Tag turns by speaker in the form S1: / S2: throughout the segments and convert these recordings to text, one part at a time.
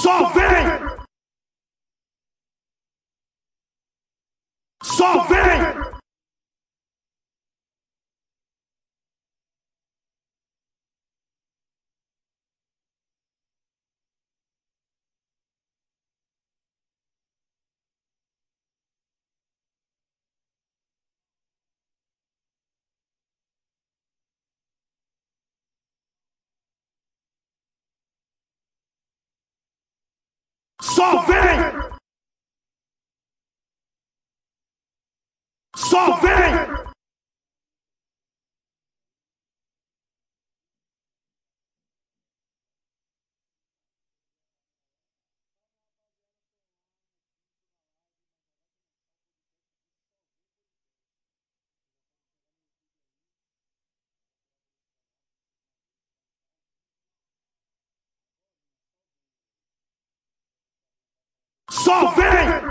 S1: Só vem! Só vem! Só vem! off, bang!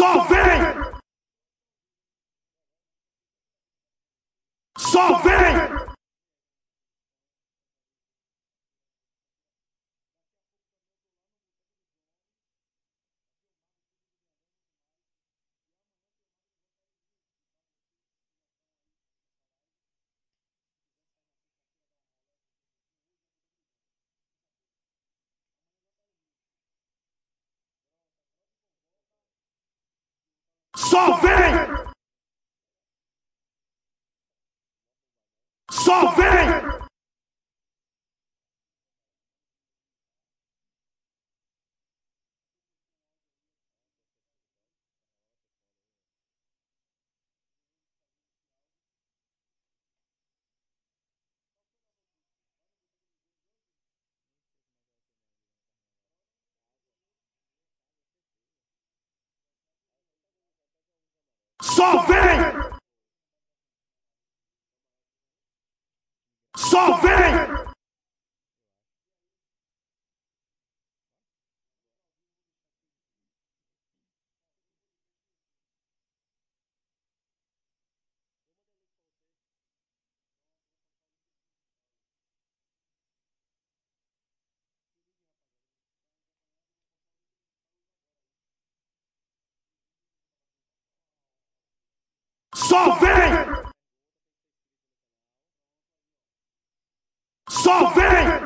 S1: Só vem! Só vem! Só vem! Só vem! Só vem! Só vem! Só vem! Só vem!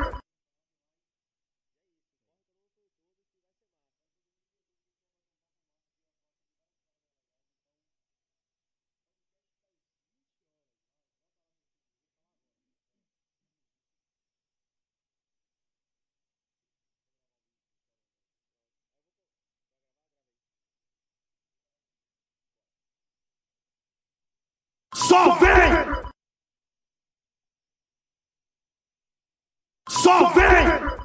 S1: Só vem! Só vem!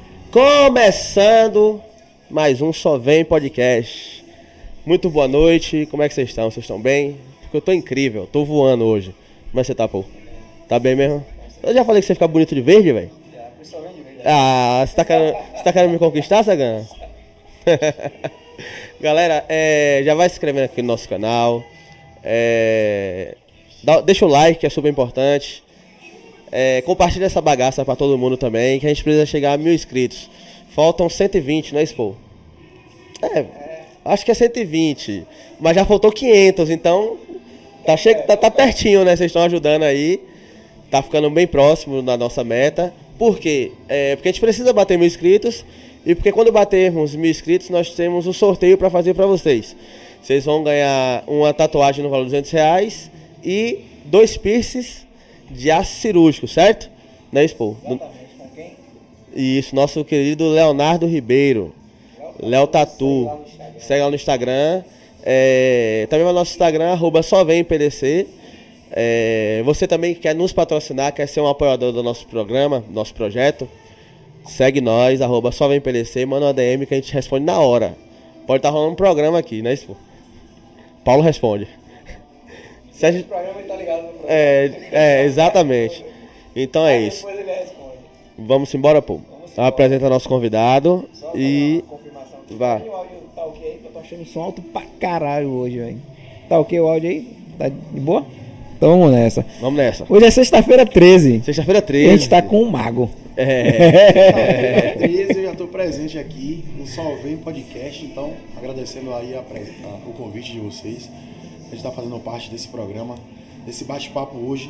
S2: Começando mais um Só Vem Podcast. Muito boa noite, como é que vocês estão? Vocês estão bem? Porque eu tô incrível, tô voando hoje. Como é que você tá, pô? Tá bem mesmo? Eu já falei que você fica bonito de verde, velho? Ah, você tá querendo, você tá querendo me conquistar, Sagana? Galera, é, já vai se inscrevendo aqui no nosso canal. É, Dá- deixa o like, é super importante. É, compartilha essa bagaça pra todo mundo também, que a gente precisa chegar a mil inscritos. Faltam 120, né, Expo? É, acho que é 120. Mas já faltou 500, então tá, che tá, tá pertinho, né? Vocês estão ajudando aí. Tá ficando bem próximo da nossa meta. Por quê? É, porque a gente precisa bater mil inscritos. E porque quando batermos mil inscritos, nós temos um sorteio para fazer para vocês. Vocês vão ganhar uma tatuagem no valor de 200 reais e dois piercings de aço cirúrgico, certo? Né, Expo?
S3: Exatamente, com quem?
S2: Isso, nosso querido Leonardo Ribeiro. Léo Tatu. Segue lá no Instagram. É, também no nosso Instagram, arroba só vem PDC. É, você também quer nos patrocinar, quer ser um apoiador do nosso programa, nosso projeto, segue nós, arroba só vem PDC, manda uma DM que a gente responde na hora. Pode estar rolando um programa aqui, né, Expo? Paulo responde. Se a gente-
S3: programa ele tá ligado no programa.
S2: é, é, exatamente. Então é isso.
S3: Depois ele responde.
S2: Vamos embora, pô. Apresenta nosso convidado
S3: Só
S2: e.
S3: uma confirmação aqui.
S2: Vá.
S3: O áudio tá ok aí? que Eu tô achando o som alto pra caralho hoje, velho. Tá ok o áudio aí? Tá de boa? Então vamos nessa.
S2: Vamos nessa.
S3: Hoje é sexta-feira 13.
S2: Sexta-feira
S3: E
S2: 13.
S3: a gente tá com o Mago.
S2: É.
S4: 13 eu já estou presente aqui no Salvei Podcast, então agradecendo aí a pres- a- o convite de vocês. A gente está fazendo parte desse programa, desse bate-papo hoje.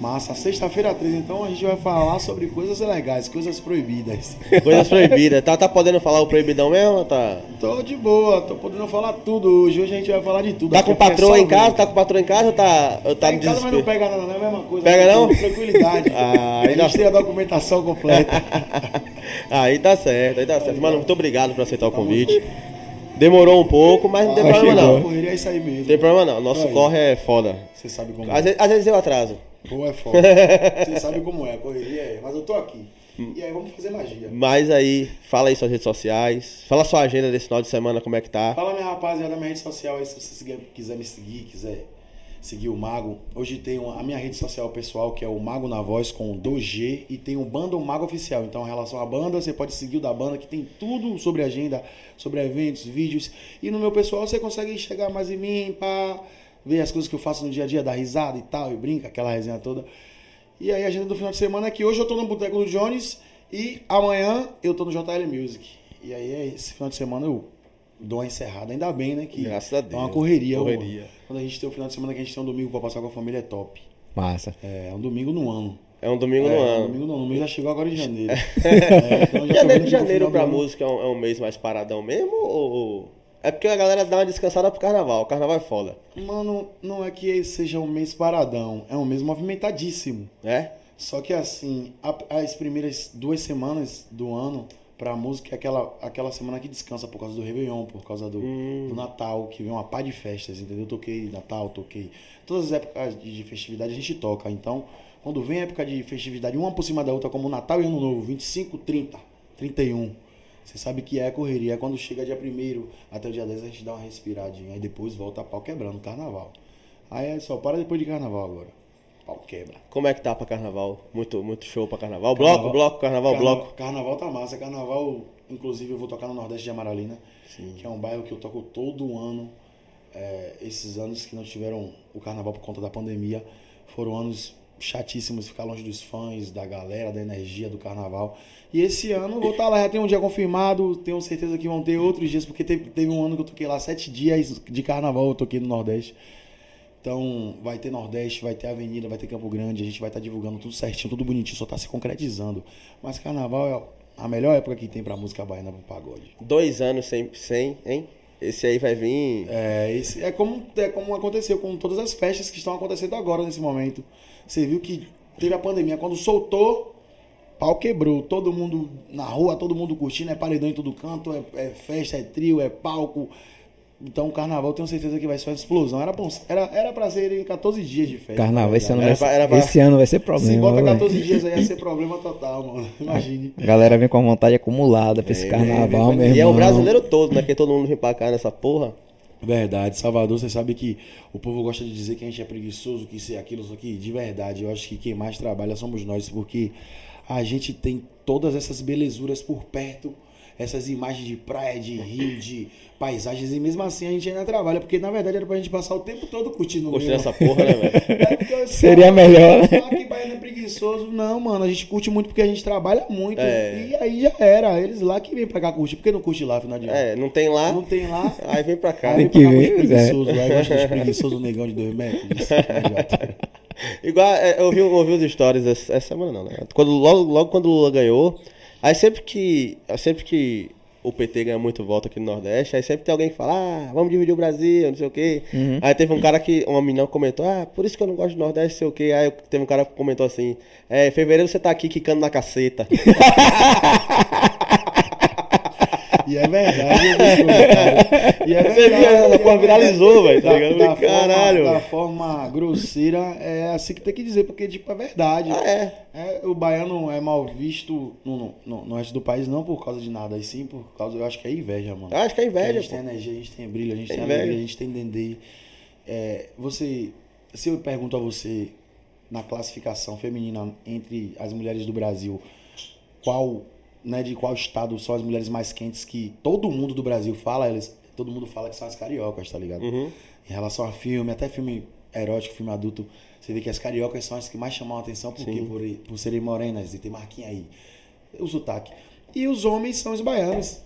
S4: Massa, sexta-feira 13, então a gente vai falar sobre coisas legais, coisas proibidas.
S2: Coisas proibidas. Tá, tá podendo falar o proibidão mesmo? Tá,
S4: Tô de boa, tô podendo falar tudo hoje. Hoje a gente vai falar de tudo.
S2: tá com
S4: é porque é
S2: em casa? Tá com patroa em casa ou tá, ou tá
S4: Tá em casa, mas não pega nada, não é a mesma coisa.
S2: Pega não?
S4: Tranquilidade.
S2: Ah,
S4: a
S2: ainda-
S4: gente tem a documentação completa.
S2: aí tá certo, aí tá certo. Mano, muito obrigado por aceitar o convite. Demorou um pouco, mas não tem
S4: Ah,
S2: problema
S4: chegou.
S2: não.
S4: Correria é isso aí mesmo.
S2: Não tem problema não. Nosso
S4: Aí.
S2: corre é foda.
S4: Você sabe como
S2: Às
S4: é.
S2: vezes, às vezes eu atraso.
S4: Pô, é foda. Você sabe como é, a correria é. Mas eu tô aqui. E aí, vamos fazer magia.
S2: Mas aí, fala aí suas redes sociais. Fala sua agenda desse final de semana, como é que tá.
S4: Fala, minha rapaziada, minha rede social aí, se você quiser me seguir, quiser seguir o Mago. Hoje tem a minha rede social pessoal, que é o Mago na Voz, com 2G, e tem o Banda Mago Oficial. Então, em relação à banda, você pode seguir o da banda, que tem tudo sobre agenda, sobre eventos, vídeos. E no meu pessoal, você consegue chegar mais em mim, pá, ver as coisas que eu faço no dia a dia, dar risada e tal, e brinca, aquela resenha toda. E aí, a agenda do final de semana é que hoje eu tô no Boteco do Jones e amanhã eu tô no JL Music. E aí, é esse final de semana eu dou uma encerrada. Ainda bem, né? Que
S2: Graças a
S4: É uma
S2: Deus.
S4: correria.
S2: Correria.
S4: ó. Quando a gente tem o final de semana que a gente tem um domingo pra passar com a família, é top.
S3: Massa.
S4: É, um domingo no ano.
S2: É um domingo
S4: é,
S2: no
S4: Um
S2: ano.
S4: domingo no ano. O mês já chegou agora em janeiro. É, então já vendo
S2: Janeiro, janeiro pra música é um, é um mês mais paradão mesmo? Ou... É porque a galera dá uma descansada pro carnaval. O carnaval é foda.
S4: Mano, não é que seja um mês paradão. É um mês movimentadíssimo.
S2: É?
S4: Só que assim, as primeiras duas semanas do ano pra música é aquela, aquela semana que descansa por causa do Réveillon, por causa do, do Natal, que vem uma pá de festas, entendeu? Eu toquei Natal, toquei. Todas as épocas de, de festividade a gente toca. Então, quando vem a época de festividade, uma por cima da outra, como Natal e Ano Novo, 25, 30, 31. Você sabe que é correria. Quando chega dia 1 até o dia 10 a gente dá uma respiradinha. Aí depois volta a pau quebrando, carnaval. Aí é só para depois de carnaval agora. Pau quebra.
S2: Como é que tá pra carnaval? Muito, muito show pra carnaval. Bloco, bloco, carnaval,
S4: Carna-
S2: bloco.
S4: Carnaval tá massa. Carnaval, inclusive, eu vou tocar no Nordeste de Amaralina, que é um bairro que eu toco todo ano. É, esses anos que não tiveram o carnaval por conta da pandemia foram anos chatíssimos ficar longe dos fãs, da galera, da energia do carnaval. E esse ano eu vou estar lá, já tem um dia confirmado, tenho certeza que vão ter outros dias, porque teve, teve um ano que eu toquei lá sete dias de carnaval, eu toquei no Nordeste. Então, vai ter Nordeste, vai ter Avenida, vai ter Campo Grande, a gente vai estar divulgando tudo certinho, tudo bonitinho, só tá se concretizando. Mas Carnaval é a melhor época que tem pra música baiana pro pagode.
S2: Dois anos sem, sem, hein? Esse aí vai vir.
S4: É, esse, é, como, é como aconteceu com todas as festas que estão acontecendo agora nesse momento. Você viu que teve a pandemia, quando soltou, pau quebrou. Todo mundo na rua, todo mundo curtindo, é paredão em todo canto, é, é festa, é trio, é palco. Então o carnaval tenho certeza que vai ser uma explosão. Era, bom, era, era pra ser 14 dias de festa.
S3: Carnaval,
S4: tá
S3: esse ano, vai,
S2: pra- era pra-
S3: esse ano vai ser
S4: Se
S3: problema.
S4: bota
S3: velho.
S4: 14 dias aí ia ser problema total, mano. Imagine.
S3: A galera vem com a vontade acumulada pra esse
S2: É,
S3: carnaval, meu
S2: e é o brasileiro todo, né? Que todo mundo vem pra cá nessa porra.
S4: Verdade, Salvador, você sabe que o povo gosta de dizer que a gente é preguiçoso, que isso e aquilo, só que de verdade, eu acho que quem mais trabalha somos nós, porque a gente tem todas essas belezuras por perto. Essas imagens de praia, de rio, de paisagens, e mesmo assim a gente ainda trabalha, porque na verdade era pra gente passar o tempo todo curtindo o
S2: Curtindo
S4: Rio.
S2: essa porra, né, velho?
S4: É porque
S3: Seria melhor, né?
S4: que baiano é preguiçoso. Não, mano, a gente curte muito porque a gente trabalha muito.
S2: É.
S4: E aí já era. Eles lá que vem pra cá curtir. Por que não curte lá, afinal de contas?
S2: É, não tem lá,
S4: Não tem lá.
S2: aí vem pra cá.
S4: Aí vem
S3: que
S4: pra cá com os
S3: é.
S4: lá. Gosta dos preguiçosos, negão de dois metros. Idiota.
S2: Igual, é, eu vi, eu vi os stories essa, essa semana não, né? Quando, logo, logo quando o Lula ganhou, aí sempre que. Sempre que o PT ganha muito voto aqui no Nordeste, aí sempre tem alguém que fala, ah, vamos dividir o Brasil, não sei o quê. Aí teve um cara que, uma menina comentou, ah, por isso que eu não gosto do Nordeste, não sei o quê. Aí teve um cara que comentou assim, é, em fevereiro você tá aqui quicando na caceta.
S4: E é verdade, eu vi. E é
S2: Você viu,
S4: verdade, é
S2: porra viralizou, velho, tá ligado?
S4: da
S2: Caralho.
S4: Forma, da forma grosseira, é assim que tem que dizer, porque, tipo, é verdade.
S2: Ah, é?
S4: É, o baiano é mal visto no, no, no, no resto do país, não por causa de nada, e sim por causa, eu acho que é inveja, mano.
S2: Eu acho que é inveja,
S4: Porque A gente
S2: pô.
S4: tem energia, a gente tem brilho, a gente
S2: É
S4: tem
S2: inveja.
S4: alegria, a gente tem dendê. É, você, se eu pergunto a você, na classificação feminina entre as mulheres do Brasil, qual, né, de qual estado são as mulheres mais quentes que todo mundo do Brasil fala, eles, todo mundo fala que são as cariocas, tá ligado?
S2: Uhum.
S4: Em relação a filme, até filme erótico, filme adulto, você vê que as cariocas são as que mais chamam a atenção por, quê? por, por serem morenas e ter marquinha aí. O sotaque. E os homens são os baianos.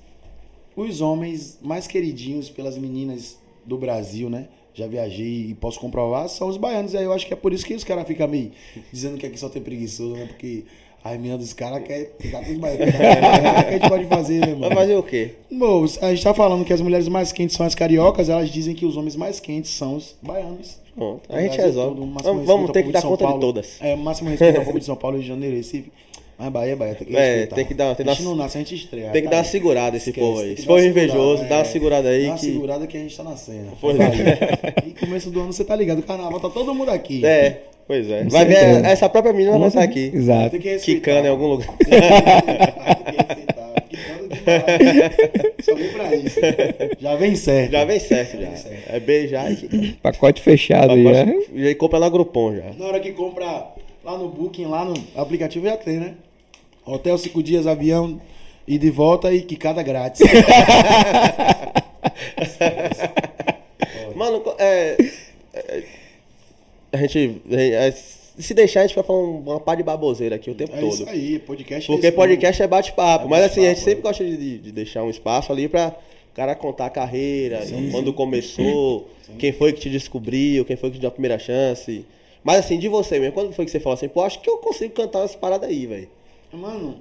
S4: Os homens mais queridinhos pelas meninas do Brasil, né? Já viajei e posso comprovar, são os baianos. E aí eu acho que é por isso que os caras ficam meio dizendo que aqui só tem preguiçoso, né? Porque a menina dos caras quer ficar os baianos. O que a gente pode fazer, né, mano?
S2: Vai fazer o quê?
S4: Bom, a gente tá falando que as mulheres mais quentes são as cariocas, elas dizem que os homens mais quentes são os baianos.
S2: Pronto, a
S4: O
S2: gente resolve.
S4: todo,
S2: Vamos, vamos ter que
S4: povo
S2: dar conta de
S4: Paulo.
S2: todas.
S4: É, máximo respeito ao povo de São Paulo, Rio de Janeiro, Recife. Mas Bahia é Bahia, tem que
S2: É,
S4: respeitar.
S2: tem que dar- tem
S4: a gente
S2: dar-
S4: não nasce, a gente estreia.
S2: Tem que
S4: tá
S2: dar uma segurada esse povo aí.
S4: que
S2: Se
S4: dar uma
S2: for
S4: segurada,
S2: invejoso,
S4: é.
S2: dá uma segurada aí
S4: Dá uma
S2: que.
S4: segurada que a gente tá na cena. Bahia. E começo do ano você tá ligado, o carnaval tá todo mundo aqui.
S2: É, pois é. Vai ver,
S3: certeza.
S2: essa própria menina vai estar aqui.
S3: Exato.
S4: Tem que respeitar.
S2: Quicando em algum lugar.
S4: Tem que respeitar. Quicando demais. Só vem pra isso. Já vem certo.
S2: Já vem certo, já. É beijar e.
S3: Pacote fechado já.
S2: Já compra na Groupon já.
S4: Na hora que compra lá no Booking, lá no aplicativo já tem, né? Hotel cinco dias, avião e de volta e quicada grátis.
S2: Mano, é. é, A gente. é, se deixar, a gente vai falando uma par de baboseira aqui o tempo
S4: É
S2: todo.
S4: isso aí, podcast
S2: Porque
S4: é
S2: podcast é bate-papo.
S4: É
S2: mas assim, a gente sempre gosta de, de deixar um espaço ali pra o cara contar a carreira, quando começou, quem foi que te descobriu, quem foi que te deu a primeira chance. Mas assim, de você mesmo, quando foi que você falou assim, pô, acho que eu consigo cantar umas paradas aí, velho.
S4: Mano,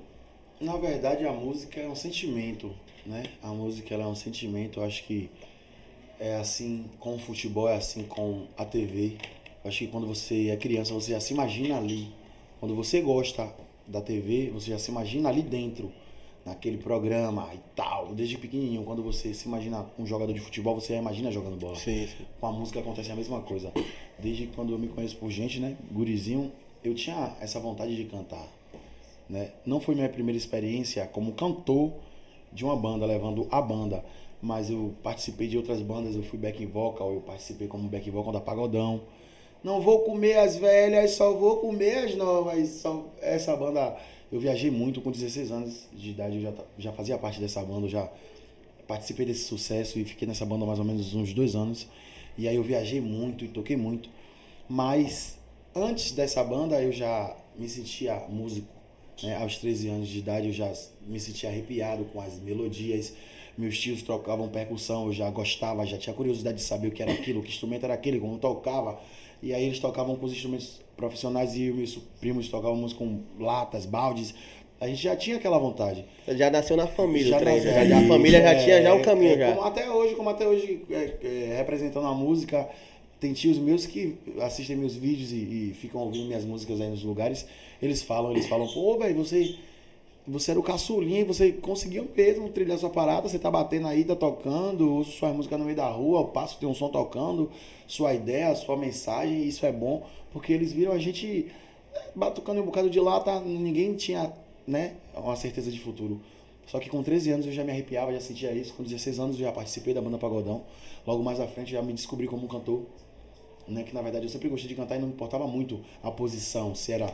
S4: na verdade a música é um sentimento, né? A música ela é um sentimento, eu acho que é assim com o futebol, é assim com a TV. Acho que quando você é criança, você já se imagina ali. Quando você gosta da TV, você já se imagina ali dentro, naquele programa e tal. Desde pequenininho, quando você se imagina um jogador de futebol, você já imagina jogando bola.
S2: Sim, sim.
S4: Com a música acontece a mesma coisa. Desde quando eu me conheço por gente, né? Gurizinho, eu tinha essa vontade de cantar. Né? Não foi minha primeira experiência como cantor de uma banda, levando a banda. Mas eu participei de outras bandas, eu fui back vocal, eu participei como back vocal da Pagodão. Não vou comer as velhas, só vou comer as novas. Só essa banda, eu viajei muito com 16 anos de idade, eu já, já fazia parte dessa banda, já participei desse sucesso e fiquei nessa banda mais ou menos uns dois anos. E aí eu viajei muito e toquei muito. Mas antes dessa banda eu já me sentia músico. Né? Aos 13 anos de idade eu já me sentia arrepiado com as melodias. Meus tios tocavam percussão, eu já gostava, já tinha curiosidade de saber o que era aquilo, que instrumento era aquele, como tocava. E aí eles tocavam com os instrumentos profissionais e meus primos tocavam música com latas, baldes. A gente já tinha aquela vontade.
S2: Já nasceu na família o trem,
S4: nasceu-
S2: já, já a família já
S4: é,
S2: tinha já um
S4: é,
S2: caminho
S4: é,
S2: já.
S4: Como até hoje, como até hoje, é, é, representando a música, tem tios meus que assistem meus vídeos e, e ficam ouvindo minhas músicas aí nos lugares. Eles falam, eles falam, pô, velho, você, você era o caçulinha e você conseguiu mesmo trilhar sua parada, você tá batendo aí, tá tocando, sua música no meio da rua, eu passo, tem um som tocando, sua ideia, sua mensagem, isso é bom, porque eles viram a gente é, batucando um bocado de lata, ninguém tinha, né, uma certeza de futuro. Só que com 13 anos eu já me arrepiava, já sentia isso. Com 16 anos eu já participei da banda Pagodão. Logo mais à frente já me descobri como um cantor. Né? Que na verdade eu sempre gostei de cantar e não me importava muito a posição, se era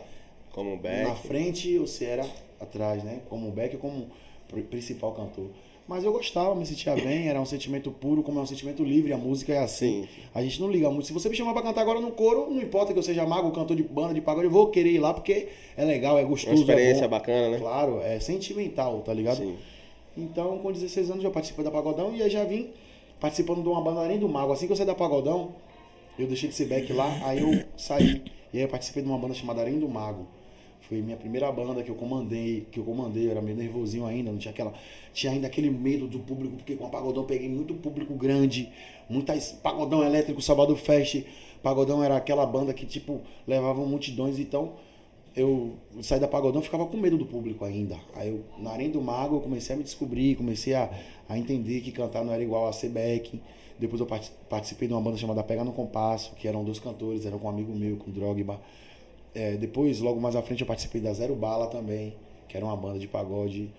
S2: Como um
S4: na
S2: back.
S4: frente ou se era atrás, né? Como back ou como, pr- principal cantor. Mas eu gostava, me sentia bem, era um sentimento puro, como é um sentimento livre, a música é assim.
S2: Sim.
S4: A gente não liga muito. Se você me chamar pra cantar agora no coro, não importa que eu seja mago, cantor de banda, de pagode, eu vou querer ir lá porque é legal, é gostoso,
S2: Uma experiência
S4: é bom.
S2: bacana, né?
S4: Claro, é sentimental, tá ligado?
S2: Sim.
S4: Então, com 16 anos, eu participei da Pagodão e aí já vim participando de uma banda além do Mago. Assim que eu saí da Pagodão, eu deixei de ser back lá, aí eu saí. E aí eu participei de uma banda chamada Arém do Mago. Foi minha primeira banda que eu comandei, que eu comandei, eu era meio nervosinho ainda, não tinha aquela. Tinha ainda aquele medo do público, porque com a Pagodão eu peguei muito público grande, muitas. Pagodão elétrico, Salvador Fest. Pagodão era aquela banda que, tipo, levava multidões, então eu saí da Pagodão ficava com medo do público ainda. Aí eu, na Arena do Mago, eu comecei a me descobrir, comecei a, a entender que cantar não era igual a ser back. Depois eu parti- participei de uma banda chamada Pega no Compasso, que eram dois cantores, eram com um amigo meu, com Drogba. É, depois, logo mais à frente, eu participei da Zero Bala também, que era uma banda de pagode.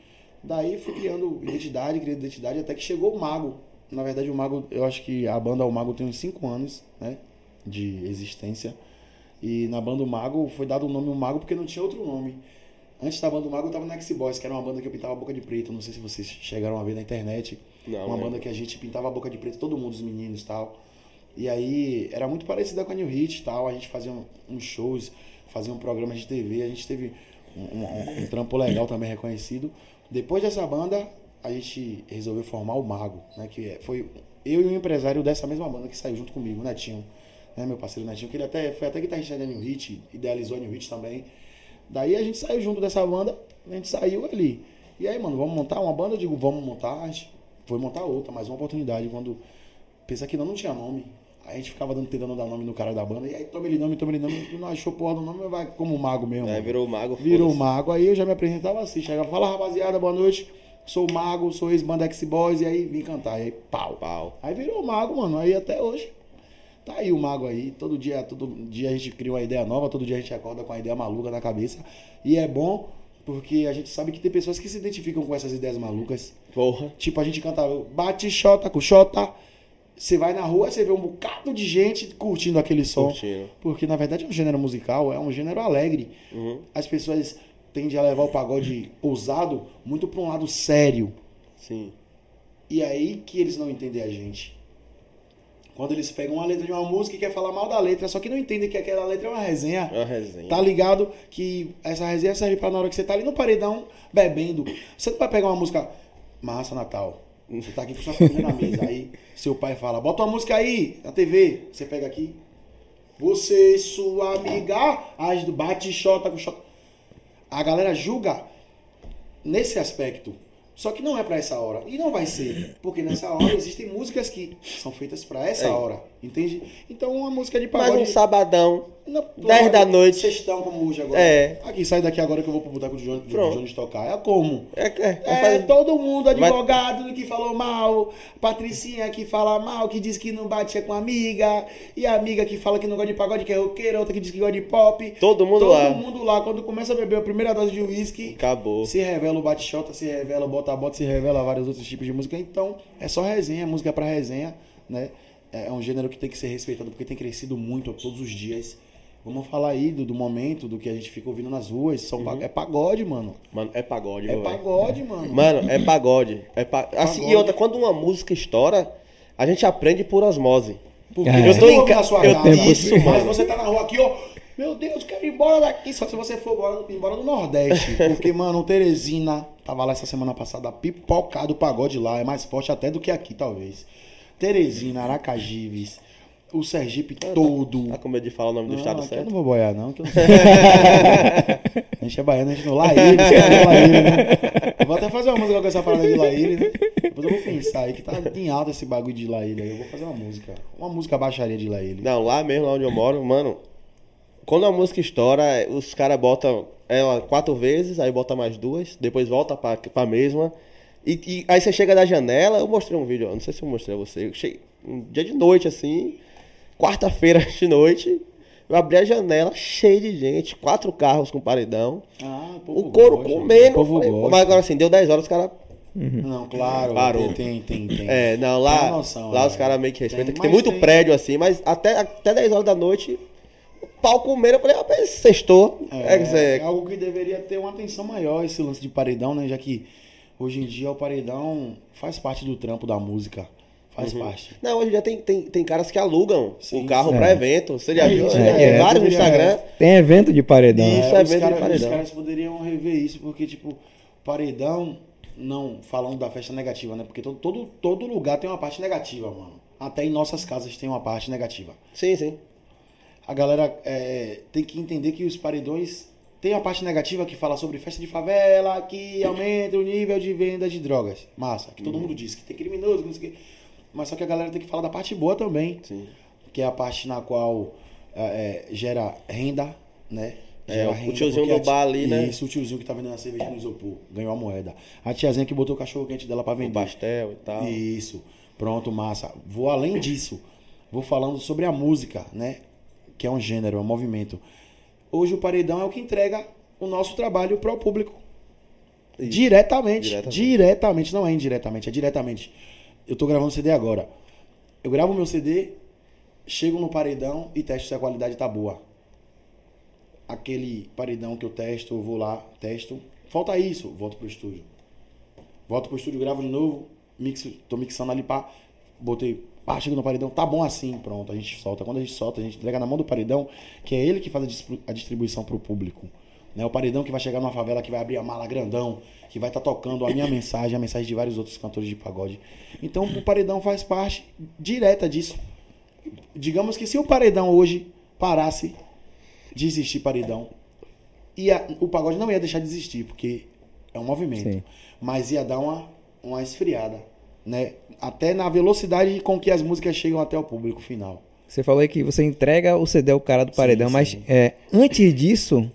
S4: Daí fui criando identidade, criando identidade, até que chegou o Mago. Na verdade, o Mago, eu acho que a banda O Mago tem uns 5 anos, né? De existência. E na banda O Mago foi dado o nome O Mago porque não tinha outro nome. Antes da banda O Mago eu tava na X-Boys, que era uma banda que eu pintava a boca de preto. Não sei se vocês chegaram a ver na internet.
S2: Não,
S4: uma
S2: lembro.
S4: banda que a gente pintava a boca de preto, todo mundo, os meninos e tal. E aí era muito parecida com a New Hit e tal. A gente fazia um- uns shows, fazia um programa de TV. A gente teve um, um- um trampo legal também reconhecido. Depois dessa banda, a gente resolveu formar o Mago, né? Que é- foi eu e o empresário dessa mesma banda que saiu junto comigo, o Netinho. Né, meu parceiro Netinho, que ele até foi até guitarrista da New Hit, idealizou a New Hit também. Daí a gente saiu junto dessa banda, a gente saiu ali. E aí, mano, vamos montar uma banda? Eu digo, vamos montar. A gente foi montar outra, mais uma oportunidade. Quando pensa que não, não tinha nome. Aí a gente ficava dando, tentando dar nome no cara da banda. E aí, toma ele nome, toma ele nome. Não achou porra do nome, vai como mago mesmo.
S2: Aí
S4: mano.
S2: virou o mago.
S4: Virou mago. Aí eu já me apresentava assim. Chegava, fala rapaziada, boa noite. Sou o mago, sou ex-banda X-Boys. E aí vim cantar. E aí, pau.
S2: Pau.
S4: Aí virou mago, mano. Aí até hoje. Tá aí o mago aí. Todo dia, todo dia a gente cria uma ideia nova, todo dia a gente acorda com uma ideia maluca na cabeça. E é bom porque a gente sabe que tem pessoas que se identificam com essas ideias malucas.
S2: Porra.
S4: Tipo, a gente canta bate xota com xota. Você vai na rua, você vê um bocado de gente curtindo aquele som.
S2: Curtindo.
S4: Porque na verdade é um gênero musical, é um gênero alegre.
S2: Uhum.
S4: As pessoas tendem a levar o pagode ousado muito pra um lado sério.
S2: Sim.
S4: E é aí que eles não entendem a gente. Quando eles pegam uma letra de uma música e quer falar mal da letra, só que não entendem que aquela letra é uma resenha.
S2: É uma resenha.
S4: Tá ligado que essa resenha serve pra na hora que você tá ali no paredão bebendo. Você não vai pegar uma música Massa Natal. Você tá aqui com sua família na mesa. Aí seu pai fala: bota uma música aí na TV. Você pega aqui. Você sua amiga, as do bate xota com xota. A galera julga nesse aspecto. Só que não é pra essa hora. E não vai ser. Porque nessa hora existem músicas que são feitas pra essa
S2: É.
S4: hora. Entende? Então uma música de pagode.
S2: um sabadão.
S4: Não,
S2: 10 da noite.
S4: Sextão como hoje agora.
S2: É.
S4: Aqui, sai daqui agora que eu vou pro boteco do Jones. Jones tocar. É como?
S2: É, é,
S4: É,
S2: faz-
S4: todo mundo,
S2: Vai-
S4: advogado que falou mal, Patricinha que fala mal, que diz que não batia com amiga, e a amiga que fala que não gosta de pagode, que é roqueira, outra que diz que gosta de pop.
S2: Todo mundo
S4: todo
S2: lá.
S4: mundo lá. Quando começa a beber a primeira dose de uísque,
S2: Acabou.
S4: se revela o bate-shota, se revela o bota-bota, se revela vários outros tipos de música. Então, é só resenha, música pra resenha, né? É um gênero que tem que ser respeitado porque tem crescido muito todos os dias. Vamos falar aí do, do momento, do que a gente fica ouvindo nas ruas. São pa- É pagode, mano.
S2: Mano, é pagode,
S4: É pagode, mano.
S2: Mano, é pagode. É pa... assim,
S4: Pagode.
S2: e outra, quando uma música estoura, a gente aprende por osmose.
S4: Porque
S3: É.
S4: eu
S2: tô em
S4: ouve
S2: ca-
S4: na sua
S2: eu-
S4: casa,
S2: isso,
S4: mas
S2: mano.
S4: você tá na rua aqui, ó. Meu Deus, quero ir embora daqui. Só se você for embora, embora do Nordeste. Porque, mano, Teresina tava lá essa semana passada, pipocado o pagode lá. É mais forte até do que aqui, talvez. Teresina, Aracajives, o Sergipe todo.
S2: Tá com medo de falar o nome do
S4: Não,
S2: estado
S4: aqui eu
S2: certo?
S4: não vou boiar, não. Que eu não sei. a gente é baiano, a gente não. Laíre, é Laíre, né? Eu vou até fazer uma música com essa parada de Laíre, né? Depois eu vou pensar aí que tá em alta esse bagulho de Laíre aí. Eu vou fazer uma música. Uma música baixaria de Laíre.
S2: Não, lá mesmo, lá onde eu moro, mano. Quando a música estoura, os caras botam ela quatro vezes, aí bota mais duas, depois volta pra, pra mesma. E, e aí você chega da janela, eu mostrei um vídeo, ó, não sei se eu mostrei a você. Eu cheguei, um dia de noite, assim, quarta-feira de noite, eu abri a janela cheio de gente, quatro carros com paredão,
S4: Ah,
S2: o couro
S4: gosta,
S2: comendo.
S4: O povo
S2: falei,
S4: gosta.
S2: mas agora assim, deu 10 horas, os caras.
S4: Não, claro.
S2: Parou.
S4: Tem, tem, tem.
S2: É, não, lá,
S4: noção,
S2: lá
S4: né?
S2: os caras meio que respeitam,
S4: Tem,
S2: tem muito
S4: tem-
S2: prédio assim, mas até, até 10 horas da noite, o pau comendo, eu falei, rapaz, sextou. É,
S4: É, é algo que deveria ter uma atenção maior esse lance de paredão, né? Já que Hoje em dia o paredão faz parte do trampo da música. Faz parte.
S2: Não, hoje já tem, tem, tem caras que alugam
S4: Sim,
S2: o carro
S3: É.
S2: evento. Você já viu?
S4: isso,
S2: né?
S3: é,
S2: Tem
S3: é,
S2: vários no Instagram.
S3: Tem evento de paredão.
S2: Isso. é evento de
S4: caras, os
S2: paredão.
S4: caras poderiam rever isso, porque, tipo, paredão, não falando da festa negativa, né? Porque todo, todo, todo lugar tem uma parte negativa, mano. Até em nossas casas tem uma parte negativa.
S2: Sim, sim.
S4: A galera é, tem que entender que os paredões tem a parte negativa que fala sobre festa de favela, que aumenta o nível de venda de drogas. Massa, que todo
S2: Uhum.
S4: mundo diz que tem criminoso, que não sei o quê. Mas só que a galera tem que falar da parte boa também.
S2: Sim.
S4: Que é a parte na qual é, é, gera renda, né?
S2: É, o tiozinho do bar ali, né?
S4: Isso, o tiozinho que tá vendendo a cerveja no isopor, ganhou a moeda. A tiazinha que botou o cachorro quente dela pra
S2: O
S4: vender.
S2: pastel e tal.
S4: Isso. Pronto, massa. Vou além disso. Vou falando sobre a música, né? Que é um gênero, é um movimento. Hoje o paredão é o que entrega o nosso trabalho para o público. Diretamente,
S2: Diretamente.
S4: diretamente. não é indiretamente, é diretamente. Eu tô gravando CD agora. Eu gravo meu CD, chego no paredão e testo se a qualidade tá boa. Aquele paredão que eu testo, eu vou lá, testo. Falta isso, volto pro estúdio. Volto pro estúdio, gravo de novo, mixo, tô mixando ali, pá, botei, pá, chego no paredão, tá bom assim, pronto, a gente solta. Quando a gente solta, a gente entrega na mão do paredão, que é ele que faz a distribu- a distribuição pro público. Né? O paredão que vai chegar numa favela, que vai abrir a mala grandão, que vai estar tocando a minha mensagem, a mensagem de vários outros cantores de pagode. Então o paredão faz parte direta disso. Digamos que se o paredão hoje parasse de existir paredão, ia, o pagode não ia deixar de existir, porque é um movimento.
S3: Sim.
S4: Mas ia dar uma, uma esfriada, né? Até na velocidade com que as músicas chegam até o público final.
S3: Você falou aí que você entrega o CD ao cara do paredão,
S4: sim.
S3: mas é, antes disso,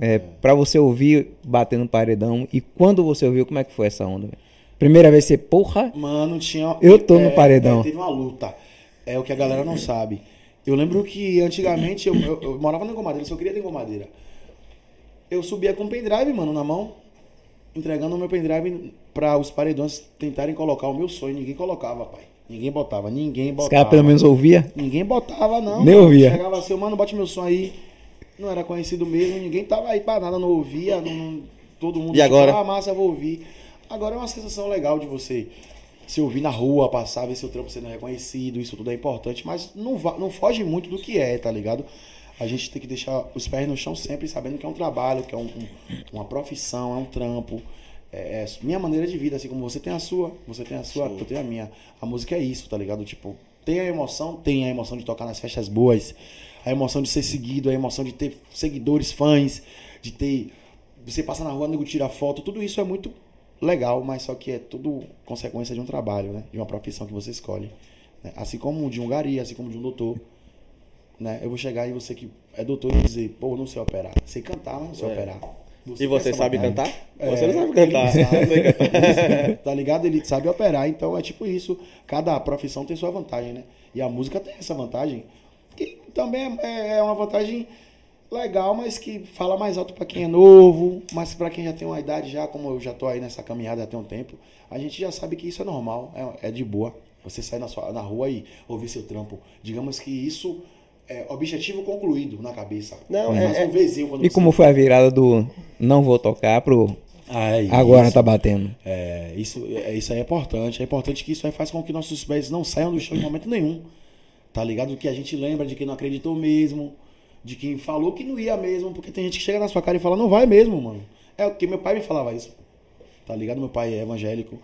S3: é, para você ouvir bater no paredão, e quando você ouviu, como é que foi essa onda? Primeira vez você, porra,
S4: Mano, tinha.
S3: Eu tô no paredão.
S4: é, teve uma luta. É o que a galera não sabe. Eu lembro que antigamente eu, eu- eu morava na Engomadeira, só queria ter Engomadeira. Eu subia com o pendrive, mano, na mão, entregando o meu pendrive pra os paredões tentarem colocar o meu sonho. Ninguém colocava, pai. Ninguém botava, ninguém
S3: os
S4: botava.
S3: caras pelo menos ouvia.
S4: Ninguém botava, não.
S3: Nem
S4: mano.
S3: ouvia.
S4: Chegava assim, mano, bote meu som aí. Não era conhecido mesmo, ninguém tava aí pra nada, não ouvia. Não, todo mundo
S2: E agora?
S4: ah, massa, vou ouvir. Agora é uma sensação legal de você se ouvir na rua, passar, ver seu trampo sendo reconhecido, isso tudo é importante, mas não, não foge muito do que é, tá ligado? A gente tem que deixar os pés no chão sempre, sabendo que é um trabalho, que é um- um- uma profissão, é um trampo. É, é minha maneira de vida, assim como você tem a sua, você tem a sua, eu tenho a minha. A música é isso, tá ligado? Tipo, tem a emoção, tem a emoção de tocar nas festas boas, a emoção de ser seguido, a emoção de ter seguidores, fãs, de ter. Você passa na rua, nego tira foto, tudo isso é muito legal, mas só que é tudo consequência de um trabalho, né? De uma profissão que você escolhe. né? Assim como de um gari, assim como de um doutor. Né? Eu vou chegar e você que é doutor e dizer, pô, não sei operar. Sei cantar, mas não sei
S2: É.
S4: operar.
S2: E você
S4: tem essa
S2: sabe
S4: vantagem.
S2: cantar? Você não sabe cantar.
S4: ele sabe. Tá ligado? Ele sabe operar, então é tipo isso. Cada profissão tem sua vantagem, né? E a música tem essa vantagem. Que também é, é uma vantagem legal, mas que fala mais alto pra quem é novo, mas pra quem já tem uma idade já, como eu já tô aí nessa caminhada há tem um tempo, a gente já sabe que isso é normal, é, é de boa. Você sair na, sua, na rua e ouvir seu trampo. Digamos que isso é objetivo concluído na cabeça.
S2: Não,
S4: Faz
S2: é-
S4: um vizinho quando
S3: E como foi a virada do não vou tocar pro
S4: Ah, é
S3: agora
S4: isso.
S3: tá batendo?
S4: É, isso, é, isso aí é importante. É importante que isso aí faz com que nossos pés não saiam do chão em momento nenhum. Tá ligado? Que a gente lembra de quem não acreditou mesmo, de quem falou que não ia mesmo, porque tem gente que chega na sua cara e fala, não vai mesmo, mano. É o que meu pai me falava isso. Tá ligado? Meu pai é evangélico.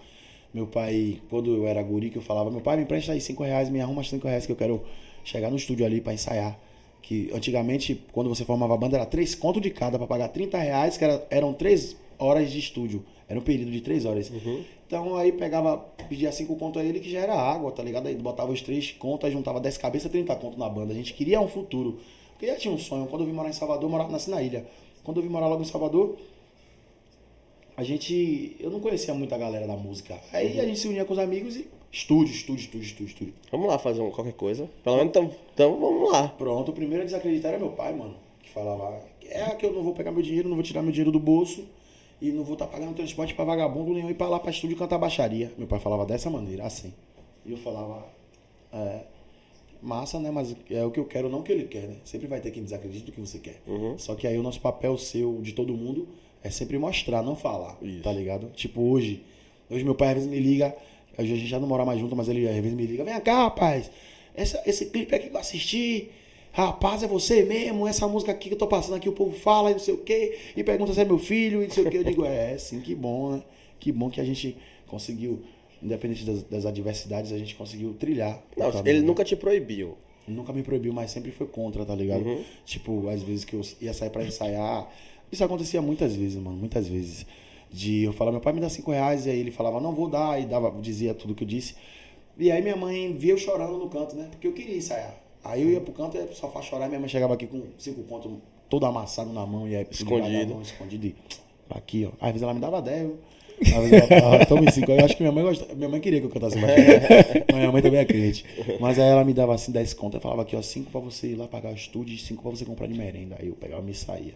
S4: Meu pai, quando eu era guri, que eu falava, meu pai, me empresta aí 5 reais, me arruma 5 reais que eu quero chegar no estúdio ali pra ensaiar. Que antigamente, quando você formava banda, era 3 conto de cada pra pagar 30 reais, que era, eram 3 horas de estúdio. Era um período de 3 horas. Então aí pegava, pedia 5 conto a ele, que já era água, tá ligado? Aí botava os 3 contos, aí juntava 10 cabeças, 30 conto na banda. A gente queria um futuro. Porque já tinha um sonho. Quando eu vim morar em Salvador, eu morava nasci na ilha. Quando eu vim morar logo em Salvador, a gente. Eu não conhecia muita galera da música. Aí a gente se unia com os amigos e. Estúdio, estúdio, estúdio, estúdio, estúdio.
S2: Vamos lá fazer um, qualquer coisa. Pelo menos então, então vamos lá.
S4: Pronto, o primeiro a desacreditar era meu pai, mano. Que falava, é que eu não vou pegar meu dinheiro, não vou tirar meu dinheiro do bolso e não vou estar pagando transporte pra vagabundo nenhum ir pra lá pra estúdio cantar baixaria. Meu pai falava dessa maneira, assim. E eu falava, é, massa, né? Mas é o que eu quero, não o que ele quer, né? Sempre vai ter quem desacredite do que você quer. Só que aí o nosso papel seu, de todo mundo, é sempre mostrar, não falar,
S2: Isso.
S4: tá ligado? Tipo, hoje, Hoje meu pai às vezes me liga, a gente já não mora mais junto, mas ele às vezes me liga, vem cá, rapaz, essa- esse clipe aqui que eu assisti, rapaz, é você mesmo, essa música aqui que eu tô passando aqui, o povo fala e não sei o quê, e pergunta se é meu filho e não sei o quê. Eu digo, é, sim, que bom, né? Que bom que a gente conseguiu, independente das, das adversidades, a gente conseguiu trilhar.
S2: Não, ele nunca te proibiu.
S4: Nunca me proibiu, mas sempre foi contra, tá ligado?
S2: Uhum.
S4: Tipo, às vezes que eu ia sair pra ensaiar. Isso acontecia muitas vezes, mano. Muitas vezes. De eu falar, meu pai me dá cinco reais, e aí ele falava, não vou dar, e dava, dizia tudo que eu disse. E aí minha mãe via eu chorando no canto, né? Porque eu queria ensaiar. Aí eu ia pro canto, ia pro sofá chorar, e minha mãe chegava aqui com cinco contos todo amassado na mão, e aí
S2: Escondido.
S4: mão, escondido. E, aqui, ó. Às vezes ela me dava 10, eu- às vezes ela falava, toma cinco. Eu acho que minha mãe gostava, minha mãe queria que eu cantasse mais. Mas minha mãe também é crente. Mas aí ela me dava assim 10 contas, eu falava aqui, ó, 5 pra você ir lá pagar o estúdio e 5 pra você comprar de merenda. Aí eu pegava e me saía.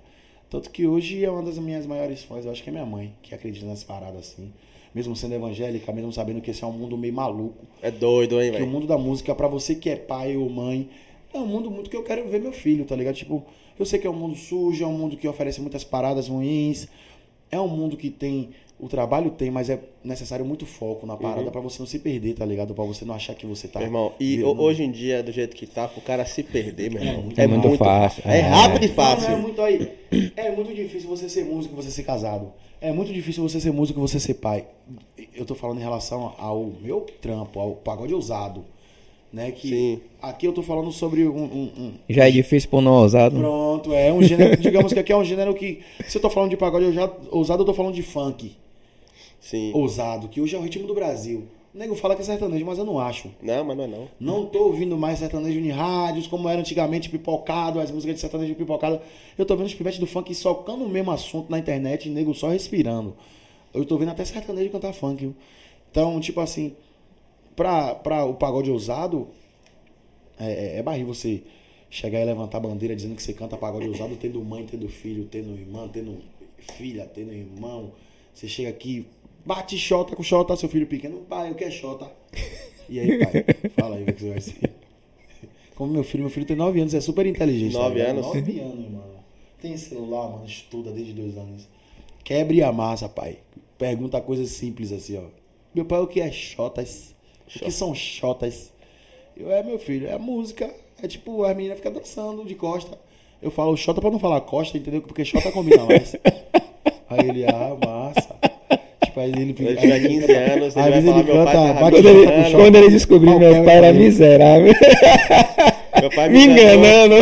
S4: Tanto que hoje é uma das minhas maiores fãs, eu acho que é minha mãe, que acredita nas paradas assim. Mesmo sendo evangélica, mesmo sabendo que esse é um mundo meio maluco.
S2: É doido, hein,
S4: Que o
S2: velho?
S4: mundo da música, pra você que é pai ou mãe, é um mundo muito que eu quero ver meu filho, tá ligado? Tipo, eu sei que é um mundo sujo, é um mundo que oferece muitas paradas ruins. É um mundo que tem. O trabalho tem, mas é necessário muito foco na parada pra você não se perder, tá ligado? Pra você não achar que você tá.
S2: Meu irmão, e
S4: virando-
S2: hoje em dia, do jeito que tá, pro cara se perder, meu irmão.
S3: É muito fácil,
S2: É
S3: é.
S2: rápido e
S4: Não,
S2: fácil.
S4: não é muito aí. É muito difícil você ser músico e você ser casado. É muito difícil você ser músico e você ser pai. Eu tô falando em relação ao meu trampo, ao pagode ousado. Né? Que
S2: Sim.
S4: aqui eu tô falando sobre um- um- um,
S3: Já é difícil pôr no ousado.
S4: Pronto, é um gênero, digamos que aqui é um gênero que, se eu tô falando de pagode ousado, ousado, eu tô falando de funk
S2: Sim.
S4: ousado, que hoje é o ritmo do Brasil. O nego fala que é sertanejo, mas eu não acho.
S2: Não, mas não é não.
S4: Não tô ouvindo mais sertanejo em rádios, como era antigamente, pipocado, as músicas de sertanejo pipocado. Eu tô vendo os pivetes do funk socando o mesmo assunto na internet e nego só respirando. Eu tô vendo até sertanejo cantar funk. viu? Então, tipo assim, pra, pra o pagode ousado, é, é, é barril você chegar e levantar a bandeira dizendo que você canta pagode ousado, tendo mãe, tendo filho, tendo irmã, tendo filha, tendo irmão. Você chega aqui, bate xota com xota, seu filho pequeno, pai, eu quero xota. E aí, pai? Fala aí o que você vai ser. Como meu filho, meu filho tem 9 anos, é super inteligente. tá
S2: Nove
S4: ligado?
S2: anos?
S4: 9 anos, mano. Tem celular, mano, estuda desde dois anos. Quebre a massa, pai. Pergunta coisas simples assim, ó. Meu pai, o que é xotas? O que são xotas? Eu, é, meu filho, é música. É tipo, as meninas ficam dançando de costa. Eu falo xota pra não falar costa, entendeu? Porque xota combina mais. aí ele, ah, massa. Aí ele
S2: tiver
S4: ele
S2: 15
S4: canta-
S2: anos,
S4: às
S2: ele vai falar,
S4: ele
S2: meu pai
S4: canta,
S2: tá
S4: bate
S3: Quando
S2: me
S3: ele, quando ele descobriu meu pai era miserável.
S2: Meu pai
S3: Me enganando.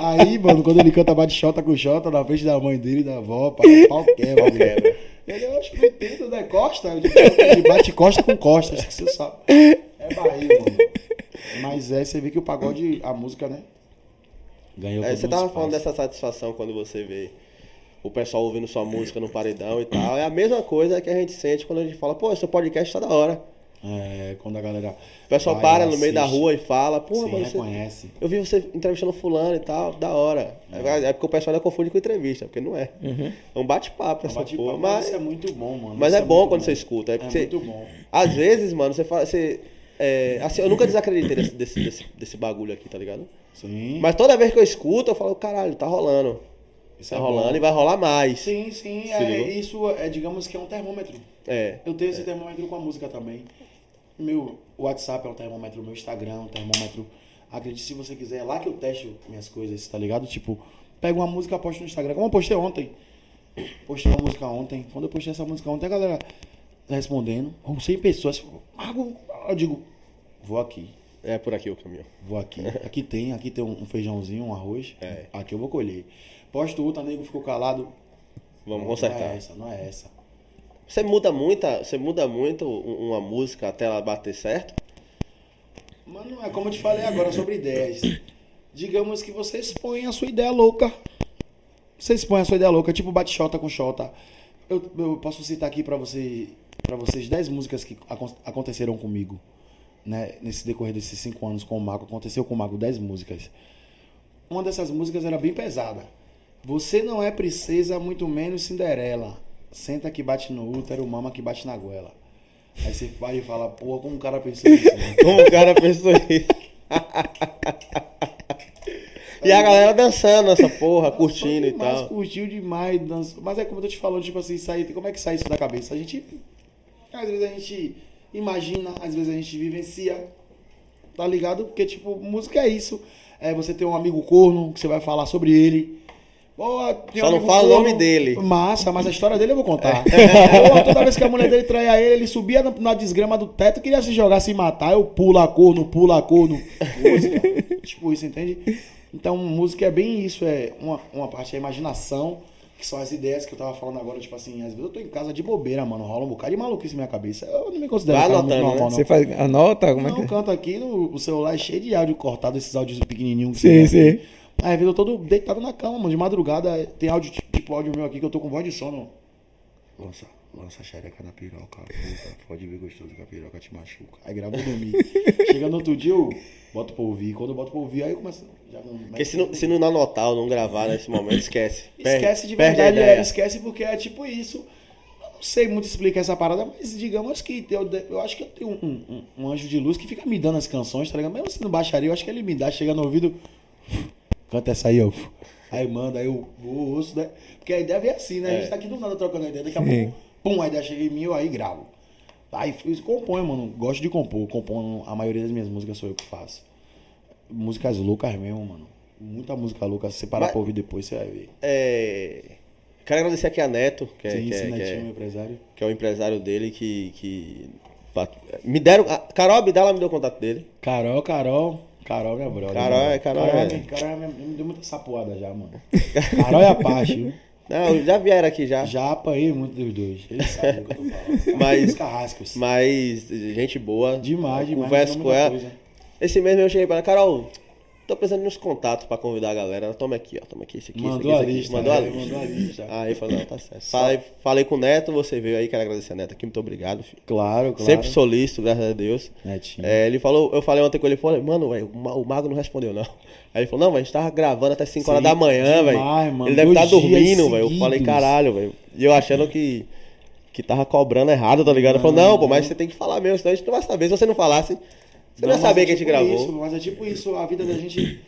S4: Aí, mano, quando ele canta bate xota com xota na frente da mãe dele, da avó, pau, pau quebra.
S2: quebra.
S4: Ele, eu acho que não entendo, né? Costa. Ele bate costa com costa, acho que você sabe. É Bahia, mano. Mas é, você vê que o pagode, a música, né? Ganhou
S2: É, você tava
S4: espaço.
S2: falando dessa satisfação quando você vê o pessoal ouvindo sua música no paredão e tal. É a mesma coisa que a gente sente quando a gente fala, pô, seu podcast tá da hora.
S4: É, quando a galera.
S2: O pessoal
S4: vai,
S2: para no meio da
S4: assiste,
S2: rua e fala, pô, mano, você...
S4: reconhece.
S2: eu vi você entrevistando fulano e tal, da hora. É, é porque o pessoal ainda confunde com entrevista, porque não é. É um bate-papo essa
S4: Bate
S2: porra. Mas,
S4: isso é muito bom, mano.
S2: mas
S4: Isso
S2: é bom
S4: muito
S2: quando você escuta. É,
S4: muito
S2: você-
S4: bom.
S2: Às vezes, mano, você fala. Você, é, assim, eu nunca desacreditei desse, desse, desse, desse bagulho aqui, tá ligado?
S4: Sim.
S2: Mas toda vez que eu escuto, eu falo, caralho, tá rolando.
S4: Isso
S2: Tá
S4: é
S2: rolando e vai rolar mais.
S4: Sim, sim. É, isso é, digamos que é um termômetro.
S2: É.
S4: Eu tenho esse termômetro com a música também. Meu WhatsApp é um termômetro, meu Instagram é um termômetro. Acredite se você quiser, é lá que eu testo minhas coisas, tá ligado? Tipo, pego uma música, posto no Instagram. Como eu postei ontem. Postei uma música ontem. Quando eu postei essa música ontem, a galera tá respondendo. Com 100 pessoas. Eu digo, vou aqui.
S2: É por aqui o caminho.
S4: Vou aqui. Aqui tem, aqui tem um feijãozinho, um arroz.
S2: É.
S4: Aqui eu vou colher. Posto outra, nego ficou calado.
S2: Vamos
S4: Não
S2: consertar.
S4: é essa, não é essa.
S2: Você muda muita, você muda muito um- uma música até ela bater certo?
S4: Mano, é como eu te falei agora sobre ideias. Digamos que você expõe a sua ideia louca. Você expõe a sua ideia louca, tipo bate xota com xota. Eu, eu posso citar aqui pra você, para vocês 10 músicas que acon- aconteceram comigo. Né? Nesse decorrer desses 5 anos com o Mago. Aconteceu com o Mago 10 músicas. Uma dessas músicas era bem pesada. Você não é princesa, muito menos Cinderela. Senta que bate no útero, mama que bate na goela. Aí você vai e fala, porra, como o cara pensou nisso, né?
S2: Como o cara pensou isso? e a galera dançando essa porra, curtindo e
S4: demais,
S2: tal.
S4: Curtiu demais, dançou. Mas é como eu tô te falando, tipo assim, sai, como é que sai isso da cabeça? A gente Às vezes a gente imagina, às vezes a gente vivencia. Tá ligado? Porque, tipo, música é isso. É você ter um amigo corno, que você vai falar sobre ele.
S2: Só não fala o nome dele.
S4: Massa, mas a história dele eu vou contar. Pô, toda vez que a mulher dele traía ele, ele subia na, na desgrama do teto, queria se jogar, se matar. Eu pula corno, pula corno. Música. tipo isso, entende? Então, música é bem isso. É uma, uma parte é a imaginação, que são as ideias que eu tava falando agora. Tipo assim, às vezes eu tô em casa de bobeira, mano. Rola um bocado de maluquice na minha cabeça. Eu não me considero
S2: Vai anotando,
S4: normal,
S2: né?
S4: não.
S3: Você faz, anota? Como é
S4: Não,
S3: que
S4: eu canto aqui, no, o celular é cheio de áudio cortado, esses áudios pequenininhos. que
S3: Sim,
S4: você
S3: sim.
S4: aqui. Aí, às vezes eu tô do- deitado na cama, mano, de madrugada, tem áudio, tipo áudio meu aqui, que eu tô com voz de sono. Lança, lança a xereca na piroca, puta, pode ver gostoso que a piroca te machuca. Aí grava eu dormir. Chega no outro dia, eu boto pra ouvir. Quando eu boto pra ouvir, aí eu começo... Já não-
S2: Porque se não, se não anotar ou não gravar nesse momento, esquece.
S4: Esquece de verdade, é, esquece porque é tipo isso. Eu não sei muito explicar essa parada, mas digamos que eu, eu acho que eu tenho um, um- um anjo de luz que fica me dando as canções, tá ligado? Mesmo sendo baixaria, eu acho que ele me dá, chega no ouvido, canta essa aí, ó. Aí manda, aí eu ouço, né? Porque a ideia vem assim, né? A gente tá aqui do nada trocando ideia, daqui a pouco, pum, a ideia chega em mim, eu aí gravo. Aí componho, mano. Gosto de compor. Componho, a maioria das minhas músicas sou eu que faço. Músicas loucas mesmo, mano. Muita música louca. Se você parar
S2: Mas-
S4: pra ouvir depois, você vai ver.
S2: É, Quero agradecer aqui a Neto, que é,
S4: Sim,
S2: que é-
S4: esse
S2: que é-
S4: netinho, meu empresário.
S2: que é o empresário dele, que, que me deram. A Carol Abdala me deu o contato dele.
S4: Carol, Carol. Carol, minha brother.
S2: Carol é-
S4: mano.
S2: Carol
S4: Carol,
S2: é-
S4: me- Carol me, me deu muita sapoada já, mano. Carol é a parte, viu?
S2: Não, já vieram aqui já.
S4: Já apanhei muito dos dois. Eles sabem do que eu tô falando.
S2: Mas-
S4: Os carrascos.
S2: Mas gente boa.
S4: Demais, demais.
S2: Converso
S4: me
S2: com ela.
S4: coisa.
S2: Esse mesmo eu cheguei pra ela, Carol, tô precisando de uns contatos pra convidar a galera. Toma aqui, ó. Toma aqui, esse aqui,
S4: Mandou
S2: esse
S4: a
S2: aqui, esse aqui.
S4: lista,
S2: Mandou a
S4: é,
S2: lista.
S4: mandou a lista.
S2: Aí não, tá certo. Falei, falei com o Neto, você veio aí, quero agradecer a Neto aqui, muito obrigado, filho.
S4: Claro, claro.
S2: Sempre solícito, graças a Deus.
S4: Netinho.
S2: É, ele falou, eu falei ontem com ele, falei, mano, velho, o Ma- o Mago não respondeu, não. Aí ele falou, não, mas a gente tava gravando até 5 horas da manhã, velho. Ele deve estar
S4: dias
S2: dormindo, velho. Eu falei, caralho, velho. E eu achando que, que tava cobrando errado, tá ligado? Falou, não, pô, mas você tem que falar mesmo, senão a gente não vai saber. Se você não falasse, você não, ia
S4: mas
S2: saber
S4: é
S2: que a gente
S4: tipo
S2: gravou.
S4: Isso, mas é tipo isso, a vida da gente.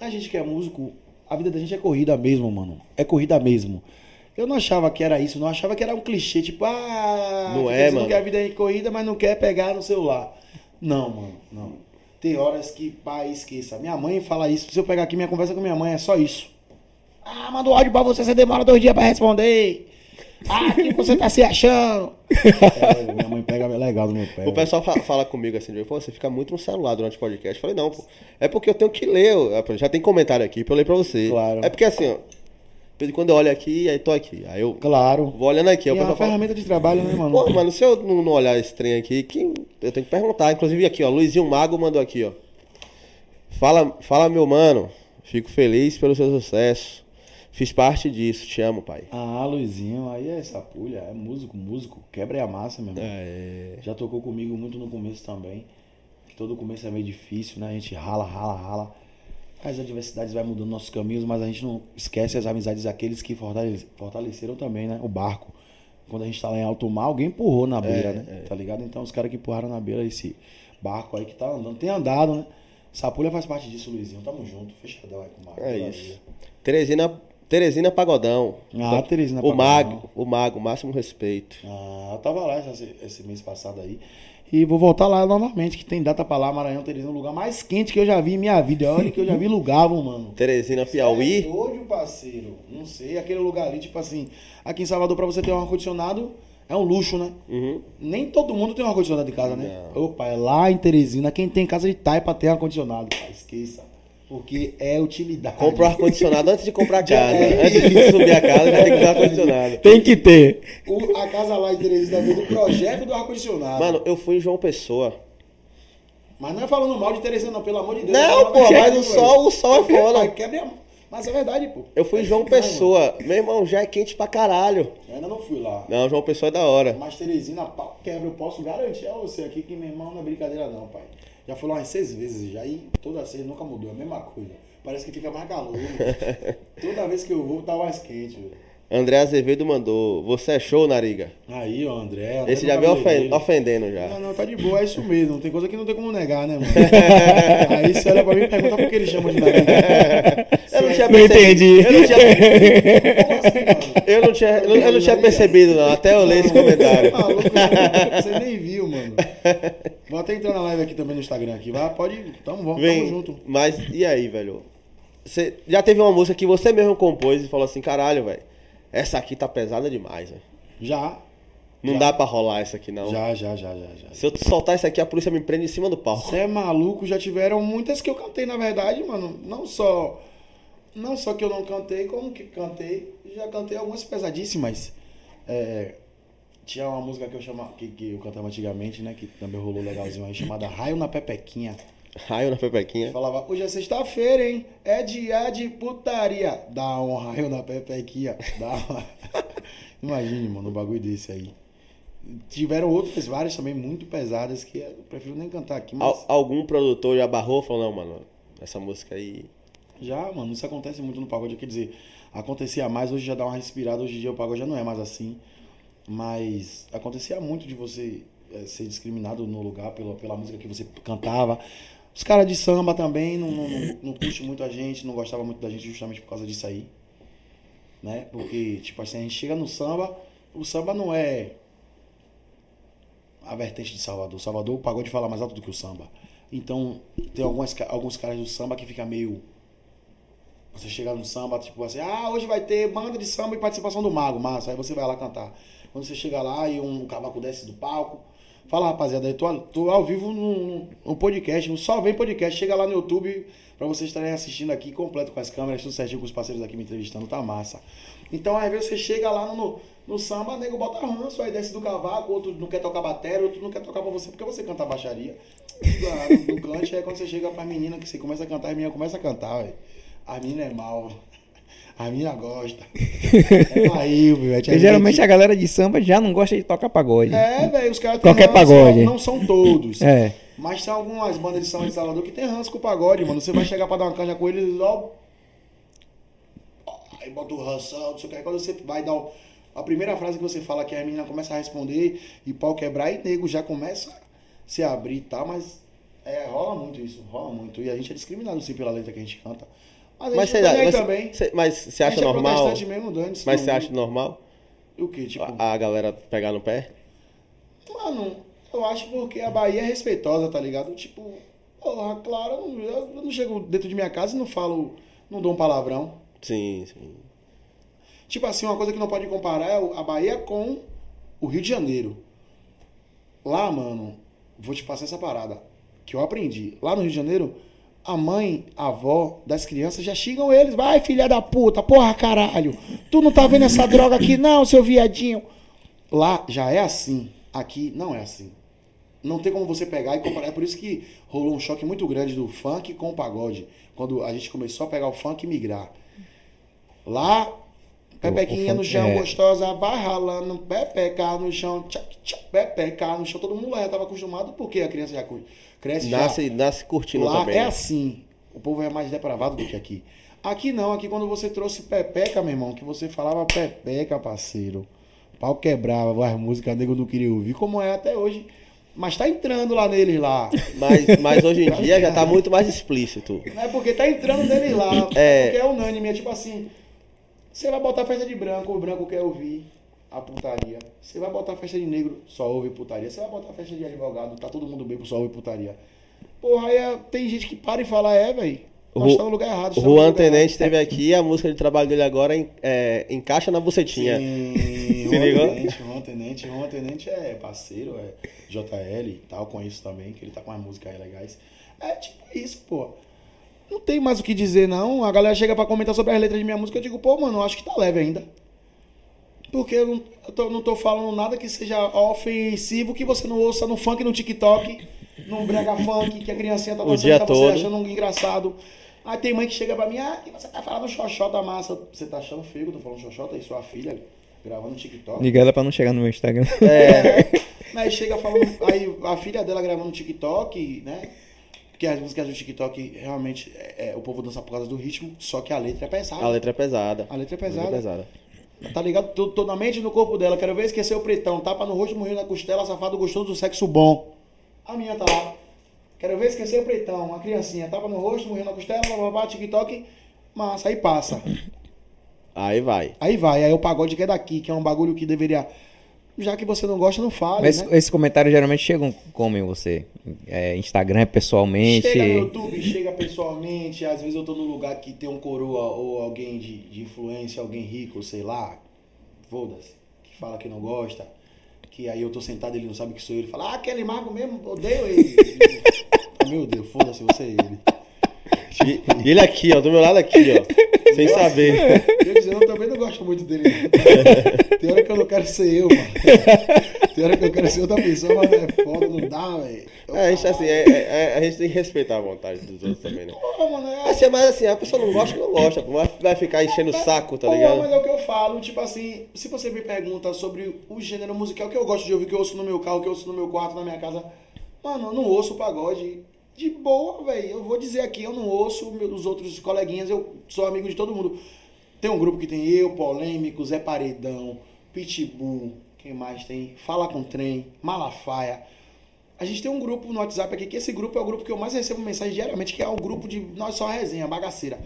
S4: A gente que é músico, a vida da gente é corrida mesmo, mano. É corrida mesmo. Eu não achava que era isso, não achava que era um clichê, tipo, ah,
S2: Não é, mano.
S4: que a vida é corrida, mas não quer pegar no celular. Não, mano, não. Tem horas que, pai, esqueça. Minha mãe fala isso. Se eu pegar aqui minha conversa com minha mãe, é só isso. Ah, manda um áudio pra você, você demora dois dias pra responder. Ah, que você tá se achando. É, minha mãe pega legal do meu pé.
S2: O pessoal fa- fala comigo assim, pô, você fica muito no celular durante o podcast. Eu falei, não, pô. É porque eu tenho que ler. eu- Já tem comentário aqui pra eu ler pra você.
S4: Claro.
S2: É porque assim, ó. Quando eu olho aqui, aí tô aqui. Aí eu
S4: Claro.
S2: vou olhando aqui.
S4: E é uma
S2: fala,
S4: ferramenta de trabalho, né, mano?
S2: Pô, mano, se eu não, não olhar esse trem aqui, que eu tenho que perguntar. Inclusive aqui, ó, Luizinho Mago mandou aqui, ó. Fala, fala meu mano, fico feliz pelo seu sucesso. Fiz parte disso, te amo, pai.
S4: Ah, Luizinho, aí é sapulha, é músico, músico, quebra a massa, meu irmão.
S2: É,
S4: Já tocou comigo muito no começo também. Todo começo é meio difícil, né? A gente rala, rala, rala. As adversidades vai mudando nossos caminhos, mas a gente não esquece as amizades daqueles que fortale- fortaleceram também, né? O barco. Quando a gente tá lá em alto mar, alguém empurrou na beira, né? Tá ligado? Então os caras que empurraram na beira esse barco aí que tá andando, tem andado, né? Sapulha faz parte disso, Luizinho. Tamo junto, fechadão aí com o Marco.
S2: é isso. Teresina, Teresina Pagodão.
S4: Ah, Teresina
S2: o
S4: Pagodão.
S2: Mago, o Mago, máximo respeito.
S4: Ah, eu tava lá esse, esse mês passado aí. E vou voltar lá novamente, que tem data pra lá, Maranhão, Teresina, o lugar mais quente que eu já vi em minha vida. Olha que eu já vi lugar, mano.
S2: Teresina
S4: É
S2: Piauí.
S4: doido, parceiro. Não sei, aquele lugar ali, tipo assim, aqui em Salvador, pra você ter um ar-condicionado, é um luxo, né?
S2: Uhum.
S4: Nem todo mundo tem um ar-condicionado de casa, né? Opa, é lá em Teresina, quem tem casa de taipa tem ar-condicionado, esqueça. Porque é utilidade.
S2: Compra o ar-condicionado antes de comprar a casa.
S4: é.
S2: Antes de subir a casa, já tem que ter ar-condicionado.
S3: Tem que ter.
S4: O- a casa lá em Teresina veio do projeto do ar-condicionado.
S2: Mano, eu fui em João Pessoa.
S4: Mas não é falando mal de Teresina, não, pelo amor de Deus.
S2: Não,
S4: é
S2: pô, mas o sol- o sol é foda.
S4: pai, quebra Mas é verdade, pô.
S2: Eu fui em João
S4: mano.
S2: Pessoa. Meu irmão, já é quente pra caralho.
S4: Eu ainda não fui lá.
S2: Não, João Pessoa é da hora.
S4: Mas Teresina, pau quebra, eu posso garantir a você aqui que meu irmão não é brincadeira não, pai. Já fui lá umas seis vezes já e toda vez nunca mudou, é a mesma coisa. Parece que fica mais calor. toda vez que eu vou tá mais quente, velho.
S2: André Azevedo mandou. Você é show, Nariga?
S4: Aí, ó, André. André
S2: Esse já veio
S4: cabeleireiro.
S2: ofen- ofendendo já.
S4: Não, não, tá de boa, é isso mesmo. Tem coisa que não tem como negar, né, mano? Aí você olha pra mim e pergunta por que ele chama de nariga.
S2: Eu não tinha
S3: Não
S2: percebido.
S3: entendi.
S2: Eu não tinha,
S4: Como assim?
S2: Eu não tinha, eu não- tinha percebido, não. Até eu ler esse comentário.
S4: Você, é maluco, você nem viu, mano. Vou até entrar na live aqui também no Instagram aqui. Vai, pode. Tamo, vamos, tamo
S2: Vem,
S4: junto.
S2: mas e aí, velho? Você já teve uma música que você mesmo compôs e falou assim, caralho, velho, essa aqui tá pesada demais, velho.
S4: Já.
S2: Não
S4: Já.
S2: dá pra rolar essa aqui, não.
S4: Já, já, já, já, já.
S2: Se eu soltar isso aqui, a polícia me prende em cima do palco.
S4: Você é maluco, já tiveram muitas que eu cantei, na verdade, mano. Não só. Não só que eu não cantei, como que cantei. Já cantei algumas pesadíssimas. É, tinha uma música que eu chama, que, que eu cantava antigamente, né? Que também rolou legalzinho aí, chamada Raio na Pepequinha.
S2: Raio na pepequinha.
S4: Falava, hoje é sexta-feira, hein? É dia de putaria. Dá um raio na pepequinha. Dá uma... Imagine, mano, um bagulho desse aí. Tiveram outras várias também muito pesadas que eu prefiro nem cantar aqui, mas
S2: Al- algum produtor já barrou e falou, não, mano, essa música aí.
S4: já, mano, isso acontece muito no pagode. Quer dizer, acontecia mais, hoje já dá uma respirada, hoje em dia o pagode já não é mais assim. Mas acontecia muito de você eh, ser discriminado no lugar pela, pela música que você cantava. Os caras de samba também não, não, não, curte muito a gente, não gostava muito da gente justamente por causa disso aí. Né? Porque, tipo assim, a gente chega no samba, o samba não é a vertente de Salvador. Salvador, o pagode fala mais alto do que o samba. Então, tem algumas, alguns caras do samba que fica meio. Você chega no samba, tipo assim, ah, hoje vai ter banda de samba e participação do Mago, massa. Aí você vai lá cantar. Quando você chega lá e um cavaco desce do palco, fala, rapaziada, eu tô, tô ao vivo num, num podcast, no Só Vem Podcast. Chega lá no YouTube pra vocês estarem assistindo aqui completo com as câmeras, tudo certinho com os parceiros aqui me entrevistando, tá massa. Então, às vezes você chega lá no, no samba, nego bota ranço, aí desce do cavaco, outro não quer tocar bateria, outro não quer tocar pra você porque você canta baixaria. No cante, aí quando você chega pra menina que você começa a cantar, a menina começa a cantar, velho. A menina é mal. A menina gosta. É barril, velho.
S3: Porque geralmente a galera de samba já não gosta de tocar pagode.
S4: É, velho, os caras
S3: Qualquer
S4: ranço,
S3: pagode.
S4: Não, são todos.
S3: É.
S4: Mas tem algumas bandas de samba de Salvador que tem ranço com o pagode, mano. Você vai chegar pra dar uma canja com eles, ó. Aí bota o ranção, não sei o que. Quando você vai dar o- a primeira frase que você fala que a menina começa a responder e pau quebrar e nego já começa a se abrir e tal, mas é, rola muito isso, rola muito. E a gente é discriminado sim pela letra que a gente canta. Mas
S2: Mas
S4: aí
S2: mas,
S4: também.
S2: você- mas você acha
S4: é
S2: normal?
S4: mesmo,
S2: Mas você acha normal
S4: O que, tipo...
S2: a a galera pegar no pé?
S4: Mano, eu acho porque a Bahia é respeitosa, tá ligado? Tipo, porra, claro, eu não, eu não chego dentro de minha casa e não falo, não dou um palavrão.
S2: Sim, sim.
S4: Tipo assim, uma coisa que não pode comparar é a Bahia com o Rio de Janeiro. Lá, mano, vou te passar essa parada que eu aprendi. Lá no Rio de Janeiro, a mãe, a avó das crianças já xingam eles. Vai, filha da puta, porra, caralho. Tu não tá vendo essa droga aqui, não, seu viadinho. Lá já é assim. Aqui não é assim. Não tem como você pegar e comparar. É por isso que rolou um choque muito grande do funk com o pagode. Quando a gente começou a pegar o funk e migrar. Lá, pepequinha no chão,
S3: é.
S4: gostosa, vai ralando, pepeca no chão, tchac, tchac, pepeca no chão. Todo mundo lá já estava acostumado, porque a criança já cresce já.
S2: Nasce, nasce curtindo
S4: Lá
S2: também.
S4: é
S2: né?
S4: assim. O povo é mais depravado do que aqui. Aqui não, aqui quando você trouxe pepeca, meu irmão, que você falava pepeca, parceiro. Pau quebrava, as músicas, nego não queria ouvir, como é até hoje. Mas tá entrando lá neles lá.
S2: Mas, mas hoje em dia já tá muito mais explícito.
S4: Não é porque tá entrando neles lá.
S2: É.
S4: Porque é unânime, é tipo assim. Você vai botar festa de branco, o branco quer ouvir a putaria. Você vai botar festa de negro, só ouve putaria. Você vai botar festa de advogado, tá todo mundo bem, só ouve putaria. Porra, aí é- tem gente que para e fala, é, velho. Nós tá no lugar errado.
S2: O Juan Tenente esteve aqui a música de trabalho dele agora é, encaixa na bucetinha.
S4: Sim,
S2: Se ligou?
S4: Tenente, Juan Tenente, Juan Tenente é parceiro, é JL e tal, conheço também, que ele tá com umas músicas aí legais. É tipo isso, pô. Não tem mais o que dizer, não. A galera chega pra comentar sobre as letras de minha música, eu digo, pô, mano, eu acho que tá leve ainda. Porque eu não, eu tô, não tô falando nada que seja ofensivo, que você não ouça no funk, no TikTok, no brega funk, que a criancinha tá dançando, tá você
S2: todo.
S4: achando um engraçado. Aí tem mãe que chega pra mim, ah, que você tá falando xoxota massa. Você tá achando feio que eu tô falando xoxota e sua filha gravando TikTok?
S3: Liga ela pra não chegar no meu Instagram.
S4: É. Aí chega falando, aí a filha dela gravando TikTok, né? Porque as músicas do TikTok realmente é, é, o povo dança por causa do ritmo, só que a letra é pesada.
S2: A letra é pesada.
S4: A letra é
S2: A letra é
S4: pesada. Tá ligado? Tô, tô na mente e no corpo dela. Quero ver esquecer o pretão. Tapa no rosto, morrendo na costela, safado gostoso do sexo bom. A minha tá lá. Quero ver esquecer o pretão. A criancinha. Tapa no rosto, morrendo na costela, blá, TikTok. Massa, aí passa.
S2: Aí vai.
S4: Aí vai, aí o pagode que é daqui, que é um bagulho que deveria. Já que você não gosta, não fale.
S3: Mas
S4: né?
S3: esses comentários geralmente chegam como em você? É, Instagram, pessoalmente?
S4: Chega no YouTube, chega pessoalmente, às vezes eu tô num lugar que tem um coroa ou alguém de, de influência, alguém rico, sei lá, foda-se, que fala que não gosta, que aí eu tô sentado ele não sabe que sou eu, ele fala, ah, aquele mago mesmo, odeio ele. Meu Deus, foda-se, você é ele.
S2: E, e ele aqui, ó, do meu lado aqui, ó. sem saber.
S4: Eu, dizer, eu também não gosto muito dele. não. Tem hora que eu não quero ser eu, mano. Tem hora que eu quero ser outra pessoa, mas é foda, não dá, velho.
S2: É, a gente, assim, é- é- é- a gente tem que respeitar a vontade dos outros também, né?
S4: Porra, mano, é...
S2: Assim, mas assim, a pessoa não gosta, não gosta. Vai, ficar enchendo o saco, tá ligado?
S4: mas é o que eu falo, tipo assim, se você me pergunta sobre o gênero musical que eu gosto de ouvir, que eu ouço no meu carro, que eu ouço no meu quarto, na minha casa, mano, eu não ouço pagode de boa, velho. Eu vou dizer aqui, eu não ouço meus outros coleguinhas, eu sou amigo de todo mundo. Tem um grupo que tem eu, Polêmico, Zé Paredão, Pitbull, quem mais tem? Fala com Trem, Malafaia. A gente tem um grupo no WhatsApp aqui, que esse grupo é o grupo que eu mais recebo mensagem diariamente, que é o grupo de Nós Só Resenha, Bagaceira.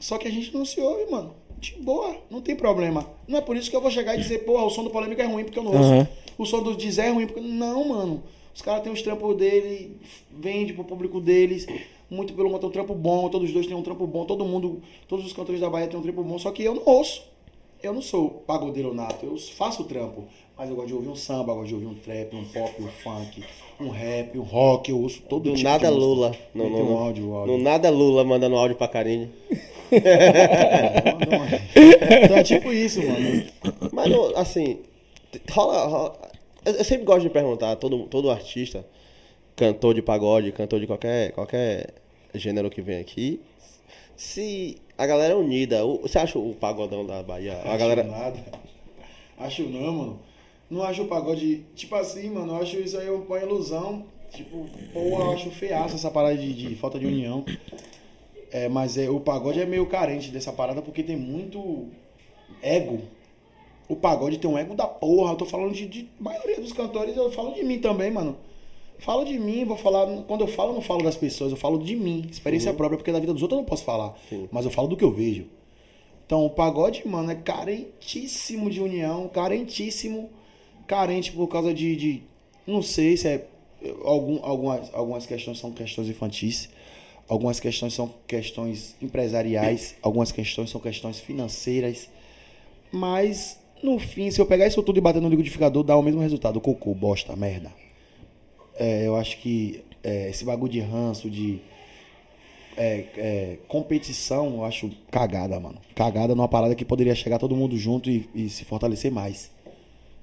S4: Só que a gente não se ouve, mano. De boa, não tem problema. Não é por isso que eu vou chegar e dizer, porra, o som do polêmico é ruim porque eu não ouço.
S3: Aham.
S4: O som do Dizé é ruim porque. Não, mano. Os caras têm os trampos dele, vende pro público deles. Muito pelo tem um trampo bom, todos os dois têm um trampo bom, todo mundo, todos os cantores da Bahia têm um trampo bom, só que eu não ouço. Eu não sou pagodeiro nato, eu faço trampo. Mas eu gosto de ouvir um samba, eu gosto de ouvir um trap, um pop, um funk, um rap, um rock, eu ouço todo
S2: Do
S4: tipo
S2: nada
S4: de.
S2: Lula. Não, não,
S4: um
S2: não.
S4: áudio, um áudio.
S2: No nada Lula mandando áudio pra Karine.
S4: Então é tipo isso, mano.
S2: Mas, não, assim, rola, rola- Eu eu sempre gosto de perguntar a todo, todo artista, cantor de pagode, cantor de qualquer, qualquer gênero que vem aqui, se a galera é unida. O- Você acha o pagodão da Bahia? A galera.
S4: Acho nada. Acho não, mano. Não acho o pagode. Tipo assim, mano, eu acho isso aí uma ilusão. Tipo, pô, eu acho feiaço essa parada de, de falta de união. É, mas é, o pagode é meio carente dessa parada porque tem muito ego. O pagode tem um ego da porra. Eu tô falando de, de maioria dos cantores, eu falo de mim também, mano. Falo de mim, vou falar. Quando eu falo, eu não falo das pessoas, eu falo de mim. Experiência própria, porque da vida dos outros eu não posso falar. Mas eu falo do que eu vejo. Então, o pagode, mano, é carentíssimo de união, carentíssimo, carente por causa de, de não sei se é algum, algumas, algumas questões são questões infantis, algumas questões são questões empresariais, algumas questões são questões financeiras, mas no fim, se eu pegar isso tudo e bater no liquidificador, dá o mesmo resultado, cocô, bosta, merda. É, eu acho que é, esse bagulho de ranço, de é, é, competição, eu acho cagada, mano. Cagada numa parada que poderia chegar todo mundo junto e, e se fortalecer mais.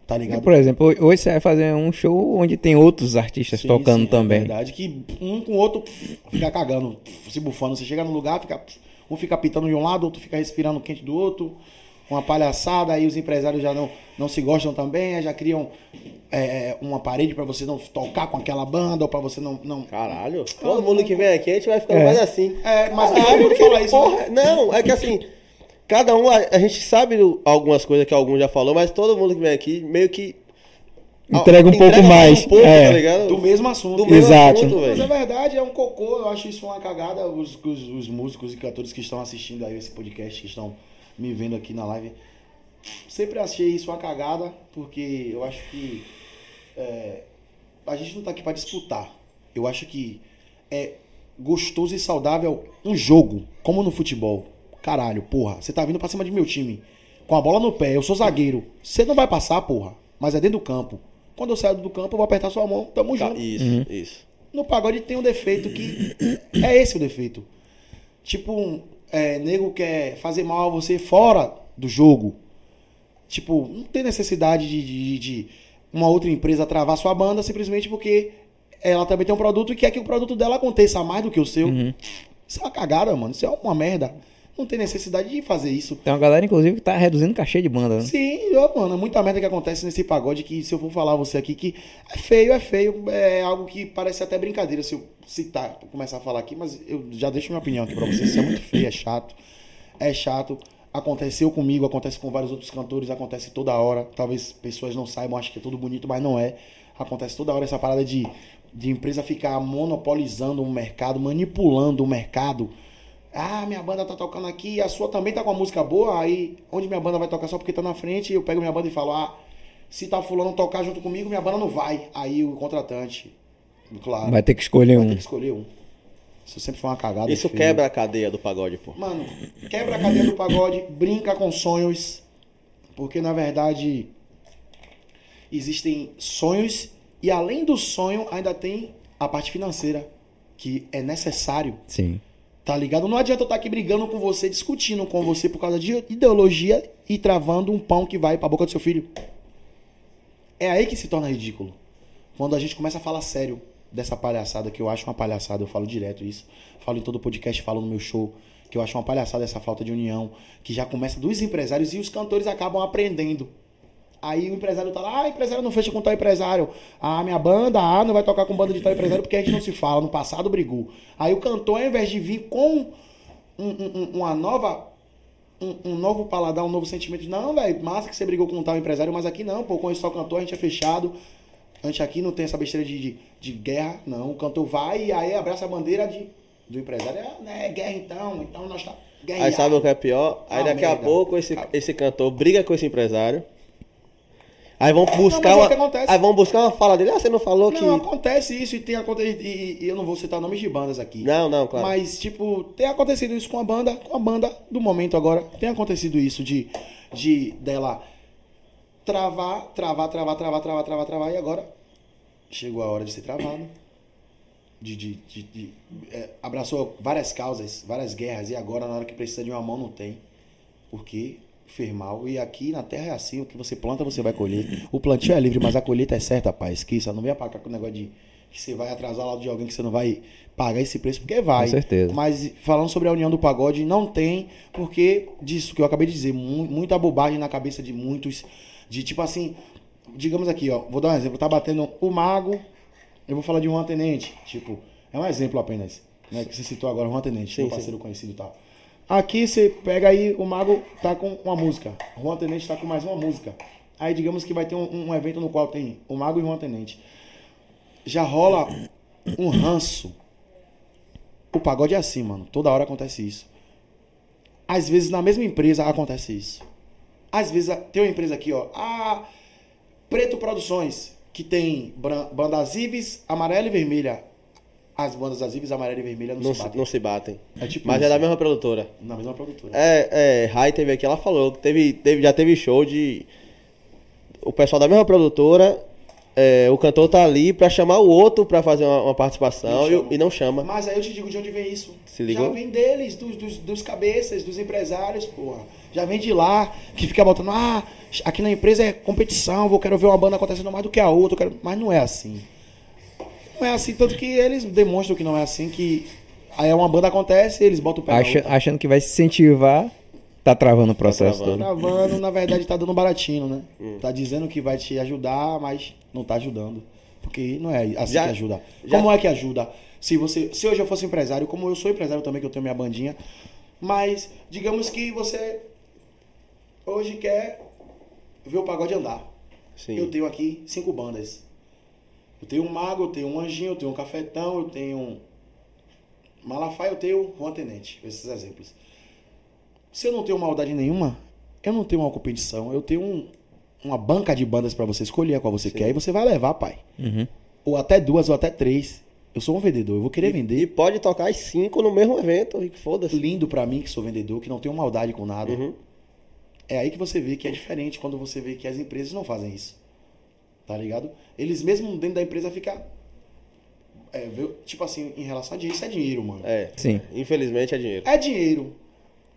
S4: Tá ligado?
S3: Por exemplo, hoje você vai fazer um show onde tem outros artistas
S4: Sim,
S3: tocando
S4: sim,
S3: também.
S4: É verdade que um com o outro fica cagando, se bufando. Você chega no lugar, fica, um fica pitando de um lado, outro fica respirando quente do outro. Uma palhaçada, aí os empresários já não, não se gostam também, já criam é, uma parede pra você não tocar com aquela banda, ou pra você não. não...
S2: Caralho, todo mundo que vem aqui, a gente vai ficando mais assim.
S4: É, mas
S2: Ah,
S4: todo mundo
S2: porque,
S4: fala isso,
S2: porra,
S4: né?
S2: Não, é que assim, cada um, a, a gente sabe algumas coisas que algum já falou, mas todo mundo que vem aqui meio que.
S3: Entrega um pouco mais,
S2: Um pouco,
S3: é.
S2: tá ligado?
S4: Do mesmo assunto.
S2: Do mesmo
S3: Exato.
S2: assunto,
S4: Mas é verdade, é um cocô. Eu acho isso uma cagada. Os, os, os músicos e cantores que estão assistindo aí esse podcast, que estão me vendo aqui na live, sempre achei isso uma cagada, porque eu acho que é, a gente não tá aqui pra disputar. Eu acho que é gostoso e saudável um jogo, como no futebol. Caralho, porra, você tá vindo pra cima de meu time com a bola no pé, eu sou zagueiro. Você não vai passar, porra, mas é dentro do campo. Quando eu saio do campo, eu vou apertar sua mão, tamo junto.
S2: Isso, isso.
S4: No pagode tem um defeito que é esse o defeito. Tipo, é, nego quer fazer mal a você fora do jogo. Tipo, não tem necessidade de, de- de uma outra empresa travar sua banda simplesmente porque ela também tem um produto e quer que o produto dela aconteça mais do que o seu. Isso é uma cagada, mano. Isso é uma merda. Não tem necessidade de fazer isso.
S3: Tem uma galera, inclusive, que tá reduzindo cachê de banda, né?
S4: Sim, ó, mano, é muita merda que acontece nesse pagode que se eu for falar a você aqui que é feio, é feio, é algo que parece até brincadeira se eu citar, começar a falar aqui, mas eu já deixo minha opinião aqui pra vocês, isso é muito feio, é chato, é chato, aconteceu comigo, acontece com vários outros cantores, acontece toda hora, talvez pessoas não saibam, acham que é tudo bonito, mas não é, acontece toda hora essa parada de, de empresa ficar monopolizando o mercado, manipulando o mercado, Ah, minha banda tá tocando aqui, a sua também tá com a música boa, aí onde minha banda vai tocar só porque tá na frente, eu pego minha banda e falo, ah, se tá fulano tocar junto comigo, minha banda não vai. Aí o contratante, claro,
S3: Vai ter que escolher
S4: vai
S3: um.
S4: ter que escolher um. Isso sempre foi uma cagada.
S2: Isso
S4: feia.
S2: quebra a cadeia do pagode, pô.
S4: Mano, quebra a cadeia do pagode, brinca com sonhos, porque na verdade existem sonhos e além do sonho ainda tem a parte financeira, que é necessário,
S3: Sim.
S4: Tá ligado? Não adianta eu estar aqui brigando com você, discutindo com você por causa de ideologia e travando um pão que vai pra boca do seu filho. É aí que se torna ridículo. Quando a gente começa a falar sério dessa palhaçada, que eu acho uma palhaçada, eu falo direto isso. Falo em todo podcast, falo no meu show, que eu acho uma palhaçada essa falta de união, que já começa dos empresários e os cantores acabam aprendendo. Aí o empresário tá lá, ah, empresário não fecha com tal empresário. Ah, minha banda, ah, não vai tocar com banda de tal empresário porque a gente não se fala. No passado brigou. Aí o cantor, ao invés de vir com um- um- um- uma nova um, um novo paladar, um novo sentimento. Não, velho, massa que você brigou com tal empresário, mas aqui não, pô, conheço só cantor, a gente é fechado. A gente aqui não tem essa besteira de, de, de guerra, não. O cantor vai e aí abraça a bandeira de, do empresário. É, né, guerra então, então nós tá guerreado.
S2: Aí sabe o que é pior? Aí
S4: Ah,
S2: daqui a
S4: merda.
S2: pouco esse, esse cantor briga com esse empresário. Aí vão buscar
S4: é o
S2: uma. Aí vão buscar uma fala dele. Ah, você não falou que.
S4: Não, acontece isso e tem acontecido. E, e eu não vou citar nomes de bandas aqui.
S2: Não, não, claro.
S4: Mas, tipo, tem acontecido isso com a banda, com a banda do momento agora. Tem acontecido isso de, de dela travar, travar, travar, travar, travar, travar, travar. E agora chegou a hora de ser travado. De, de, de, de- é, abraçou várias causas, várias guerras. E agora, na hora que precisa de uma mão, não tem. Porque fez mal. E aqui na terra é assim: o que você planta, você vai colher. O plantio é livre, mas a colheita é certa, pai. Esqueça. Não venha pra cá com o negócio de que você vai atrasar lá de alguém que você não vai pagar esse preço, porque vai.
S3: Com certeza.
S4: Mas falando sobre a união do pagode, não tem, porque disso que eu acabei de dizer, mu- muita bobagem na cabeça de muitos, de tipo assim, digamos aqui, ó, vou dar um exemplo, tá batendo o mago, eu vou falar de Juan Tenente, tipo, é um exemplo apenas, né, que você citou agora, Juan Tenente,
S2: Sim,
S4: meu
S2: sim.
S4: parceiro conhecido e tal. Aqui você pega aí, o mago tá com uma música, Juan Tenente tá com mais uma música. Aí digamos que vai ter um, um evento no qual tem o mago e o Juan Tenente. Já rola um ranço o pagode é assim, mano. Toda hora acontece isso. Às vezes na mesma empresa acontece isso. Às vezes tem uma empresa aqui, ó. A Preto Produções, que tem bandas Ives, amarela e vermelha. As bandas Ives, amarela e vermelha não,
S2: Não
S4: se batem.
S2: não se batem.
S4: É tipo
S2: Mas
S4: isso.
S2: é da mesma produtora.
S4: Na mesma produtora.
S2: É, é, Rai teve aqui, ela falou que teve, teve, já teve show de. O pessoal da mesma produtora, é, o cantor tá ali pra chamar o outro pra fazer uma, uma participação
S4: Não
S2: e, e não chama.
S4: Mas aí eu te digo de onde vem isso.
S2: Se ligou?
S4: Já vem deles, dos, dos, dos cabeças, dos empresários, porra. Já vem de lá, que fica botando, ah, aqui na empresa é competição, eu quero ver uma banda acontecendo mais do que a outra, quero... mas não é assim. Não é assim, tanto que eles demonstram que não é assim, que aí uma banda acontece, eles botam o pé
S3: Acha- achando que vai se incentivar, tá travando o processo
S2: travando.
S3: todo.
S4: Travando, na verdade, tá dando baratinho, né? Tá dizendo que vai te ajudar, mas não tá ajudando. Porque não é assim
S2: Já-
S4: que ajuda.
S2: já-
S4: Como é que ajuda? Se você, se hoje eu fosse empresário, como eu sou empresário também, que eu tenho minha bandinha, mas digamos que você hoje quer ver o pagode andar.
S2: Sim.
S4: Eu tenho aqui cinco bandas. Eu tenho um mago, eu tenho um anjinho, eu tenho um cafetão, eu tenho um Malafaia, eu tenho Juan Tenente. Esses exemplos. Se eu não tenho maldade nenhuma, eu não tenho uma competição. Eu tenho um- uma banca de bandas pra você escolher a qual você quer e você vai levar, pai. Ou até duas, ou até três. Eu sou um vendedor, eu vou querer
S2: E
S4: vender.
S2: pode tocar as cinco no mesmo evento, e que foda-se.
S4: Lindo pra mim que sou vendedor, que não tenho maldade com nada.
S2: Uhum.
S4: É aí que você vê que é diferente quando você vê que as empresas não fazem isso. Tá ligado? Eles mesmo dentro da empresa ficam. É, tipo assim, em relação a dinheiro, isso é dinheiro, mano.
S2: É.
S3: Sim.
S2: Infelizmente é dinheiro.
S4: É dinheiro.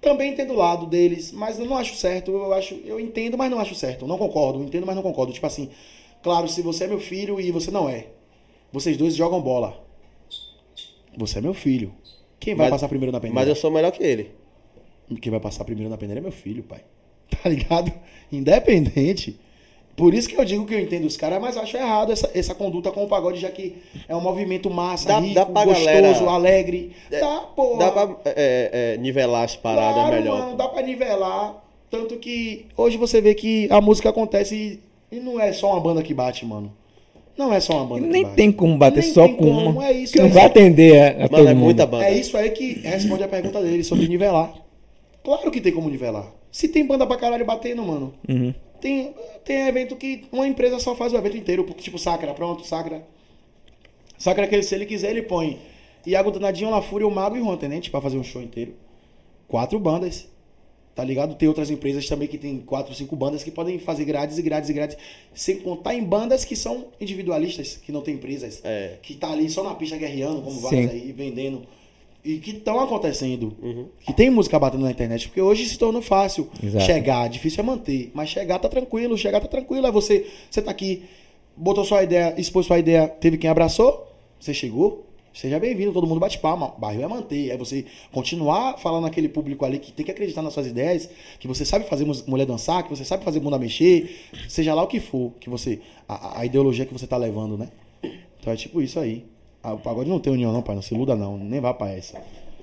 S4: Também entendo o lado deles, mas eu não acho certo. Eu acho, eu entendo, mas não acho certo. Eu não concordo, entendo, mas não concordo. Tipo assim, claro, se você é meu filho e você não é, vocês dois jogam bola. Você é meu filho. Quem vai
S2: Mas-
S4: passar primeiro na peneira?
S2: Mas eu sou melhor que ele.
S4: Quem vai passar primeiro na peneira é meu filho, pai. Tá ligado? Independente. Por isso que eu digo que eu entendo os caras, mas acho errado essa, essa conduta com o pagode, já que é um movimento massa,
S2: Dá-
S4: rico,
S2: dá pra
S4: gostoso,
S2: galera-
S4: alegre. Dá, porra.
S2: Dá pra é, é, nivelar as paradas
S4: Claro,
S2: melhor.
S4: mano, dá pra nivelar. Tanto que hoje você vê que a música acontece e, e não é só uma banda que bate, mano. Não é só uma banda. que
S3: Nem
S4: bate.
S3: tem como bater
S4: Nem
S3: só
S4: tem
S3: com
S4: como,
S3: uma.
S4: É isso,
S3: que
S4: é
S3: não
S4: isso.
S3: vai atender a, a
S2: Mano,
S3: todo
S2: é
S3: mundo.
S2: muita banda.
S4: É isso aí que responde a pergunta dele sobre nivelar. Claro que tem como nivelar. Se tem banda pra caralho batendo, mano.
S3: Uhum.
S4: Tem, tem evento que uma empresa só faz o evento inteiro. Tipo Sacra, pronto, Sacra. Sacra que ele, se ele quiser, ele põe Iago Danadinho, La Fúria, o Mago e o Juan Tenente pra fazer um show inteiro. Quatro bandas. Tá ligado? Tem outras empresas também que tem quatro, cinco bandas que podem fazer grades e grades e grades. Sem contar em bandas que são individualistas, que não tem empresas.
S2: É.
S4: Que tá ali só na pista guerreando, como
S3: Sim.
S4: várias aí, vendendo. E que estão acontecendo. Que tem música batendo na internet. Porque hoje se tornou fácil
S3: Exato.
S4: chegar. Difícil é manter. Mas chegar tá tranquilo. Chegar tá tranquilo. É você, você tá aqui, botou sua ideia, expôs sua ideia, teve quem abraçou. Você chegou. Seja bem-vindo, todo mundo bate palma. O barril é manter. É você continuar falando naquele público ali que tem que acreditar nas suas ideias, que você sabe fazer mulher dançar, que você sabe fazer bunda mexer, seja lá o que for, que você. A, a ideologia que você tá levando, né? Então é tipo isso aí. Ah, o pagode não tem união, não, pai. Não se iluda, não. Nem vá pra essa.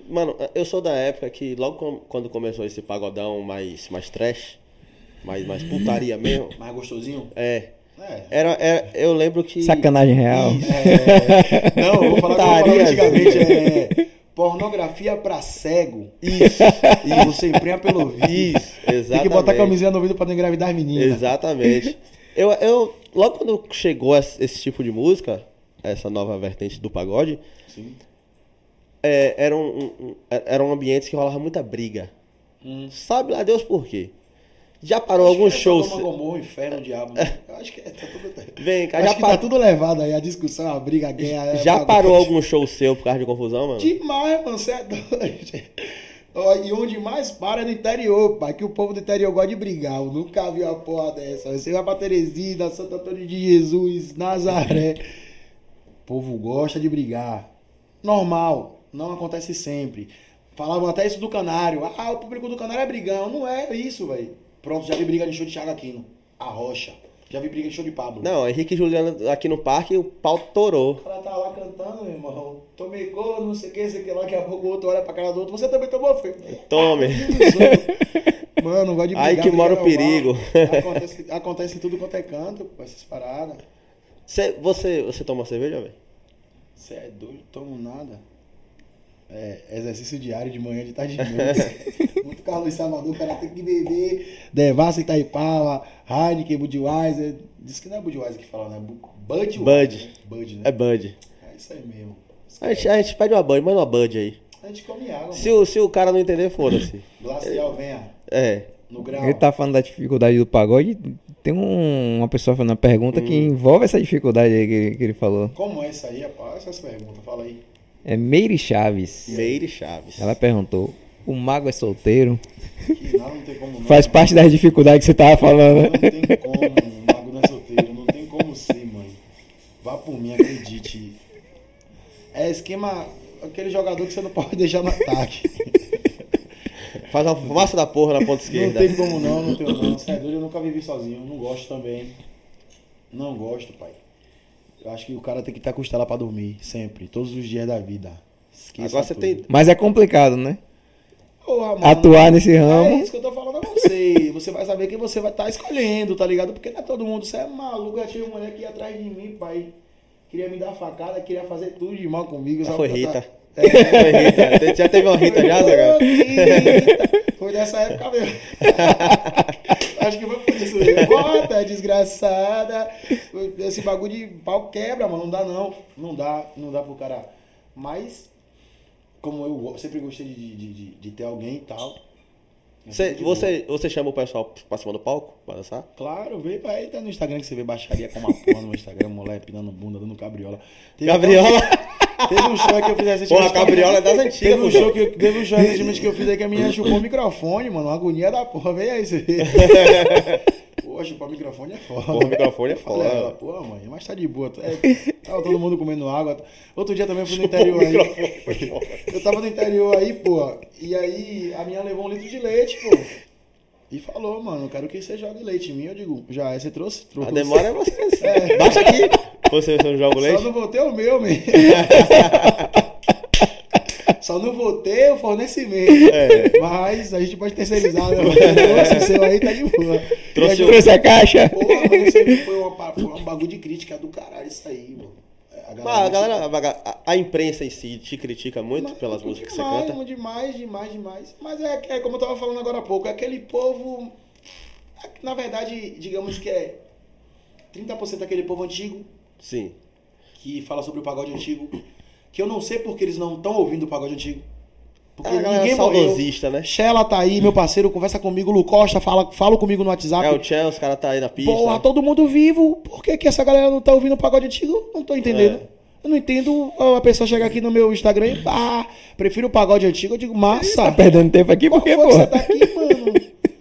S2: Mano, eu sou da época que logo com- quando começou esse pagodão mais, mais trash, mais, mais putaria mesmo,
S4: Mais gostosinho?
S2: é.
S4: É.
S2: Era, era, eu lembro que.
S3: Sacanagem real.
S4: É, não, eu vou falar eu
S2: Putaria.
S4: antigamente. É, pornografia pra cego.
S2: Isso,
S4: E você emprega pelo ouvido.
S2: isso, exatamente.
S4: Tem que botar a camisinha no ouvido pra não engravidar as meninas.
S2: Exatamente. Eu, eu, logo quando chegou esse, esse tipo de música, essa nova vertente do pagode,
S4: Sim.
S2: é, eram, um, um, eram ambientes que rolava muita briga. Sabe lá Deus por quê? Já parou alguns shows.
S4: Sodoma, Gomorra, inferno, diabo. Né? Eu acho que é, tá tudo.
S2: Vem cá,
S4: acho
S2: já,
S4: que
S2: pa-
S4: tá tudo levado aí, a discussão, a briga, a guerra. é
S2: já
S4: pagode.
S2: parou algum show seu por causa de confusão, mano?
S4: Demais, mano, você é doido. E onde mais para é no interior, pai, que o povo do interior gosta de brigar. Eu nunca vi uma porra dessa. Você vai pra Teresina, Santo Antônio de Jesus, Nazaré. O povo gosta de brigar. Normal, não acontece sempre. Falavam até isso do Canário. Ah, o público do Canário é brigão. Não é isso, velho. Pronto, já vi briga de show de Thiago Aquino. A Rocha. Já vi briga de show de Pablo.
S2: Não, Henrique e Juliano aqui no parque, o pau torou.
S4: O cara tá lá cantando, meu irmão. Tomei gol, não sei o que, sei o que lá, daqui a pouco o outro olha pra cara do outro. Você também tomou, foi?
S2: Tome.
S4: Mano, gosto de brigar.
S2: Aí que mora o
S4: normal.
S2: perigo.
S4: Acontece, acontece em tudo quanto é canto, pô, essas paradas.
S2: Cê- você, você toma cerveja, velho?
S4: Você é doido, tomo nada. É, exercício diário de manhã, de tarde de noite. Muito Carlos em Salvador, o cara tem que beber. Devassa Itaipava, Heineken, Budweiser. Diz que não é Budweiser que fala, né? Bu- Bud.
S2: Bud.
S4: Bud, né?
S2: É Bud.
S4: É isso aí mesmo.
S2: A gente, a gente pede uma Bud, manda uma Bud aí.
S4: A gente come água,
S2: Se o, se o cara não entender, foda-se.
S4: Glacial, venha.
S2: É.
S4: No grau.
S3: Ele tá falando da dificuldade do pagode. Tem um- uma pessoa fazendo uma pergunta
S2: Hum.
S3: que envolve essa dificuldade aí que, que ele falou.
S4: Como é isso aí, rapaz? Essas perguntas, fala aí.
S3: É Meire Chaves.
S2: Meire Chaves.
S3: Ela perguntou: o mago é solteiro?
S4: Que não, não tem como não.
S3: Faz parte das dificuldades que você tava falando,
S4: Não
S3: né?
S4: tem como, o mago não é solteiro, não tem como ser, mãe. Vá por mim, acredite. É esquema, aquele jogador que você não pode deixar no ataque.
S2: Faz uma fumaça da porra na ponta
S4: Não
S2: esquerda.
S4: tem como não, não tenho não. Você é doido, eu nunca vivi sozinho, não gosto também. Não gosto, pai. Eu acho que o cara tem que estar com costela pra dormir, sempre, todos os dias da vida. Esqueça
S2: Agora você
S4: tudo.
S2: tem.
S3: Mas é complicado, né?
S4: Porra, mano.
S3: Atuar nesse ramo.
S4: É isso que eu tô falando a você. Você vai saber quem você vai estar escolhendo, tá ligado? Porque não é todo mundo. Você é maluco. Eu tinha uma mulher que ia atrás de mim, pai. Queria me dar facada, queria fazer tudo de mal comigo.
S2: Já
S4: só
S2: foi Rita.
S4: tá- É.
S2: Rita. Já teve uma Rita já, Zé?
S4: Foi dessa época mesmo. Acho que foi por isso. Bota, desgraçada. Esse bagulho de pau quebra, mano. Não dá, não. Não dá, não dá pro cara. Mas, como eu sempre gostei de, de, de, de ter alguém e tal. eu
S2: Você, você, chama o pessoal pra cima do palco pra dançar?
S4: Claro, vê pra aí, tá no Instagram que você vê baixaria com uma porra no Instagram, mulher pinando bunda, dando cabriola. Teve
S2: Gabriola?
S4: Teve um show que eu fiz recentemente.
S2: Porra, cabriola é das antigas,
S4: Teve um
S2: pô.
S4: show que eu, teve um show recentemente que eu fiz aí que a menina chupou o microfone, mano. Uma agonia da porra. Vem aí, você. Pô, chupar o microfone é foda.
S2: Porra, o microfone é foda.
S4: ela, porra, mãe, mas tá de boa. É, tava todo mundo comendo água. Outro dia também eu fui no interior aí. Eu tava no interior aí, pô. E aí a minha levou um litro de leite, pô. E falou, mano, eu quero que você jogue leite em mim. Eu digo, já é, você trouxe?
S2: A
S4: Trouxe.
S2: demora é você. Baixa aqui. Você, você não joga o
S4: Só
S2: leite?
S4: não vou ter o meu, man. Só não vou ter o fornecimento. Mas a gente pode terceirizar, né? Trouxe o seu aí, tá de boa.
S2: Trouxe
S4: E a
S2: o-
S3: Trouxe a caixa?
S4: Porra, mano, aí foi, uma, foi um bagulho de crítica do caralho, isso aí, mano. É, A
S2: Mas a galera, a, a imprensa em si te critica muito
S4: Mas,
S2: pelas músicas que você
S4: demais,
S2: canta.
S4: Demais, demais, demais. Mas é, é como eu tava falando agora há pouco, é aquele povo. Na verdade, digamos que é 30% daquele povo antigo
S2: Sim.
S4: que fala sobre o pagode antigo. Que eu não sei porque eles não estão ouvindo o pagode antigo. Porque
S2: É a galera
S4: ninguém morreu.
S2: saudosista, né?
S4: Shella tá aí, meu parceiro, conversa comigo. Lu Costa, fala, fala comigo no WhatsApp.
S2: É o Chel, os caras tá aí na pista.
S4: Porra, todo mundo vivo. Por que, que essa galera não tá ouvindo o pagode antigo? Não tô entendendo.
S2: É.
S4: Eu não entendo a pessoa chegar aqui no meu Instagram e ah, prefiro o pagode antigo. Eu digo, massa.
S3: Tá perdendo tempo aqui porque, porra.
S4: você tá aqui, mano?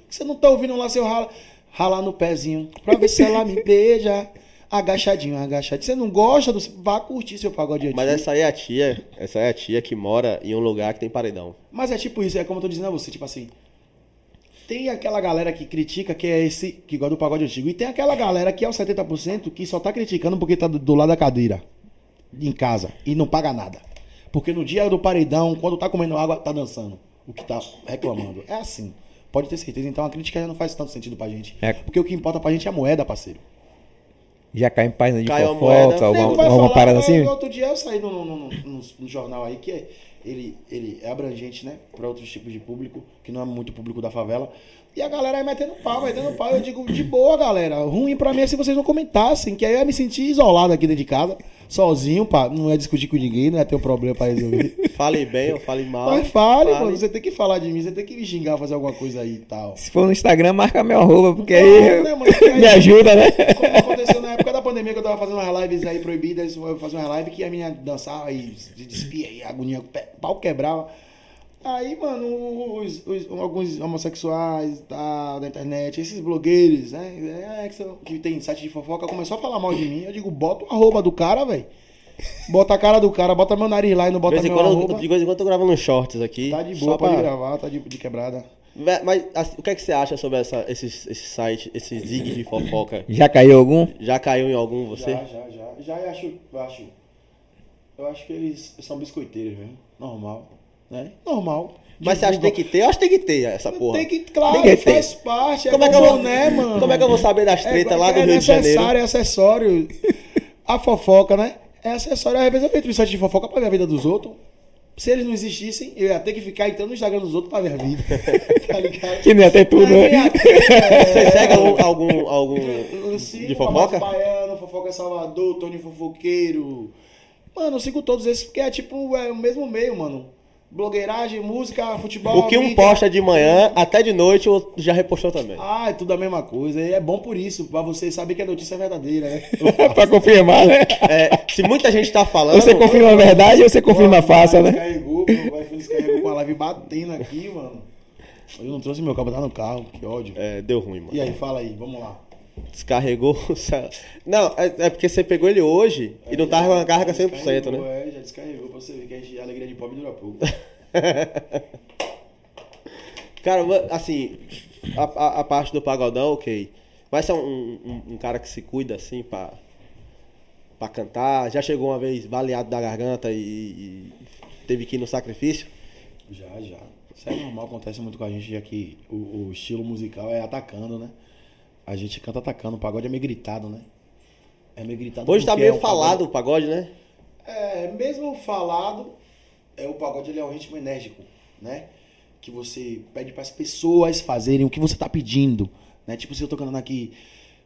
S4: Você não tá ouvindo lá seu rala, ralar no pezinho pra ver se ela me beija. Agachadinho, agachadinho. Você não gosta do. Vá curtir seu pagode antigo.
S2: Mas essa aí é a tia, essa é a tia que mora em um lugar que tem paredão.
S4: Mas é tipo isso, é como eu tô dizendo a você, tipo assim. Tem aquela galera que critica que é esse, que gosta do pagode antigo. E tem aquela galera que é o 70% que só tá criticando porque tá do, do lado da cadeira. Em casa. E não paga nada. Porque no dia do paredão, quando tá comendo água, tá dançando. O que tá reclamando. É assim. Pode ter certeza. Então a crítica já não faz tanto sentido pra gente.
S3: É.
S4: Porque o que importa pra gente é a moeda, parceiro.
S3: Já cai em página de
S2: Caiu
S3: fofoca, alguma, alguma
S4: falar,
S3: parada
S4: "Ah,
S3: assim?
S4: Outro dia eu saí no, no, jornal aí que é- ele, ele é abrangente, né? Pra outros tipos de público, que não é muito público da favela. E a galera aí metendo pau, metendo pau. Eu digo, de boa, galera. Ruim pra mim é se vocês não comentassem, que aí eu ia me sentir isolado aqui dentro de casa, sozinho, pá. Não ia discutir com ninguém, não ia ter um problema pra resolver.
S2: Fale bem ou fale mal.
S4: Mas fale, mano. Você tem que falar de mim, você tem que me xingar, fazer alguma coisa aí e tal.
S3: Se for no Instagram, marca meu arroba, porque
S4: Não,
S3: aí
S4: né, mano? Porque aí-
S3: me ajuda, né?
S4: Como aconteceu pandemia que eu tava fazendo umas lives aí proibidas, eu fazia uma live que a minha dançava e se despia aí, agonia, pau quebrava. Aí, mano, os, os- alguns homossexuais tá, da internet, esses blogueiros, né? é, que, são- que tem site de fofoca, começou a falar mal de mim. Eu digo, bota o arroba do cara, velho. Bota a cara do cara, bota meu nariz lá e não bota meu
S2: quando,
S4: arroba.
S2: de vez em quando eu tô gravando uns shorts aqui.
S4: Tá de boa, pode
S2: pra-
S4: gravar, tá de, de quebrada.
S2: Mas assim, o que é que você acha sobre essa, esses, esses sites, esses zigs de fofoca?
S3: Já caiu algum?
S2: Já caiu em algum você?
S4: Já, já, já. Já eu acho, eu acho. Eu acho que eles são biscoiteiros mesmo. Normal. Né? Normal.
S2: Mas você acha que tem que ter? Eu acho que tem que ter essa porra.
S4: Tem que, claro,
S3: Tem que ter.
S4: faz parte. É
S2: Como é que
S4: como
S2: eu vou-
S4: boné, mano.
S2: Como é que eu vou saber das tretas lá do
S4: é
S2: Rio de Janeiro?
S4: necessário, é acessório. A fofoca, né? É acessório. Às vezes eu entro no site de fofoca pra ver a vida dos outros. Se eles não existissem, eu ia ter que ficar entrando no Instagram dos outros pra ver a vida. tá ligado?
S3: Que não ia ter tudo, né?
S4: é.
S2: Você segue algum, algum, algum de fofoca?
S4: Baiano, Fofoca Salvador, Tony Fofoqueiro. Mano, eu sigo todos esses porque é tipo é o mesmo meio, mano. Blogueiragem, música, futebol.
S2: O que um
S4: mídia.
S2: posta de manhã, até de noite, o outro já repostou também.
S4: Ah, é tudo a mesma coisa. E é bom por isso, pra você saber que a notícia é verdadeira, né?
S3: pra confirmar, né?
S2: É, se muita gente tá falando.
S3: Você confirma a verdade ou você confirma a farsa, né?
S4: Descarregou, meu iPhone descarregou com a live batendo aqui, mano. Eu não trouxe meu cabo, tá no carro, que ódio.
S2: É, deu ruim, mano.
S4: E aí, fala aí, vamos lá.
S2: Descarregou. o cel- Não, é, é porque você pegou ele hoje e não tava com a carga 100%,
S4: Descarregou,
S2: né?
S4: É, já descarregou pra você ver que a, gente- a alegria de pobre dura pouco.
S2: Cara, assim, a, a- a parte do pagodão, ok. Mas é um, um- um cara que se cuida, assim, pra, pra cantar. Já chegou uma vez baleado da garganta e, e teve que ir no sacrifício?
S4: Já, já. Isso é normal, acontece muito com a gente, já que o, o estilo musical é atacando, né? A gente canta atacando, o pagode é meio gritado, né? É meio gritado.
S2: Hoje tá meio
S4: é um
S2: falado o pagode, né?
S4: É, mesmo falado, é, o pagode ele é um ritmo enérgico, né? Que você pede para as pessoas fazerem o que você tá pedindo, né? Tipo, se eu tô cantando aqui,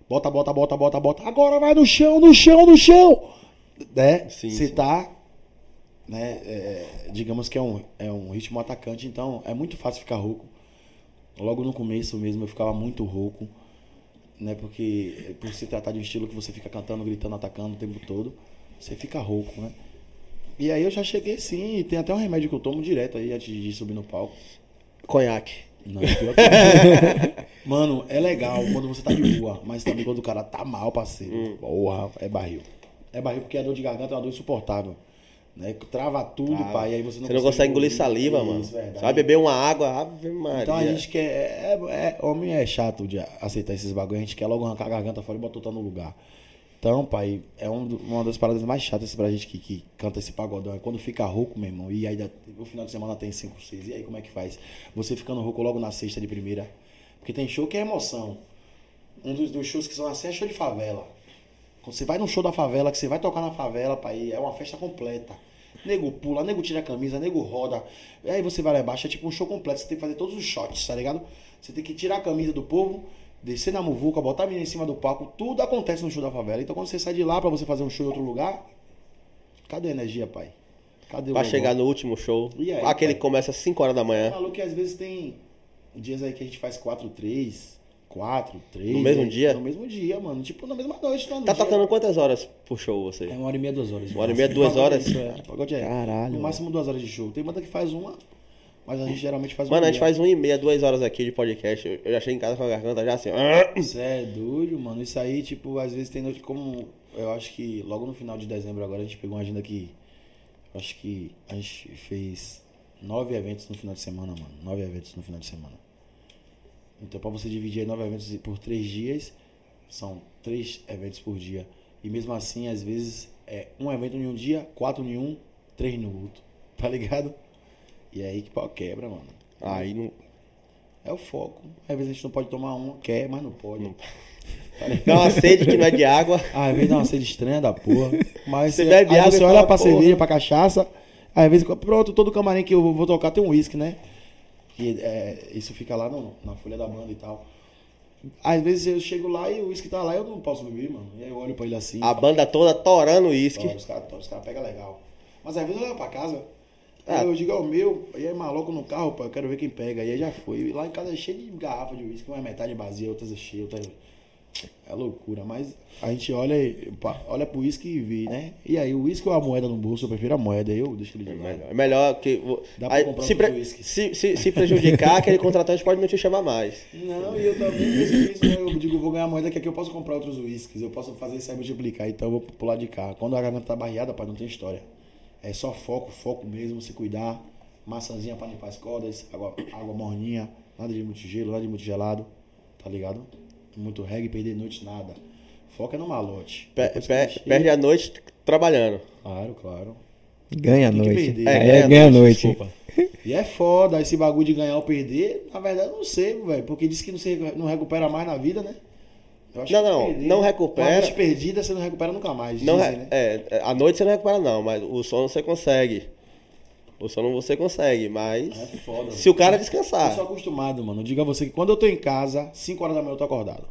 S4: bota, bota, bota, bota, bota, agora vai no chão, no chão, no chão, né?
S2: Sim,
S4: Você
S2: sim.
S4: tá, né? é, digamos que é um, é um ritmo atacante, então é muito fácil ficar rouco. Logo no começo mesmo eu ficava muito rouco, né? Porque por se tratar de um estilo que você fica cantando, gritando, atacando o tempo todo, você fica rouco, né? E aí eu já cheguei sim, e tem até um remédio que eu tomo direto aí antes de subir no palco.
S2: Conhaque.
S4: Não, pior que. Mano, é legal quando você tá de boa, mas também quando o cara tá mal, parceiro. Porra, é barril. É barril porque a dor de garganta é uma dor insuportável. Né? Trava tudo,
S2: Ah,
S4: pai. E aí você não,
S2: Você não consegue engolir saliva,
S4: Isso,
S2: mano.
S4: verdade.
S2: Você vai beber uma água, ave Maria.
S4: Então a gente quer. É, é- homem é chato de aceitar esses bagulho. A gente quer logo arrancar a garganta fora e botar outra no lugar. Então, pai, é um uma das paradas mais chatas pra gente que, que canta esse pagodão. É quando fica rouco, meu irmão. E aí, no final de semana tem 5, 6. E aí, como é que faz? Você ficando rouco logo na sexta de primeira. Porque tem show que é emoção. Um dos, dos shows que são assim é show de favela. Quando você vai num show da favela, que você vai tocar na favela, pai, é uma festa completa. Nego pula, nego tira a camisa, nego roda. E aí você vai lá embaixo, é tipo um show completo. Você tem que fazer todos os shots, tá ligado? Você tem que tirar a camisa do povo, descer na muvuca, botar a menina em cima do palco. Tudo acontece no show da favela. Então quando você sai de lá pra você fazer um show em outro lugar, cadê a energia, pai? Cadê o
S2: Pra
S4: negócio?
S2: chegar no último show.
S4: E aí,
S2: aquele
S4: pai?
S2: que começa às 5 horas da manhã.
S4: Falou que às vezes tem dias aí que a gente faz 4, 3, 4, 3.
S2: No mesmo dia?
S4: No mesmo dia, mano. Tipo, na mesma noite, tá? No
S2: Tá
S4: dia.
S2: tocando quantas horas por show você?
S4: É uma hora e meia, duas horas.
S2: Uma hora e meia, duas
S4: Pagode
S2: horas?
S4: é Isso, é. Pagode é.
S3: Caralho,
S4: No máximo duas horas de show. Tem banda que faz uma, mas a gente geralmente faz
S2: Mano,
S4: uma.
S2: a gente faz uma e meia, duas horas aqui de podcast. Eu- Eu já cheguei em casa com a garganta já assim.
S4: Isso é doido, mano. Isso aí, tipo, às vezes tem noite como. Eu acho que logo no final de dezembro agora a gente pegou uma agenda que. eu Acho que a gente fez nove eventos no final de semana, mano. Nove eventos no final de semana. Então pra você dividir nove eventos por três dias, são três eventos por dia. E mesmo assim, às vezes, é um evento em um dia, quatro em um, três no outro. Tá ligado? E é aí que pau quebra, mano.
S2: Aí não.
S4: É o foco. Às vezes a gente não pode tomar uma, quer, mas não pode. Tá ligado?
S2: Dá uma sede que não é de água.
S4: Ah, às vezes dá uma sede estranha da porra. Mas
S2: Você bebe
S4: aí
S2: água
S4: você olha pra
S2: porra.
S4: cerveja, pra cachaça. Às vezes, pronto, todo camarim que eu vou tocar tem um uísque, né? Que é, isso fica lá no- na folha da banda e tal. Às vezes eu chego lá e o uísque tá lá e eu não posso beber, mano. E aí eu olho pra ele assim.
S2: A
S4: falo,
S2: banda toda torando uísque.
S4: "Toma, Os caras cara pegam legal. Mas às vezes eu levo pra casa.
S2: Ah.
S4: Aí eu digo, é o meu, e aí maluco no carro, pô, eu quero ver quem pega. E aí já foi. E lá em casa é cheio de garrafa de uísque, uma metade vazia, outras é cheia, outras. É loucura, mas a gente olha, olha pro uísque e vê, né? E aí, o uísque ou a moeda no bolso, eu prefiro a moeda, eu deixo ele de lado.
S2: Melhor- É melhor que.
S4: Dá pra
S2: aí,
S4: comprar
S2: se, pre- se, se, se prejudicar, aquele contratante pode não te chamar mais.
S4: Não, e eu também né? Eu digo, vou ganhar moeda que aqui eu posso comprar outros uísques, eu posso fazer isso aí multiplicar, então eu vou pular de cá. Quando a garganta tá barreada, pai, não tem história. É só foco, foco mesmo, se cuidar. Maçãzinha pra limpar as cordas, água, água morninha, nada de muito gelo, nada de muito gelado, tá ligado? Muito reggae, perder noite, nada. Foco é no malote.
S2: Pe-
S4: Depois que
S2: pe-
S4: chega-
S2: perde a noite trabalhando.
S4: Claro, claro.
S3: Ganha a
S4: Tem que
S3: noite.
S4: perder.
S3: É, ganha a noite.
S2: Desculpa.
S4: E é foda, esse bagulho de ganhar ou perder, na verdade eu não sei, velho, porque diz que não, se, não recupera mais na vida, né? Eu acho
S2: Não, não, não recupera.
S4: Uma noite perdida você não recupera nunca mais,
S2: Não,
S4: dizem,
S2: é,
S4: né?
S2: é, a noite você não recupera, não, mas o sono você consegue. O sono você consegue, mas.
S4: É foda,
S2: se o cara
S4: Eu
S2: descansar.
S4: sou acostumado, mano. Eu digo a você que quando eu tô em casa, 5 horas da manhã eu tô acordado.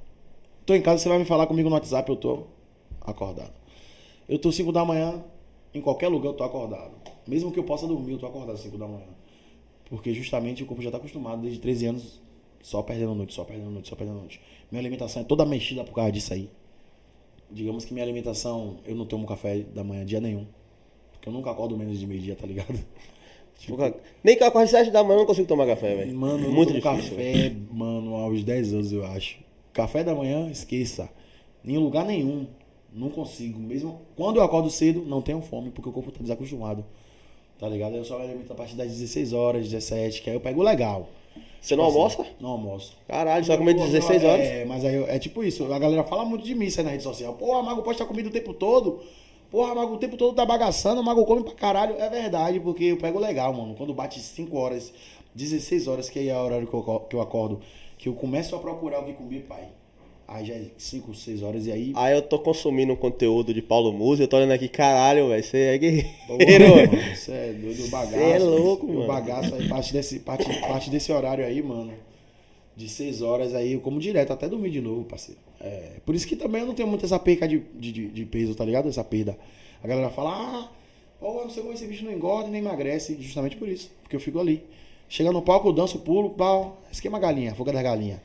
S4: Tô em casa, você vai me falar comigo no WhatsApp, eu tô acordado. Eu tô 5 da manhã, em qualquer lugar eu tô acordado. Mesmo que eu possa dormir, eu tô acordado 5 da manhã. Porque justamente o corpo já tá acostumado desde 13 anos, só perdendo noite, só perdendo noite, só perdendo noite. Minha alimentação é toda mexida por causa disso aí. Digamos que minha alimentação, eu não tomo café da manhã dia nenhum. Porque eu nunca acordo menos de meio-dia, tá ligado?
S2: Nunca- Nem eu acorde 7 da manhã eu não consigo tomar café, velho.
S4: Mano, eu
S2: Muito difícil.
S4: café, mano, aos 10 anos, eu acho. Café da manhã, esqueça. Em lugar nenhum. Não consigo. Mesmo quando eu acordo cedo, não tenho fome, porque o corpo tá desacostumado. Tá ligado? Eu só me alimento a partir das 16 horas, 17, que aí eu pego legal.
S2: Você não
S4: Tipo
S2: almoça?
S4: assim, Não almoço.
S2: Caralho, só comer 16 horas?
S4: É, mas aí eu- é tipo isso. A galera fala muito de mim aí na rede social. Porra, Mago pode estar comido o tempo todo. Porra, Mago o tempo todo tá bagaçando. Mago come pra caralho. É verdade, porque eu pego legal, mano. Quando bate 5 horas, 16 horas, que aí é o horário que eu, que eu acordo, que eu começo a procurar o que comer, pai. Aí já é 5, 6 horas e aí.
S2: Aí eu tô consumindo um conteúdo de Paulo Musi, eu tô olhando aqui, caralho, velho, você é guerreiro.
S4: Isso é doido, o bagaço.
S2: Cê é louco,
S4: O
S2: mano.
S4: bagaço aí, parte desse, parte, parte desse horário aí, mano. De 6 horas aí, eu como direto, até dormir de novo, parceiro. É, por isso que também eu não tenho muito essa perca de, de, de- peso, tá ligado? Essa perda. A galera fala, ah, eu não sei como esse bicho não engorda nem emagrece. Justamente por isso, porque eu fico ali. Chega no palco, danço, pulo, pau, esquema galinha, fuga das galinhas.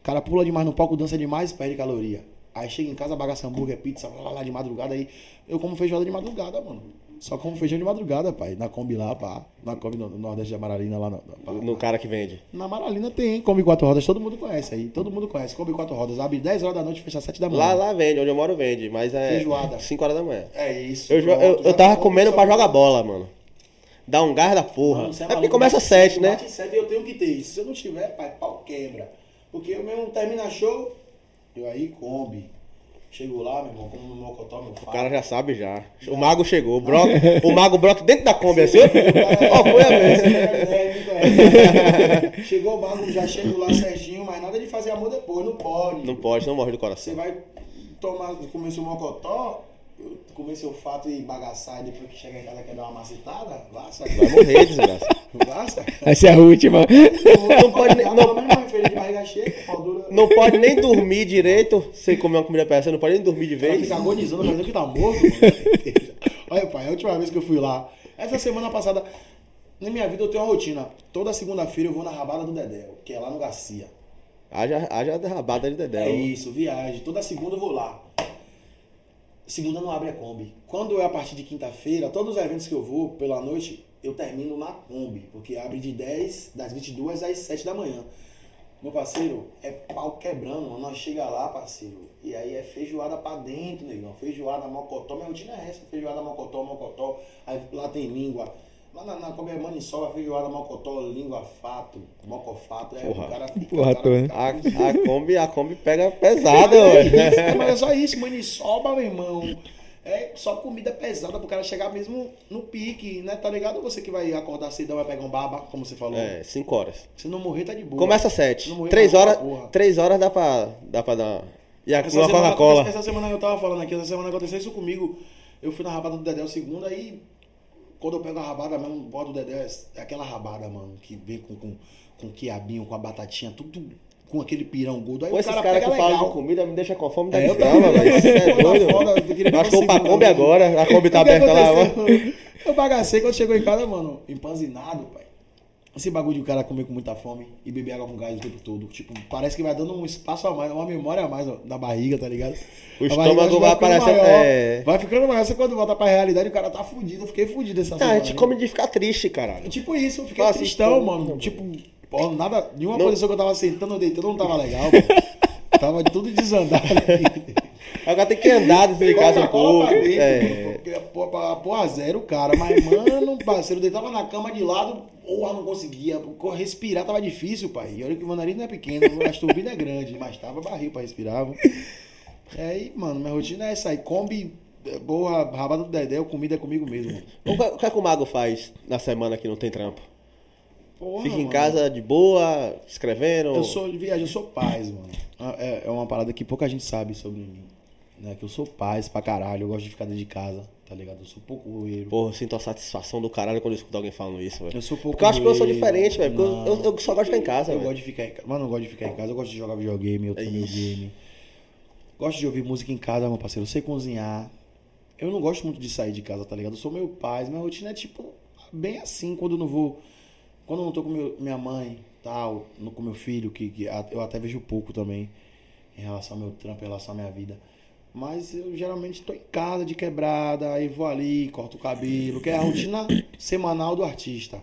S4: O cara pula demais no palco, dança demais, perde caloria. Aí chega em casa, bagaça hambúrguer, pizza, lá, lá de madrugada aí. Eu como feijoada de madrugada, mano. Só como feijão de madrugada, pai. Na Kombi lá, pá. Na Kombi no, no Nordeste de Amaralina lá. Na, pá.
S2: No cara que vende.
S4: na Amaralina tem Kombi quatro rodas, todo mundo conhece aí. Todo mundo conhece. Kombi quatro rodas. Abre 10 horas da noite, fecha 7 da manhã.
S2: Lá, lá vende, onde eu moro vende, mas é
S4: Feijoada.
S2: 5 horas da manhã.
S4: É isso.
S2: Eu,
S4: pronto,
S2: eu, eu tava comendo pra jogar bola, mano. Dá um gás da porra.
S4: Mano, você
S2: é porque começa
S4: bate
S2: 7,
S4: cinco,
S2: né?
S4: Bate 7 eu tenho que ter isso. Se eu não tiver, pai, pau quebra. Porque eu mesmo termina show, eu aí Kombi. Chego lá, meu irmão, como no Mocotó, meu
S2: O
S4: fato.
S2: cara já sabe já. O mago chegou. O, broco, o mago broca dentro da Kombi assim. Ó, foi a vez.
S4: É, conhece. Chegou o mago, já chego lá certinho, mas nada de fazer amor depois, não pode.
S2: Não pode, não morre do
S4: Você
S2: coração.
S4: vai tomar, comer seu mocotó, comer seu fato e bagaçar e depois que chega em casa quer dar uma macetada, sabe?
S2: Vai morrer, desgraça.
S4: Sabe?
S3: Essa é a última.
S2: Não pode nem-
S4: Não,
S2: não-. Não pode nem dormir direito sem comer uma comida peça. Não pode nem dormir de vez.
S4: fica agonizando, parecendo que tá morto. Olha, pai, a última vez que eu fui lá, essa semana passada, na minha vida eu tenho uma rotina. Toda segunda-feira eu vou na rabada do Dedéu, que é lá no Garcia.
S2: Haja, haja derrabada de Dedéu.
S4: É isso, viagem. Toda segunda eu vou lá. Segunda não abre a Kombi. Quando é a partir de quinta-feira, todos os eventos que eu vou pela noite, eu termino na Kombi, porque abre de 10, das 22 às 7 da manhã. Meu parceiro, é pau quebrando. Nós chega lá, parceiro, e aí é feijoada pra dentro, negão. Feijoada, mocotó. Minha rotina é essa, feijoada, mocotó, mocotó. Aí lá tem língua. Lá na, na Kombi é maniçoba, feijoada, mocotó, língua, fato, mocofato. É,
S2: Porra.
S4: o cara fica...
S3: Porra
S4: cara fica
S2: A, a, Kombi, a Kombi pega pesada,
S4: é isso, é, mas é só isso, maniçoba, meu irmão. É só comida pesada pro cara chegar mesmo no pique, né? Tá ligado? Você que vai acordar cedo, vai pegar um baba, como você falou.
S2: É, 5 horas.
S4: Se não morrer, tá de boa.
S2: Começa às 7.
S4: Não morrer,
S2: 3
S4: tá
S2: horas,
S4: boa, porra.
S2: 3 horas dá pra, dá pra dar. E a, Coca-Cola.
S4: essa, essa semana que eu tava falando aqui, essa semana aconteceu isso comigo. Eu fui na rabada do Dedé segunda aí. Quando eu pego a rabada mesmo, bota o Dedé, é aquela rabada, mano, que vem com, com, com quiabinho, com a batatinha, tudo com aquele pirão gordo. Aí
S2: Pô,
S4: o cara
S2: caras
S4: pega
S2: que falam de comida me deixa com fome da
S4: É, eu também,
S2: velho. Você é doido,
S4: foda,
S2: mano.
S4: eu
S2: Acho que eu pra Kombi agora. A Kombi tá aberta lá,
S4: aconteceu? Eu bagacei quando chegou em casa, mano, empanzinado, pai. Esse bagulho de o cara comer com muita fome e beber água com gás o tempo todo. Tipo, parece que vai dando um espaço a mais, uma memória a mais ó, da barriga, tá ligado?
S2: O
S4: A
S2: estômago vai aparecendo,
S4: maior,
S2: é.
S4: Vai ficando maior. Você quando volta pra realidade, o cara tá fudido. Eu fiquei fudido essa
S2: Ah,
S4: semana.
S2: a gente come de ficar triste, caralho.
S4: Tipo isso, eu fiquei
S2: assim,
S4: tristão, mano. Tipo, pô, nada. Nenhuma
S2: Não.
S4: posição que eu tava sentando ou deitando não tava legal. Tava tudo desandado aqui.
S2: Agora tem que andar dentro de casa
S4: Coca-Cola
S2: pouco.
S4: pra dentro,
S2: É.
S4: pô, queria pôr pra pôr a zero, cara. Mas, mano, parceiro, deitava na cama de lado, porra, não conseguia. Respirar tava difícil, pai. E olha que o meu nariz não é pequeno, as turbinas é grande, mas tava barril pra respirar. pô. E aí, mano, minha rotina é essa aí. Kombi, é, porra, rabada do Dedé, comida é comigo mesmo.
S2: que, o que é que o Mago faz na semana que não tem trampo?
S4: Porra,
S2: Fica em
S4: mano.
S2: casa de boa, escrevendo?
S4: Eu sou de viagem, eu sou paz, mano. É, é uma parada que pouca gente sabe sobre mim. Né? Que eu sou paz pra caralho, eu gosto de ficar dentro de casa, tá ligado? Eu sou pouco roeiro.
S2: Porra, eu sinto a satisfação do caralho quando eu escuto alguém falando isso, velho.
S4: Eu sou pouco
S2: Porque eu acho que eu sou diferente, velho. Porque eu, eu, eu só gosto de ficar em casa,
S4: Eu
S2: velho.
S4: gosto de ficar em casa. Mano, eu gosto de ficar em casa. Eu gosto de jogar videogame, eu tenho meu
S2: Isso.
S4: game. Gosto de ouvir música em casa, meu parceiro. Eu sei cozinhar. Eu não gosto muito de sair de casa, tá ligado? Eu sou meu pai. Minha rotina é tipo bem assim quando eu não vou. Quando eu não tô com meu, minha mãe, tal, não com meu filho, que, que eu até vejo pouco também em relação ao meu trampo, em relação à minha vida. Mas eu geralmente tô em casa de quebrada, aí vou ali, corto o cabelo, que é a rotina semanal do artista.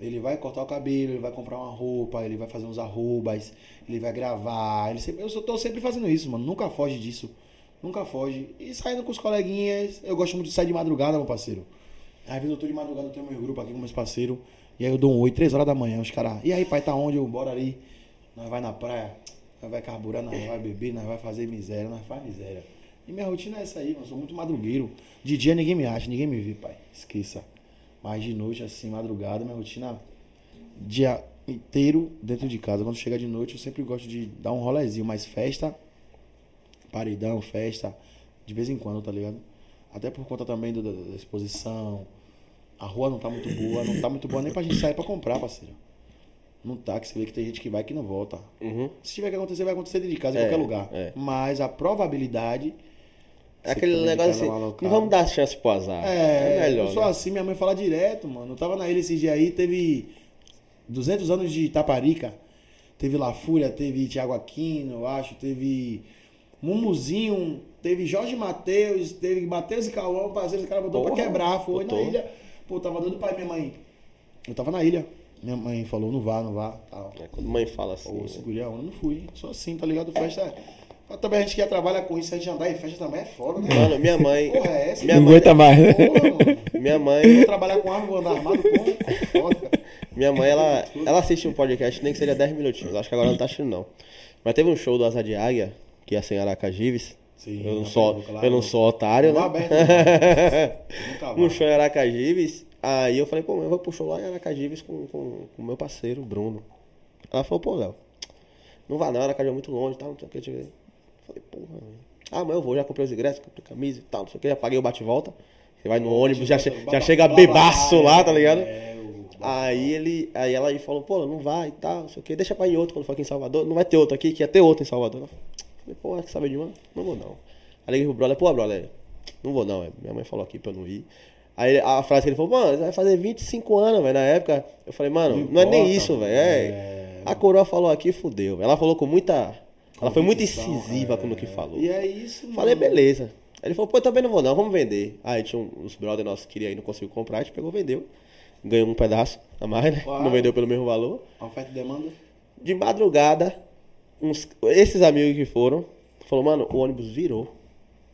S4: Ele vai cortar o cabelo, ele vai comprar uma roupa, ele vai fazer uns arrobas, ele vai gravar. Ele sempre, eu tô sempre fazendo isso, mano. Nunca foge disso. Nunca foge. E saindo com os coleguinhas. Eu gosto muito de sair de madrugada, meu parceiro. Às vezes eu tô de madrugada, eu tenho meu grupo aqui com meus parceiros. E aí eu dou um oi, três horas da manhã. Os caras, e aí, pai, tá onde? Eu bora ali. Nós vai na praia, nós vai carburar, nós vai beber, nós vai fazer miséria, nós faz miséria. E minha rotina é essa aí, mano. Eu sou muito madrugueiro. De dia ninguém me acha, ninguém me vê, pai. Esqueça. Mas de noite, assim, madrugada, minha rotina dia inteiro dentro de casa. Quando chega de noite, eu sempre gosto de dar um rolezinho, mas festa, paredão, festa, de vez em quando, tá ligado? Até por conta também do- da, da exposição. A rua não tá muito boa, não tá muito boa nem pra gente sair pra comprar, parceiro. Não tá, que você vê que tem gente que vai e que não volta.
S2: Uhum.
S4: Se tiver que acontecer, vai acontecer dentro de casa, em
S2: É,
S4: qualquer lugar.
S2: é.
S4: Mas a probabilidade.
S2: É aquele negócio assim, não vamos dar chance pro azar.
S4: É,
S2: É, melhor,
S4: eu sou
S2: né?
S4: assim, minha mãe fala direto, mano. Eu tava na ilha esses dias aí, teve 200 anos de Itaparica. Teve La Fúria, teve Thiago Aquino, eu acho, teve Mumuzinho, teve Jorge Matheus, teve Matheus e Cauã, parceiro, esse cara botou
S2: Porra,
S4: pra quebrar, foi
S2: botou.
S4: na ilha. Pô, tava doido pra minha mãe. Eu tava na ilha. Minha mãe falou, não vá, não vá, tal.
S2: É, quando mãe fala assim.
S4: Pô,
S2: né?
S4: segurei a onda, não fui. Sou assim, tá ligado? Festa é... Mas Também a gente que trabalha com isso, a gente andar em festa também é foda, né?
S2: Mano, minha mãe.
S4: Porra, é essa?
S2: minha
S3: Não
S2: mãe,
S3: aguenta mais, né?
S4: Porra,
S2: minha
S4: Eu
S2: mãe,
S4: vou trabalhar com arma, vou andar armado com é foda.
S2: minha mãe, ela, ela assiste um podcast, nem que seja 10 minutinhos. Acho que agora não tá assistindo, não. Mas teve um show do Asa de Águia, que ia ser em Aracajives.
S4: Sim,
S2: eu não sou,
S4: claro.
S2: eu não sou otário,
S4: Não
S2: né?
S4: aberto,
S2: um show em Aracajibes. Aí eu falei, pô, eu vou pro show lá em Aracajibes com o com, o meu parceiro, Bruno. Ela falou, pô, Léo, não vai não, Aracaju é muito longe tal, não sei o que. Falei, porra, velho. Ah, mas eu vou, já comprei os ingressos, comprei camisa e tal, não sei o que, já paguei o bate-volta. Você vai no ônibus, já, che- já chega bebaço lá, tá ligado?
S4: É,
S2: Aí ele, aí ela aí falou, pô, não vai e tal, não sei o que, deixa pra ir outro quando for aqui em Salvador. Não vai ter outro aqui, que ia ter outro em Salvador. Eu falei, pô, quer saber de uma? Não vou não. Aí liguei pro brother, pô, brother, não vou não, é. minha mãe falou aqui pra eu não ir. Aí a frase que ele falou, mano, vai fazer 25 anos, velho, na época. Eu falei, mano, não,
S4: Não
S2: é nem isso, velho.
S4: é.
S2: É. A coroa falou aqui, fudeu. Ela falou com muita. Ela foi muito incisiva
S4: é.
S2: com o que falou.
S4: E é isso, mano.
S2: Falei, beleza. Aí ele falou, pô, eu também não vou não, vamos vender. Aí tinha os brothers nossos que queriam ir, não conseguiu comprar, a gente pegou, vendeu. Ganhou um pedaço a mais, né?
S4: Claro.
S2: Não vendeu pelo mesmo valor.
S4: Oferta e demanda.
S2: De madrugada, uns, esses amigos que foram, falou, mano, o ônibus virou.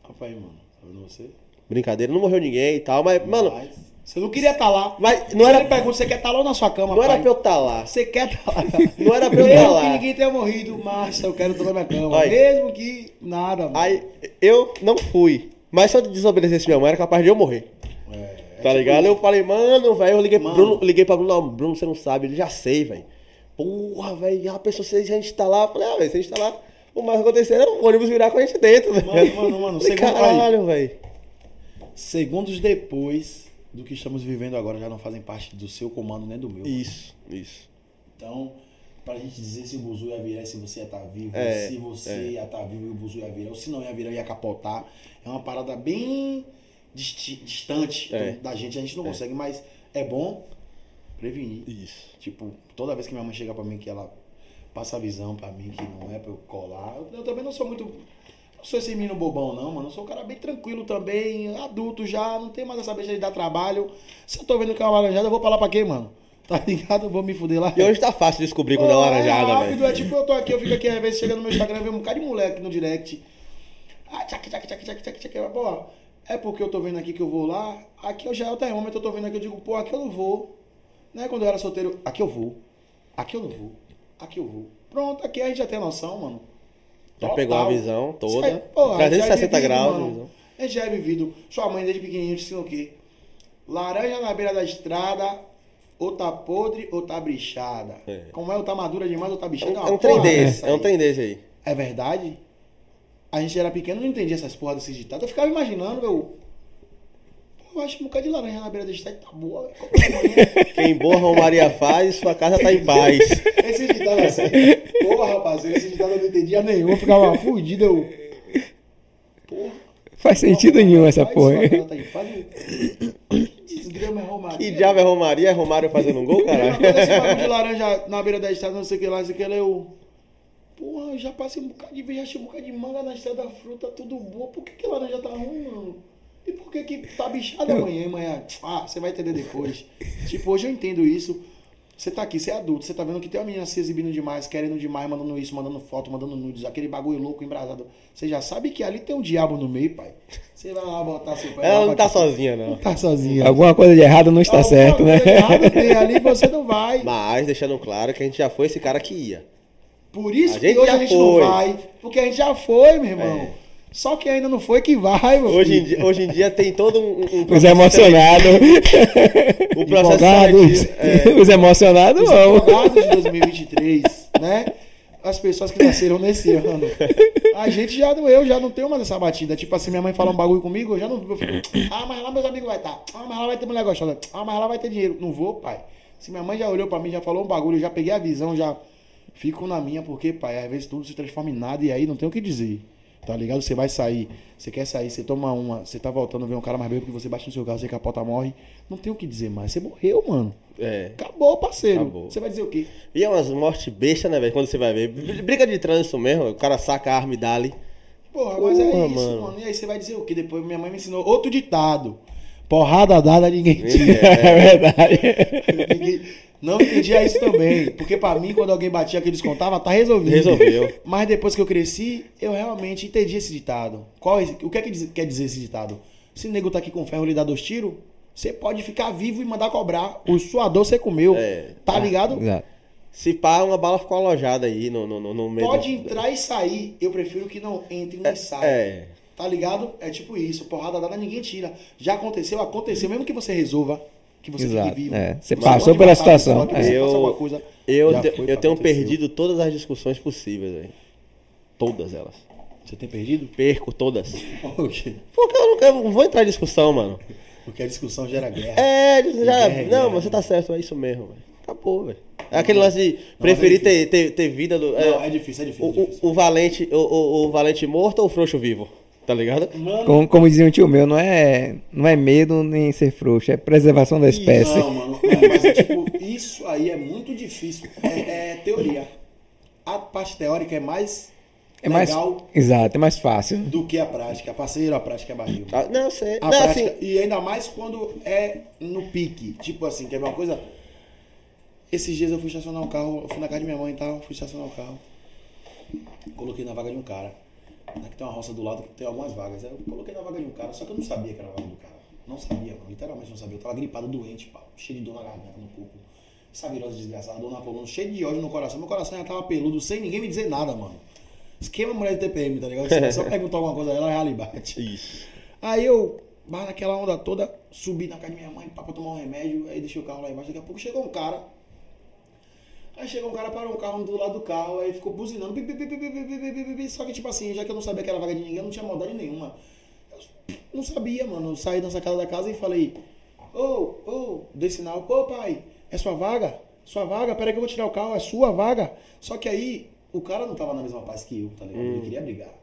S4: Rapaz, mano, tá vendo você?
S2: Brincadeira, não morreu ninguém e tal, mas, mano,
S4: Mas você não queria estar lá.
S2: mas
S4: Não
S2: não
S4: era
S2: era,
S4: pergunta, você quer estar lá ou na sua cama,
S2: não era
S4: pai?
S2: pra eu estar lá.
S4: Você quer estar lá.
S2: Não era pra eu
S4: Mesmo
S2: estar lá.
S4: que ninguém tenha morrido, mas eu quero estar na minha cama.
S2: Vai.
S4: Mesmo que nada, mano.
S2: Aí eu não fui. Mas se eu desobedecesse minha mãe, era capaz de eu morrer.
S4: É,
S2: Tá
S4: tipo
S2: ligado?
S4: isso.
S2: Eu falei, mano, velho, eu liguei pro
S4: Mano.
S2: Bruno, liguei pra Bruno, não, Bruno, você não sabe, ele já sei, velho. Porra, velho, a pessoa, se a gente tá lá, eu falei, ah, velho, se a gente tá lá, o mais acontecer é o ônibus virar com a gente dentro, velho.
S4: Mano, mano, mano,
S2: Falei,
S4: segundo-
S2: caralho, velho.
S4: Segundos depois do que estamos vivendo agora, já não fazem parte do seu comando nem do meu.
S2: Isso, isso.
S4: Então, pra gente dizer se o Buzu ia virar e se você ia estar vivo,
S2: É,
S4: se você
S2: é.
S4: ia estar vivo e o Buzu ia virar, ou se não ia virar, ia capotar, é uma parada bem distante
S2: É.
S4: do- da gente. A gente não consegue, mas é bom prevenir.
S2: Isso.
S4: Tipo, toda vez que minha mãe chega pra mim, que ela passa a visão pra mim, que não é pra eu colar. Eu, eu também não sou muito. Não sou esse menino bobão, não, mano. Eu sou um cara bem tranquilo também, adulto já, não tem mais essa besta de dar trabalho. Se eu tô vendo que é uma laranjada, eu vou pra lá pra quê, mano? Tá ligado? Eu vou me fuder lá.
S2: E hoje tá fácil de descobrir quando é laranjada,
S4: rápido,
S2: velho.
S4: é tipo, eu tô aqui, eu fico aqui, às vezes chega no meu Instagram, vem um bocado de moleque no direct. Ah, tchac, tchac, tchac, tchac, tchac, tchac. Pô, é porque eu tô vendo aqui que eu vou lá. Aqui eu já é o termômetro, eu tô vendo aqui, eu digo, pô, aqui eu não vou. Né? Quando eu era solteiro, aqui eu vou. Aqui eu não vou. Aqui eu vou. Pronto, aqui a gente já tem noção, mano.
S2: Já
S4: Total.
S2: pegou a visão toda.
S4: Isso aí, pô, a gente já é
S2: 360
S4: vivido,
S2: graus.
S4: mano. A gente já é vivido. Sua mãe desde pequenininho disse o quê? Laranja na beira da estrada, ou tá podre ou tá brichada.
S2: É.
S4: Como é, ou tá madura demais ou tá
S2: É
S4: bichada.
S2: um,
S4: uma
S2: é um trem
S4: porra
S2: desse, é um trem desse aí.
S4: É verdade? A gente era pequeno não entendia essas porras desses ditados. Eu ficava imaginando, eu. Eu acho um bocado de laranja na beira da estrada tá boa. é?
S2: Quem boa Romaria faz, sua casa tá em paz.
S4: Esse ditado assim. Porra, rapaziada, esse ditado eu não entendia nenhum. Eu ficava fudido. Eu. Porra.
S3: Faz sentido nenhum essa
S4: Faz
S3: porra.
S4: sua casa tá em paz, eu- desgrama é Romaria.
S2: Que diabo é Romaria? É Romário fazendo um gol, caralho?
S4: esse bagulho de laranja na beira da estrada, não sei o que lá, não sei o que lá, eu. Porra, eu já passei um bocado de vez, já achei um bocado de manga na estrada, fruta, tudo boa. Por que, que laranja tá ruim, mano? E por que, que tá bichada amanhã, amanhã? Ah, você vai entender depois. tipo, hoje eu entendo isso. Você tá aqui, você é adulto, você tá vendo que tem uma menina se exibindo demais, querendo demais, mandando isso, mandando foto, mandando nudes, aquele bagulho louco, embrasado. Você já sabe que ali tem um diabo no meio, pai. Você vai lá botar seu pé.
S2: Ela
S4: lá
S2: não
S4: pra
S2: tá
S4: te-
S2: sozinha,
S4: Não
S2: não.
S4: tá sozinha.
S3: Alguma coisa de errado não está
S4: Alguma
S3: certo, né?
S4: coisa de errado tem ali, você não vai.
S2: Mas deixando claro que a gente já foi esse cara que ia.
S4: Por isso
S2: A
S4: que
S2: gente
S4: hoje
S2: já
S4: a gente não
S2: foi.
S4: vai. Porque a gente já foi, meu irmão.
S2: É.
S4: Só que ainda não foi que vai, meu
S2: Hoje em, dia, hoje em dia tem todo um, um
S3: Os
S2: processo
S3: emocionados.
S2: seletivo. Um processo
S3: Empolgados.
S2: É,
S3: Os emocionados
S4: Os
S3: não.
S4: advogados de 2023, né? As pessoas que nasceram nesse ano. A gente já, eu já não tenho mais essa batida. Tipo assim, minha mãe fala um bagulho comigo, eu já não. Eu fico, ah, mas lá meus amigos vai estar. Ah, mas lá vai ter mulher gostosa. Ah, mas lá vai ter dinheiro. Não vou, pai. Se minha mãe já olhou pra mim, já falou um bagulho, eu já peguei a visão, já fico na minha, porque, pai, às vezes tudo se transforma em nada e aí não tem o que dizer. Tá ligado? Você vai sair, você quer sair, você toma uma, você tá voltando, vê um cara mais bêbado que você bate no seu carro, você capota, morre. Não tem o que dizer mais. Você morreu, mano.
S2: é.
S4: Acabou, parceiro.
S2: Acabou.
S4: Você vai dizer o quê?
S2: E é umas mortes bestas, né, velho? Quando você vai ver. Br- Briga de trânsito mesmo, o cara saca a arma e dá ali.
S4: Porra, mas é isso,
S2: mano.
S4: mano. E aí você vai dizer o quê? Depois minha mãe me ensinou outro ditado. Porrada dada, ninguém tira.
S3: É verdade.
S4: Ninguém- Não entendia isso também. Porque pra mim, quando alguém batia que descontava, tá resolvido.
S2: Resolveu.
S4: Mas depois que eu cresci, eu realmente entendi esse ditado. Qual, é- o que, é que quer dizer esse ditado? Se o nego tá aqui com ferro e lhe dá dois tiros, você pode ficar vivo e mandar cobrar. O suador você comeu.
S2: É.
S4: Tá ligado?
S3: Exato.
S2: Se pá, uma bala ficou alojada aí no, no, no- meio.
S4: Pode entrar e sair. Eu prefiro que não entre nem saia.
S2: É.
S4: Tá ligado? É tipo isso. Porrada dada, ninguém tira. Já aconteceu, aconteceu. Mesmo que você resolva, que você
S3: Exato,
S4: fique vivo.
S3: é. Você passou pela
S4: matar
S3: situação,
S4: que
S3: é.
S2: Eu-
S4: coisa,
S2: Eu, te-
S4: foi,
S2: eu tenho
S4: aconteceu.
S2: perdido todas as discussões possíveis, velho. Todas elas.
S4: Você tem perdido?
S2: Perco todas.
S4: Por quê?
S2: Porque eu não, quero- não vou entrar em discussão, mano.
S4: Porque a discussão gera guerra.
S2: É, já.
S4: guerra é
S2: não,
S4: guerra,
S2: mas você
S4: né?
S2: tá certo, é isso mesmo, velho. Acabou, velho. É aquele lance de preferir
S4: mas é
S2: ter, ter, ter vida do.
S4: Não, é difícil, é difícil.
S2: o,
S4: é difícil.
S2: o, o valente, o, o, o valente morto ou o frouxo vivo? Tá ligado?
S4: Mano,
S3: Como, como dizia um tio meu, não é, não é medo nem ser frouxo, é preservação da espécie.
S4: Não, mano. Não, mas é tipo, isso aí é muito difícil. É, é teoria. A parte teórica é mais
S3: É mais,
S4: legal
S3: exato, é mais fácil.
S4: do que a prática. Parceiro, a prática é barril.
S2: Ah, não, sei.
S4: A
S2: não,
S4: prática,
S2: assim,
S4: E ainda mais quando é no pique. Tipo assim, quer ver uma coisa? Esses dias eu fui estacionar um carro, eu fui na casa de minha mãe e tal, fui estacionar o carro. Coloquei na vaga de um cara. Aqui tem uma roça do lado que tem algumas vagas. Aí eu coloquei na vaga de um cara, só que eu não sabia que era a vaga do cara. Não sabia, mano. Literalmente não sabia. Eu tava gripado, doente, pau. Cheio de dor na garganta, no corpo. Essa virose desgraçada, dor na coluna, cheio de ódio no coração. Meu coração já tava peludo, sem ninguém me dizer nada, mano. Esquema mulher de TPM, tá ligado? Se só perguntar alguma coisa a ela, já lhe bate.
S2: Isso.
S4: Aí eu, mas naquela onda toda, subi na casa de minha mãe pra tomar um remédio, aí deixei o carro lá embaixo, daqui a pouco chegou um cara. Aí chegou um cara, parou um carro do lado do carro, aí ficou buzinando. Bi, bi, bi, só que, tipo assim, já que eu não sabia que era vaga de ninguém, eu não tinha maldade nenhuma. Eu não sabia, mano. Eu saí da sacada da casa e falei: Ô, oh, ô, oh, dei sinal. Ô, oh, pai, é sua vaga? Sua vaga? Peraí que eu vou tirar o carro, é sua vaga? Só que aí, o cara não tava na mesma paz que eu, tá ligado? Hum. Ele queria brigar.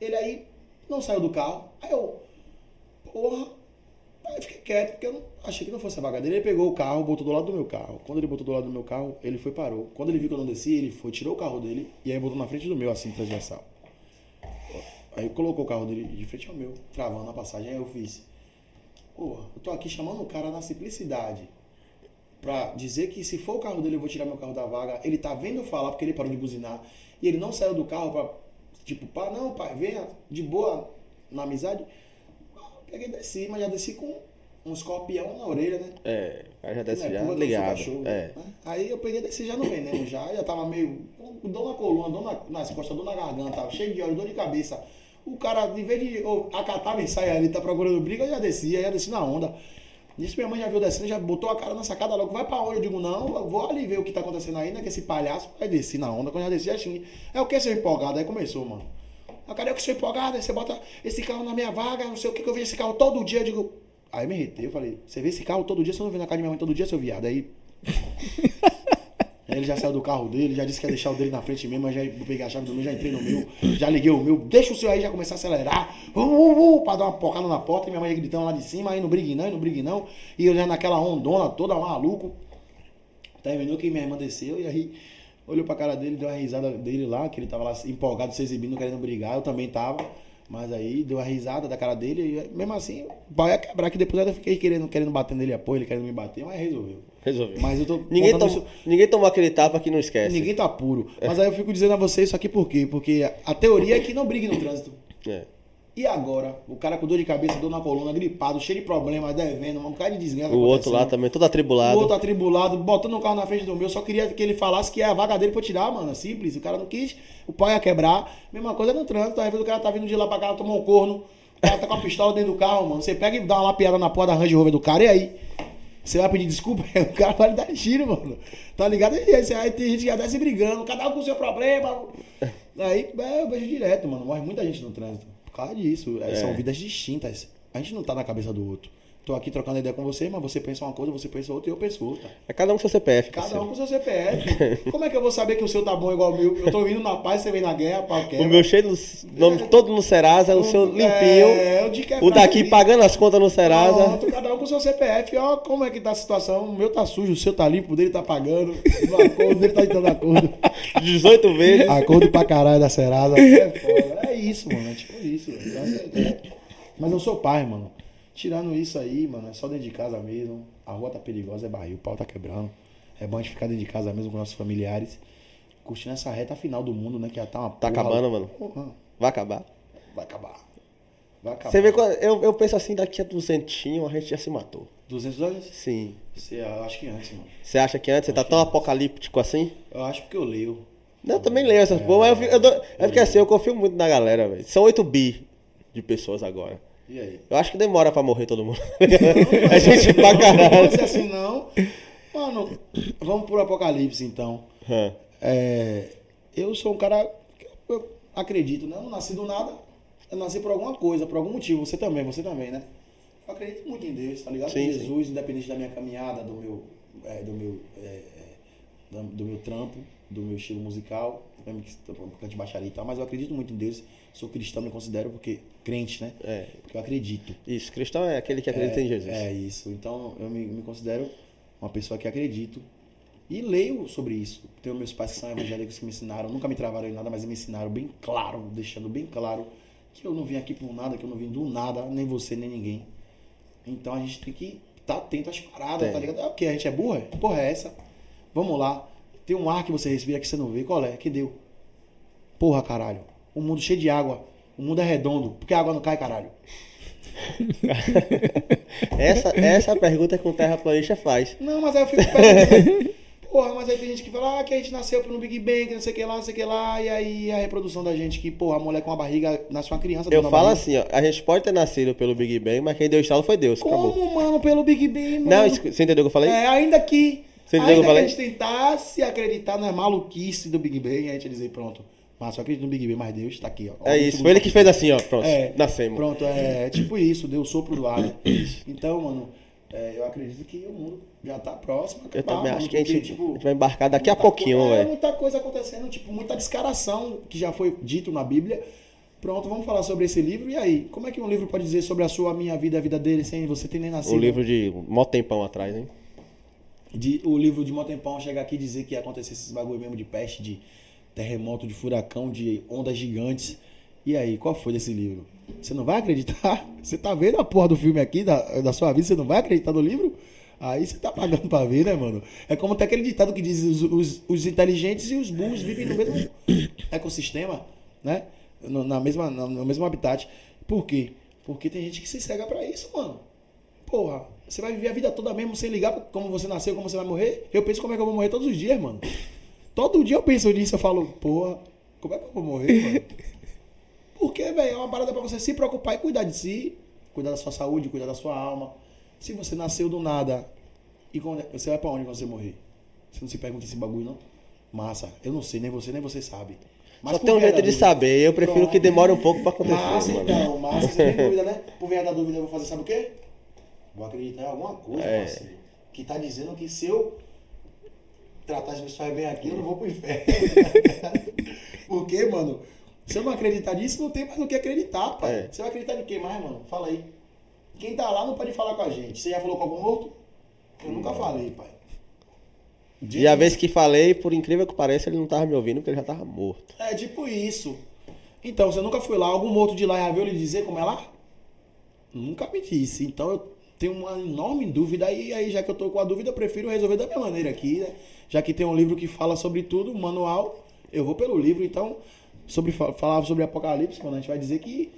S4: Ele aí não saiu do carro. Aí eu, porra, Aí eu fiquei quieto, porque eu não, achei que não fosse a vaga dele. Ele pegou o carro, botou do lado do meu carro. Quando ele botou do lado do meu carro, ele foi parou. Quando ele viu que eu não desci, ele foi, tirou o carro dele e aí botou na frente do meu, assim, transversal. Aí colocou o carro dele de frente ao meu, travando a passagem. Aí eu fiz, porra, eu tô aqui chamando o cara na simplicidade. Pra dizer que se for o carro dele, eu vou tirar meu carro da vaga. Ele tá vendo eu falar porque ele parou de buzinar. E ele não saiu do carro pra, tipo, pá, não, pai, venha de boa, na amizade. Peguei e desci, mas já desci com um escorpião na orelha, né?
S2: É, cara já desce
S4: Né,
S2: já
S4: pula do
S2: ligado.
S4: cachorro,
S2: É.
S4: né? Aí eu peguei e desci já no veneno, já, já tava meio. com dor na coluna, dor na, nas costas, dor na garganta, cheio de óleo, dor de cabeça. O cara, em vez de eu acatar a mensagem ali, tá procurando briga, eu já desci, aí já desci na onda. Nisso minha mãe já viu descendo, já botou a cara na sacada logo, vai pra onde? Eu digo, não, eu vou ali ver o que tá acontecendo aí, né? Que esse palhaço vai descer na onda. Quando eu já desci, xinguei. É o que, seu empolgado? Aí começou, mano. Cadê que sou empolgado? Aí você bota esse carro na minha vaga, não sei o que, que eu vejo esse carro todo dia. Eu digo. Aí me retei, eu falei, você vê esse carro todo dia, você não vê na casa de minha mãe todo dia, seu viado. Aí. Ele já saiu do carro dele, já disse que ia deixar o dele na frente mesmo, mas já peguei a chave do meu, já entrei no meu, já liguei o meu, deixa o seu aí, já comecei a acelerar, uh, uh, uh, pra dar uma pocada na porta, e minha mãe gritando lá de cima, aí não brigue não, não brigue não, e eu já naquela ondona toda, maluco. Terminou que minha irmã desceu e aí olhou pra cara dele, deu uma risada dele lá, que ele tava lá empolgado, se exibindo, querendo brigar, eu também tava. Mas aí deu uma risada da cara dele e mesmo assim pau ia quebrar, que depois eu fiquei querendo, querendo bater nele apoio, ele querendo me bater, mas resolveu.
S2: Resolveu.
S4: Mas eu tô
S2: Ninguém, tom-
S4: isso-
S2: ninguém tomou aquele tapa que não esquece.
S4: Ninguém tá puro. Mas aí eu fico dizendo a você isso aqui por quê? Porque a teoria é que não brigue no trânsito.
S2: É.
S4: E agora? O cara com dor de cabeça, dor na coluna, gripado, cheio de problemas, devendo, um cara de desgraça.
S2: O outro lá também, todo
S4: O
S2: atribulado.
S4: outro atribulado, botando o carro na frente do meu, só queria que ele falasse que é a vaga dele pra tirar, mano. Simples. O cara não quis, o pau ia quebrar. Mesma coisa no trânsito. Às vezes o cara tá vindo de lá pra cá, tomou um corno. O cara tá com a pistola dentro do carro, mano. Você pega e dá uma lapiada na porta da Range Rover do cara, e aí? Você vai pedir desculpa? O cara vai lhe dar tiro, mano. Tá ligado? E aí, aí tem gente que já desce brigando, cada um com o seu problema. Aí é, eu vejo direto, mano. Morre muita gente no trânsito. Causa disso. É, São vidas distintas. A gente não tá na cabeça do outro. Tô aqui trocando ideia com você, mas você pensa uma coisa, você pensa outra e eu penso outra.
S2: É cada um com seu CPF.
S4: Cada
S2: parceiro.
S4: um com seu CPF. Como é que eu vou saber que o seu tá bom igual o meu? Eu tô indo na paz, você vem na guerra, pau
S2: O
S4: quebra.
S2: meu cheio, no, nome todo no Serasa, o seu limpinho.
S4: É, o
S2: o daqui
S4: feliz.
S2: pagando as contas no Serasa.
S4: Pronto, cada um com seu CPF. Ó, como é que tá a situação. O meu tá sujo, o seu tá limpo, o dele tá pagando. O acordo dele tá entrando acordo.
S2: 18 vezes.
S4: Acordo pra caralho da Serasa. É foda. É isso, mano. É tipo isso. velho. Então, é- Mas eu sou pai, mano. Tirando isso aí, mano, é só dentro de casa mesmo. A rua tá perigosa, é barril, o pau tá quebrando. É bom a gente ficar dentro de casa mesmo com nossos familiares. Curtindo essa reta final do mundo, né? Que já tá uma
S2: Tá
S4: porra-
S2: acabando, mano.
S4: Porra,
S2: Vai acabar.
S4: vai acabar. Vai acabar.
S2: Você vê, quando- eu, eu penso assim, daqui a duzentinho a gente já se matou.
S4: 200 anos?
S2: Sim.
S4: Você, eu acho que antes, mano.
S2: Você acha que antes você tá tão apocalíptico assim?
S4: Eu acho porque eu leio.
S2: Não, eu também leio essas porra, mas eu, fico- eu dou- é porque assim, eu confio muito na galera, velho. São 8 bi de pessoas agora.
S4: E aí?
S2: Eu acho que demora pra morrer todo mundo. a gente pra
S4: Não
S2: caralho.
S4: ser assim, não. Mano, vamos pro apocalipse, então.
S2: Hã.
S4: É, eu sou um cara que eu acredito, né? Eu não nasci do nada. Eu nasci por alguma coisa, por algum motivo. Você também, você também, né? Eu acredito muito em Deus, tá ligado?
S2: Sim,
S4: Jesus, independente da minha caminhada, do meu, é, do meu, é, é, do meu trampo, do meu estilo musical, mesmo que cante baixaria e tal, mas eu acredito muito em Deus. Sou cristão, me considero porque crente, né?
S2: É.
S4: Porque eu acredito.
S2: Isso, cristão é aquele que acredita em Jesus.
S4: É isso. Então eu me, me considero uma pessoa que acredito. E leio sobre isso. Tenho meus pais que são evangélicos que me ensinaram, nunca me travaram em nada, mas me ensinaram bem claro, deixando bem claro que eu não vim aqui por nada, que eu não vim do nada, nem você, nem ninguém. Então a gente tem que estar atento às paradas,
S2: Tem.
S4: tá ligado? É o que? A gente é burra? Porra, é essa? Vamos lá. Tem um ar que você respira que você não vê. Qual é? Que deu? Porra, caralho. Um mundo cheio de água. O mundo é redondo. Por que a água não cai, caralho?
S2: Essa, essa pergunta que um terraplanista faz.
S4: Não, mas aí eu fico pensando. porra, mas aí tem gente que fala ah, que a gente nasceu no Big Bang, que não sei o que lá, não sei o que lá, e aí a reprodução da gente, que, porra, a mulher com a barriga nasce uma criança.
S2: Eu falo assim, ó, a gente pode ter nascido pelo Big Bang, mas quem deu o estalo foi Deus.
S4: Como,
S2: Acabou.
S4: mano, pelo Big Bang, mano?
S2: Não, isso- você entendeu o que eu falei?
S4: É, ainda que.
S2: Você que
S4: ainda que a gente tentasse acreditar na maluquice do Big Bang, a gente ia dizer, pronto. Mas eu acredito no Big Bang, mas Deus tá aqui, ó.
S2: É isso, foi ele que fez assim, ó. Pronto,
S4: É,
S2: nascemos.
S4: Pronto, é tipo isso, deu sopro do ar. Então, mano, é, eu acredito que o mundo já tá próximo. a
S2: Eu
S4: acabar,
S2: também acho que a gente,
S4: tipo,
S2: a gente vai embarcar daqui a pouquinho,
S4: coisa- É,
S2: velho.
S4: muita coisa acontecendo, tipo, muita descaração que já foi dito na Bíblia. Pronto, vamos falar sobre esse livro. E aí, como é que um livro pode dizer sobre a sua, a minha vida, a vida dele, sem você ter nem nascido?
S2: O livro de mó tempão atrás, hein?
S4: De, o livro de Motempão chegar aqui e dizer que ia acontecer esses bagulho mesmo de peste, de terremoto, de furacão, de ondas gigantes. E aí, qual foi desse livro? Você não vai acreditar? Você tá vendo a porra do filme aqui, da, da sua vida, você não vai acreditar no livro? Aí você tá pagando pra ver, né, mano? É como tem aquele ditado que diz os, os, os inteligentes e os burros vivem no mesmo ecossistema, né? No, na mesma, no mesmo habitat. Por quê? Porque tem gente que se cega pra isso, mano. Porra, você vai viver a vida toda mesmo sem ligar pra como você nasceu, como você vai morrer? Eu penso como é que eu vou morrer todos os dias, mano. Todo dia eu penso nisso, eu falo, porra, como é que eu vou morrer, mano? Porque, velho, é uma parada pra você se preocupar e cuidar de si, cuidar da sua saúde, cuidar da sua alma. Se você nasceu do nada, e quando, você vai pra onde quando você morrer? Você não se pergunta esse bagulho, não? Massa, eu não sei, nem você, nem você sabe.
S2: Só
S4: por
S2: tem um jeito de saber, eu prefiro
S4: Pronto.
S2: que demore um pouco pra acontecer,
S4: Massa,
S2: mano.
S4: então, massa, você tem dúvida, né? Por via da dúvida, eu vou fazer, sabe o quê? Vou acreditar em alguma coisa,
S2: É.
S4: parceiro. Que tá dizendo que se eu tratar as pessoas bem aqui, eu não vou pro inferno. Porque, mano, se eu não acreditar nisso, não tem mais o que acreditar, pai.
S2: É.
S4: Você vai acreditar em quem mais, mano? Fala aí. Quem tá lá não pode falar com a gente. Você já falou com algum morto? Eu nunca falei, pai.
S2: E a vez que falei, por incrível que pareça, ele não tava me ouvindo porque ele já tava morto.
S4: É tipo isso. Então, você nunca foi lá, algum morto de lá já veio lhe dizer como é lá? Nunca me disse. Então eu tenho uma enorme dúvida e aí, já que eu tô com a dúvida, eu prefiro resolver da minha maneira aqui, né? Já que tem um livro que fala sobre tudo, manual, eu vou pelo livro, então, sobre fa- falar sobre Apocalipse, quando a gente vai dizer que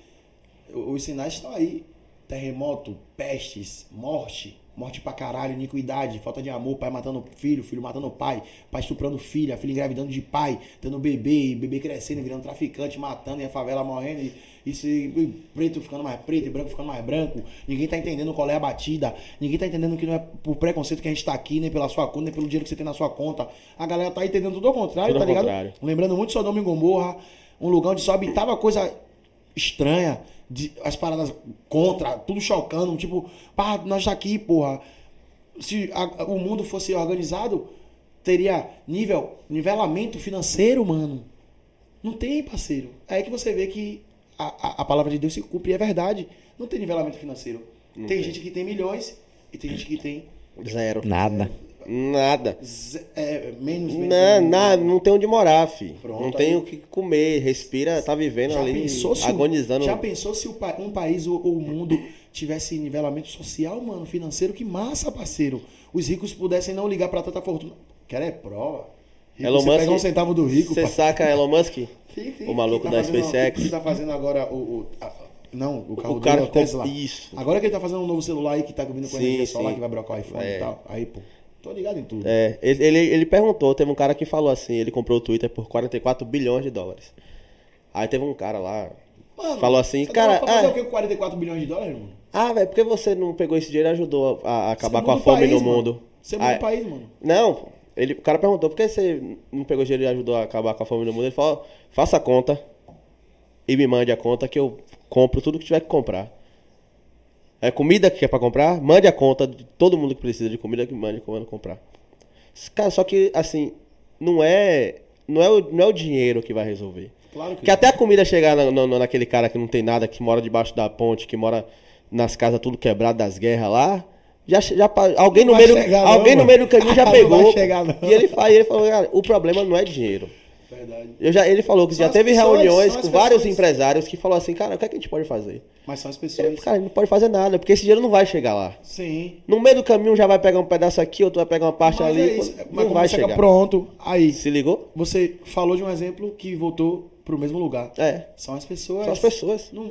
S4: os sinais estão aí. Terremoto, pestes, morte, morte pra caralho, iniquidade, falta de amor, pai matando filho, filho matando pai, pai estuprando filha, filha engravidando de pai, tendo bebê, e bebê crescendo, virando traficante, matando, e a favela morrendo, e, e, se- e preto ficando mais preto, e branco ficando mais branco. Ninguém tá entendendo qual é a batida, ninguém tá entendendo que não é por preconceito que a gente tá aqui, nem pela sua conta, nem pelo dinheiro que você tem na sua conta. A galera tá entendendo tudo ao contrário,
S2: Tudo
S4: tá ligado?
S2: contrário.
S4: Lembrando muito Sodoma e Gomorra, um lugar onde só habitava coisa estranha, de- as paradas contra, tudo chocando, tipo, pá, nós tá aqui, porra. Se a- o mundo fosse organizado, teria nível, nivelamento financeiro, mano. Não tem, parceiro. É aí que você vê que a, a, a palavra de Deus se cumpre e é verdade. Não tem nivelamento financeiro. tem, gente que tem milhões e tem gente que tem
S2: Zero.
S3: Nada.
S2: Nada.
S4: ze- é, menos, menos,
S2: Não,
S4: menos.
S2: não tem onde morar, fi.
S4: Pronto,
S2: não tem
S4: aí.
S2: o que comer, respira, tá vivendo
S4: Já
S2: ali,
S4: pensou, se
S2: agonizando.
S4: já pensou se um país ou, o mundo tivesse nivelamento social, mano, financeiro? Que massa, parceiro. Os ricos pudessem não ligar pra tanta fortuna. Quero é prova. Rico,
S2: Elon
S4: você
S2: Musk.
S4: pega um centavo do rico,
S2: Você saca Elon Musk?
S4: Sim, sim.
S2: O maluco
S4: Quem
S2: da
S4: fazendo-
S2: SpaceX.
S4: Quem tá fazendo agora o, o- a- Não, o carro
S2: O
S4: dele
S2: cara
S4: é o Tesla.
S2: isso.
S4: Agora que ele tá fazendo um novo celular aí que tá vindo com
S2: Sim,
S4: energia solar,
S2: sim.
S4: que vai brocar o iPhone
S2: É.
S4: e tal. Aí, pô, tô ligado em tudo.
S2: É, ele, ele, ele perguntou, teve um cara que falou assim, ele comprou o Twitter por 44 bilhões de dólares. Aí teve um cara lá,
S4: Mano,
S2: falou assim,
S4: você
S2: cara,
S4: pra fazer
S2: ah,
S4: o que com 44 bilhões de dólares, mano?
S2: ah, velho, por que você não pegou esse dinheiro e ajudou a, a acabar com a fome
S4: país,
S2: no
S4: mano.
S2: mundo?
S4: Você muda o país, mano.
S2: Não, ele, o cara perguntou, por que você não pegou dinheiro e ajudou a acabar com a fome no mundo? Ele falou, faça a conta e me mande a conta que eu compro tudo que tiver que comprar. É comida que é pra comprar? Mande a conta de todo mundo que precisa de comida que mande como comprar. Cara, só que assim, não é, não é, o, não é o dinheiro que vai resolver.
S4: Claro que
S2: Que até a comida chegar na- na- naquele cara que não tem nada, que mora debaixo da ponte, que mora nas casas tudo quebrado das guerras lá, já, já alguém
S4: Não
S2: no meio,
S4: chegar não,
S2: alguém no meio do caminho já pegou.
S4: chegar.
S2: E ele fala, ele falou, cara, o problema não é dinheiro.
S4: Verdade.
S2: Eu já, ele falou que
S4: São
S2: já teve
S4: pessoas,
S2: reuniões com vários empresários que falou assim, cara, o que, é que a gente pode fazer?
S4: Mas são as pessoas.
S2: cara, não pode fazer nada, porque esse dinheiro não vai chegar lá.
S4: Sim.
S2: No meio do caminho já vai pegar um pedaço aqui, outro vai pegar uma parte
S4: Mas
S2: ali,
S4: é isso.
S2: não
S4: Mas como
S2: vai
S4: chega
S2: chegar.
S4: pronto, aí
S2: Se ligou?
S4: você falou de um exemplo que voltou pro mesmo lugar.
S2: É.
S4: São as pessoas.
S2: São as pessoas.
S4: Não-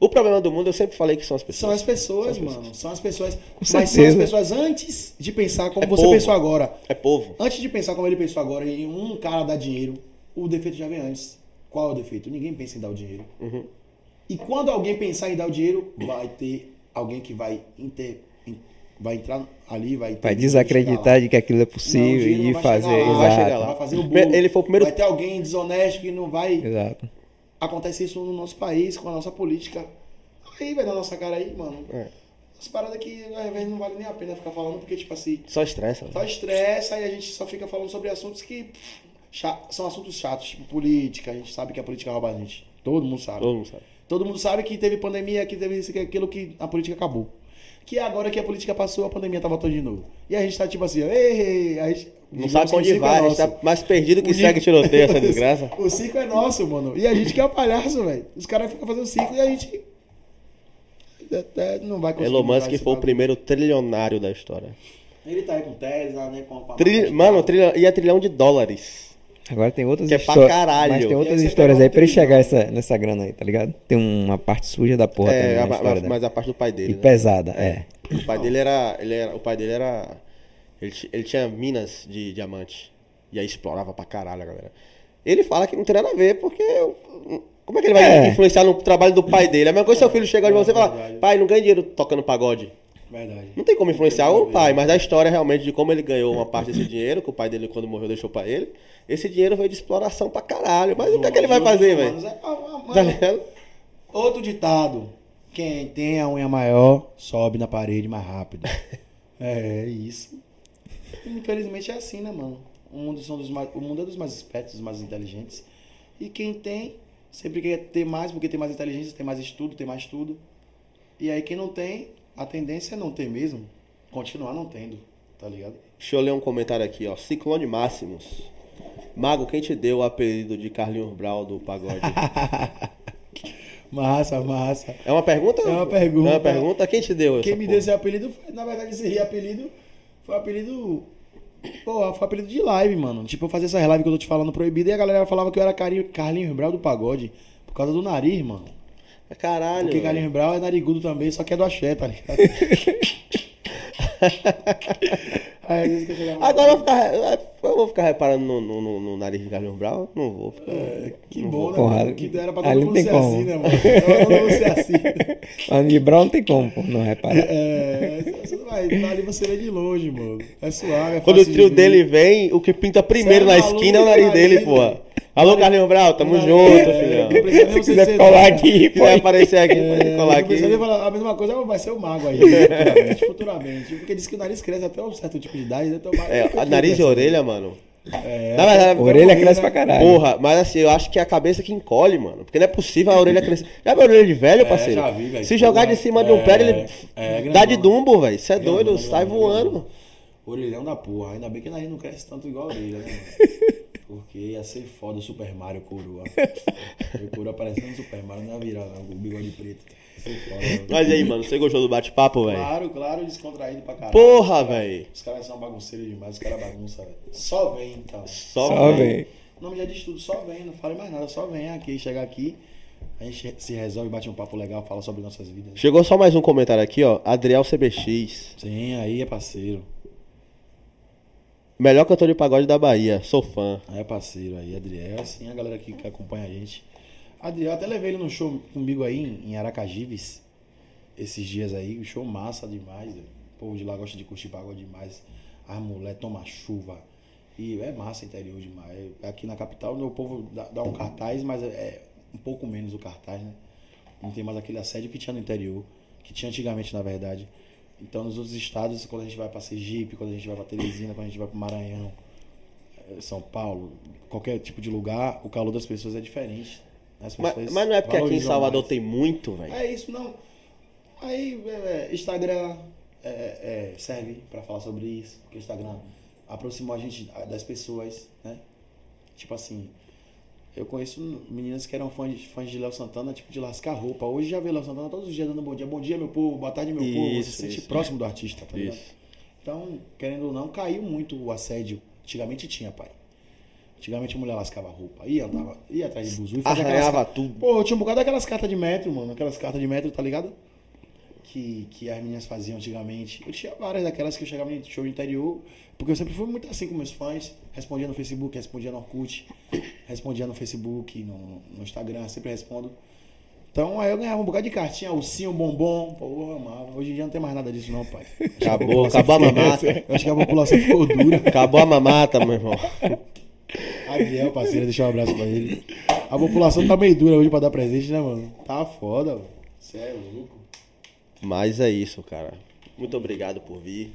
S2: O problema do mundo, eu sempre falei que são as pessoas.
S4: São as pessoas,
S2: São as
S4: mano. São as pessoas. Mas são as pessoas antes de pensar como
S2: É
S4: você
S2: povo.
S4: pensou agora.
S2: É povo.
S4: Antes de pensar como ele pensou agora e um cara dá dinheiro, o defeito já vem antes. Qual é o defeito? Ninguém pensa em dar o dinheiro.
S2: Uhum.
S4: E quando alguém pensar em dar o dinheiro, vai ter alguém que vai, inter, in- vai entrar ali, vai,
S3: Vai desacreditar de que aquilo é
S4: Não, o
S3: possível
S4: não
S3: e
S4: vai
S3: fazer.
S4: chegar lá,
S3: Exato.
S2: chegar lá.
S4: Vai fazer o bolo.
S2: Ele foi o primeiro-
S4: Vai ter alguém desonesto que não vai.
S3: Exato.
S4: Acontece isso no nosso país, com a nossa política. Aí, vai na nossa cara aí, mano.
S2: É.
S4: As paradas que às vezes não vale nem a pena ficar falando, porque, tipo assim,
S2: Só estressa.
S4: só estressa e a gente só fica falando sobre assuntos que pff, são assuntos chatos, tipo política. A gente sabe que a política rouba a gente. Todo mundo sabe.
S2: Todo mundo sabe.
S4: Todo mundo sabe que teve pandemia, que teve isso, que aquilo, que a política acabou. Que agora que a política passou, a pandemia tá voltando de novo. E a gente tá tipo assim, ei, a gente,
S2: Não sabe
S4: o
S2: onde
S4: circo é
S2: vai, a gente tá mais perdido que
S4: O
S2: segue tiroteio essa desgraça.
S4: O circo é nosso, mano. E a gente que é o palhaço, velho. Os caras ficam fazendo circo e a gente. até não vai conseguir.
S2: Elon Musk foi o
S4: bagulho.
S2: primeiro trilionário da história.
S4: Ele tá aí com Tesla, né? Com a
S2: Tri... Mano, trilhão... e é trilhão de dólares.
S3: Agora tem outras
S2: Que é pra
S3: histórias.
S2: caralho.
S3: Mas tem outras histórias aí pra ele chegar essa, nessa grana aí, tá ligado? Tem uma parte suja da porra também
S2: É,
S3: na
S2: a-
S3: dele.
S2: mas a parte do pai dele.
S3: E
S2: né?
S3: pesada, é.
S2: O pai dele era. Ele era o pai dele era. Ele, ele tinha minas de diamante. E aí explorava pra caralho a galera. Ele fala que não tem nada a ver, porque. Como é que ele vai
S3: É.
S2: influenciar no trabalho do pai dele? É a mesma coisa se seu filho chegar de você e falar, pai, não ganha dinheiro tocando pagode.
S4: Verdade.
S2: Não tem como influenciar o pai, mas da história realmente de como ele ganhou uma parte desse dinheiro, que o pai dele, quando morreu, deixou pra ele. Esse dinheiro veio de exploração pra caralho. Mas o que é que ele vai fazer, velho?
S4: É-
S2: Tá?
S4: Outro ditado. Quem tem a unha maior, sobe na parede mais rápido. é isso. Infelizmente é assim, né, mano? O mundo, são dos mais, o mundo é dos mais espertos, dos mais inteligentes. E quem tem, sempre quer ter mais, porque tem mais inteligência, tem mais estudo, tem mais tudo. E aí quem não tem, a tendência é não ter mesmo. Continuar não tendo, tá ligado?
S2: Deixa eu ler um comentário aqui, ó. Ciclone Máximos. Mago, quem te deu o apelido de Carlinhos Brau do pagode?
S4: Massa, massa.
S2: É uma pergunta?
S4: É uma pergunta.
S2: É uma pergunta? Quem te deu
S4: Quem me
S2: porra?
S4: deu esse apelido foi, na verdade, esse apelido foi um apelido. Pô, foi apelido de live, mano. Tipo, eu fazia essa live que eu tô te falando proibida e a galera falava que eu era Carinho- Carlinhos Brau do pagode. Por causa do nariz, mano.
S2: Caralho.
S4: Porque. Carlinhos Brau é narigudo também, só que é do axé, tá ligado?
S2: Agora eu vou ficar, eu vou ficar reparando no, no- no- no nariz de Carlinhos Brau? Não vou. Ficar,
S4: Que
S2: não
S4: bom, né,
S3: Porra?
S4: Que era pra todo mundo ser
S3: como.
S4: assim, né, mano? Todo mundo ser assim.
S3: Mas de Brown não tem como, pô, não repara.
S4: É, você não vai, ali você vê de longe, mano. É suave, é
S2: Quando o
S4: de
S2: trio
S4: ver.
S2: dele vem, o que pinta primeiro
S4: é
S2: na
S4: maluco,
S2: esquina é o nariz dele,
S4: ele-
S2: porra. Alô, Carlinhos Brau, tamo
S4: É,
S2: junto,
S4: é,
S2: filhão.
S4: não precisa nem
S3: Se quiser
S4: dizer
S3: colar aqui, pode.
S2: aparecer aqui, pode
S4: É,
S2: colar
S4: não
S2: aqui.
S4: falar a mesma coisa, vai ser o mago aí, futuramente, futuramente. Porque diz que o nariz cresce até um certo tipo de idade, então
S2: É, a
S4: aqui,
S2: nariz e orelha, mano.
S4: É,
S2: Na verdade,
S4: até
S3: Orelha
S4: morrer,
S3: cresce
S4: né?
S3: pra caralho.
S2: Porra, mas assim, eu acho que é a cabeça que encolhe, mano. Porque não é possível a orelha crescer. Já viu a orelha de velho, parceiro?
S4: já vi, velho.
S2: Se jogar de cima de um
S4: é,
S2: prédio, ele
S4: é,
S2: dá de dumbo, velho. Você é
S4: Grandão,
S2: doido,
S4: grandão,
S2: sai voando.
S4: Orelhão da porra. Ainda bem que o nariz não cresce tanto igual a orelha, né, mano? Porque ia ser foda o Super Mario Coroa. O Coroa parecendo Super Mario, não ia virar, não, com o bigode preto. Foda. mano.
S2: Mas aí, mano, você gostou do bate-papo, velho?
S4: Claro, claro, descontraído pra caralho.
S2: Porra, velho.
S4: Os caras são bagunceiros demais, os caras bagunçam, velho. Só vem, então.
S2: Só,
S3: Só
S2: vem.
S3: vem.
S4: O nome já diz tudo, só vem, não fale mais nada, só vem aqui, chegar aqui. A gente se resolve, bate um papo legal, fala sobre nossas vidas.
S2: Chegou só mais um comentário aqui, ó. Adriel CBX.
S4: Sim, aí é parceiro.
S2: Melhor cantor de pagode da Bahia. Sou fã.
S4: É parceiro aí, Adriel, assim, a galera que, acompanha a gente. Adriel, até levei ele no show comigo aí em Aracajives, esses dias aí, um show massa demais. O povo de lá gosta de curtir pagode demais. As mulheres tomam chuva. E é massa interior demais. Aqui na capital o povo dá, dá um cartaz, mas é, é um pouco menos o cartaz, né? Não tem mais aquele assédio que tinha no interior, que tinha antigamente, na verdade. Então, nos outros estados, quando a gente vai para Sergipe, quando a gente vai para Teresina, quando a gente vai para Maranhão, eh, São Paulo, qualquer tipo de lugar, o calor das pessoas é diferente. As
S2: Mas, mas não é porque aqui em Salvador
S4: mais.
S2: tem muito, velho.
S4: É isso, não. Aí, é, é, Instagram é, é, serve para falar sobre isso, porque o Instagram aproximou a gente das pessoas, né? Tipo assim, eu conheço meninas que eram fãs, de- fãs de Léo Santana, tipo de lascar roupa. Hoje já vê Léo Santana todos os dias dando bom dia. Bom dia, meu povo. Boa tarde, meu povo. Você
S2: Isso,
S4: se sente
S2: isso.
S4: próximo do artista, tá ligado?
S2: Isso.
S4: Então, querendo ou não, caiu muito o assédio. Antigamente tinha, pai. Antigamente a mulher lascava roupa, ia, andava, ia atrás de buzu e fazia aquelas
S2: Arranhava
S4: ca-
S2: tudo.
S4: Pô, eu tinha um bocado daquelas cartas de metro, mano. Aquelas cartas de metro, tá ligado? Que, que as meninas faziam antigamente. Eu tinha várias daquelas que eu chegava em show interior. Porque eu sempre fui muito assim com meus fãs. Respondia no Facebook, respondia no Orkut, respondia no Facebook, no, no Instagram, sempre respondo. Então aí eu ganhava um bocado de cartinha, ursinho, bombom. Pô, eu amava. Hoje em dia não tem mais nada disso, não, pai.
S2: Acabou, acabou a mamata.
S4: Eu acho que a população ficou dura.
S2: Acabou a mamata, meu irmão.
S4: Adriel, parceiro, deixa um abraço pra ele. A população tá meio dura hoje pra dar presente, né, mano? Tá foda, mano. Cê é louco.
S2: Mas é isso, cara. Muito obrigado por vir.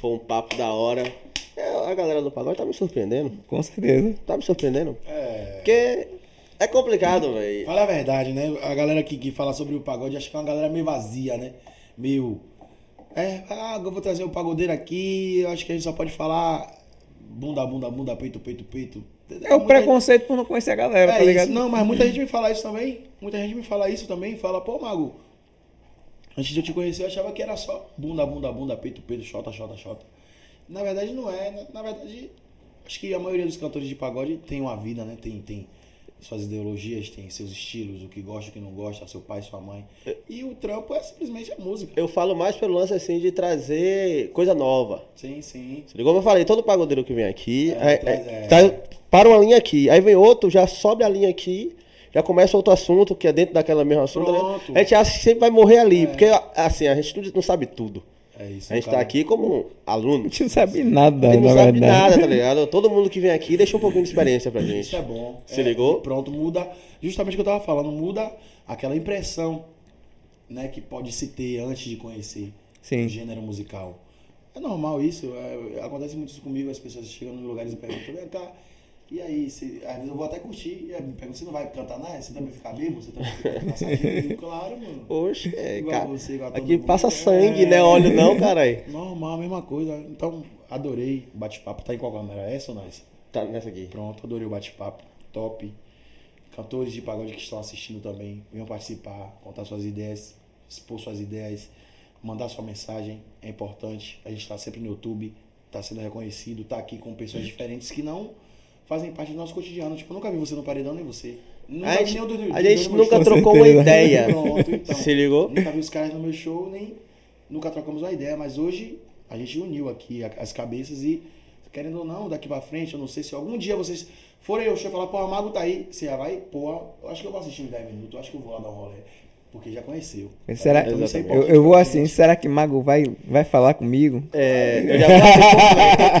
S2: Foi um papo da hora. É, a galera do pagode tá me surpreendendo.
S3: Com certeza.
S2: Tá me surpreendendo.
S4: É.
S2: Porque é complicado, velho.
S4: Fala a verdade, né? A galera que, que fala sobre o pagode, acho que é uma galera meio vazia, né? Meio. É, ah, eu vou trazer o pagodeiro aqui, eu acho que a gente só pode falar bunda, bunda, bunda, peito, peito, peito.
S3: É o
S4: Muita-
S3: preconceito por não conhecer a galera,
S4: É
S3: tá ligado?
S4: isso, não, mas muita gente me fala isso também. Muita gente me fala isso também. Fala, pô, Mago, antes de eu te conhecer, eu achava que era só bunda, bunda, bunda, peito, peito, chota, chota, chota. Na verdade, não é. né? Na verdade, acho que a maioria dos cantores de pagode tem uma vida, né? Tem, tem suas ideologias, tem seus estilos, o que gosta, o que não gosta, seu pai, sua mãe. E o trampo é simplesmente a música.
S2: Eu falo mais pelo lance assim de trazer coisa nova.
S4: Sim, sim.
S2: Se ligou? Como eu falei, todo pagodeiro que vem aqui,
S4: É,
S2: é- é-
S4: é.
S2: tá- para uma linha aqui, aí vem outro, já sobe a linha aqui, já começa outro assunto que é dentro daquela mesma assunto. né?
S4: Pronto.
S2: A gente acha que sempre vai morrer ali, porque assim, a gente não sabe tudo.
S4: É isso.
S2: A gente
S4: cara.
S2: tá aqui como aluno.
S3: A gente não sabe nada,
S2: A gente não
S3: na
S2: sabe
S3: verdade.
S2: nada, tá ligado? Todo mundo que vem aqui deixa um pouquinho de experiência pra gente.
S4: Isso é bom.
S2: Se
S4: É,
S2: ligou?
S4: Pronto, muda. Justamente o que eu tava falando, muda aquela impressão, né, que pode se ter antes de conhecer
S3: Sim.
S4: o gênero musical. É normal isso, é, acontece muito isso comigo, as pessoas chegam nos lugares e perguntam, vem cá, e aí, se, às vezes eu vou até curtir, e aí me perguntam, você não vai cantar nada? Você também ficar bêbado? Você também fica digo, Claro, mano.
S2: Oxe, é,
S4: Igual
S2: cara,
S4: você, igual
S2: aqui
S4: mundo.
S2: passa sangue,
S4: É.
S2: né? Óleo não, caralho.
S4: Normal, a mesma coisa. Então, adorei o bate-papo. Tá em qual câmera? Essa ou não é?
S2: Tá nessa aqui.
S4: Pronto, adorei o bate-papo. Top. Cantores de pagode que estão assistindo também, venham participar, contar suas ideias, expor suas ideias, mandar sua mensagem, é importante. A gente está sempre no YouTube, está sendo reconhecido, está aqui com pessoas diferentes que não fazem parte do nosso cotidiano. Tipo, eu nunca vi você no paredão, nem você. Nunca
S2: A gente,
S4: do- do-
S2: a gente nunca
S4: show.
S2: trocou uma ideia.
S4: Pronto, então.
S2: Se ligou?
S4: Nunca vi os caras no meu show, nem nunca trocamos uma ideia, mas hoje a gente uniu aqui as cabeças e, querendo ou não, daqui pra frente, eu não sei se algum dia vocês forem ao show e falar, pô, a Mago tá aí, você já vai, pô, eu acho que eu vou assistir em 10 minutos, eu acho que eu vou lá dar um rolê, porque já conheceu.
S3: Será,
S4: Então, isso é
S3: eu, eu vou assim, será que Mago vai, vai falar comigo?
S2: É, eu já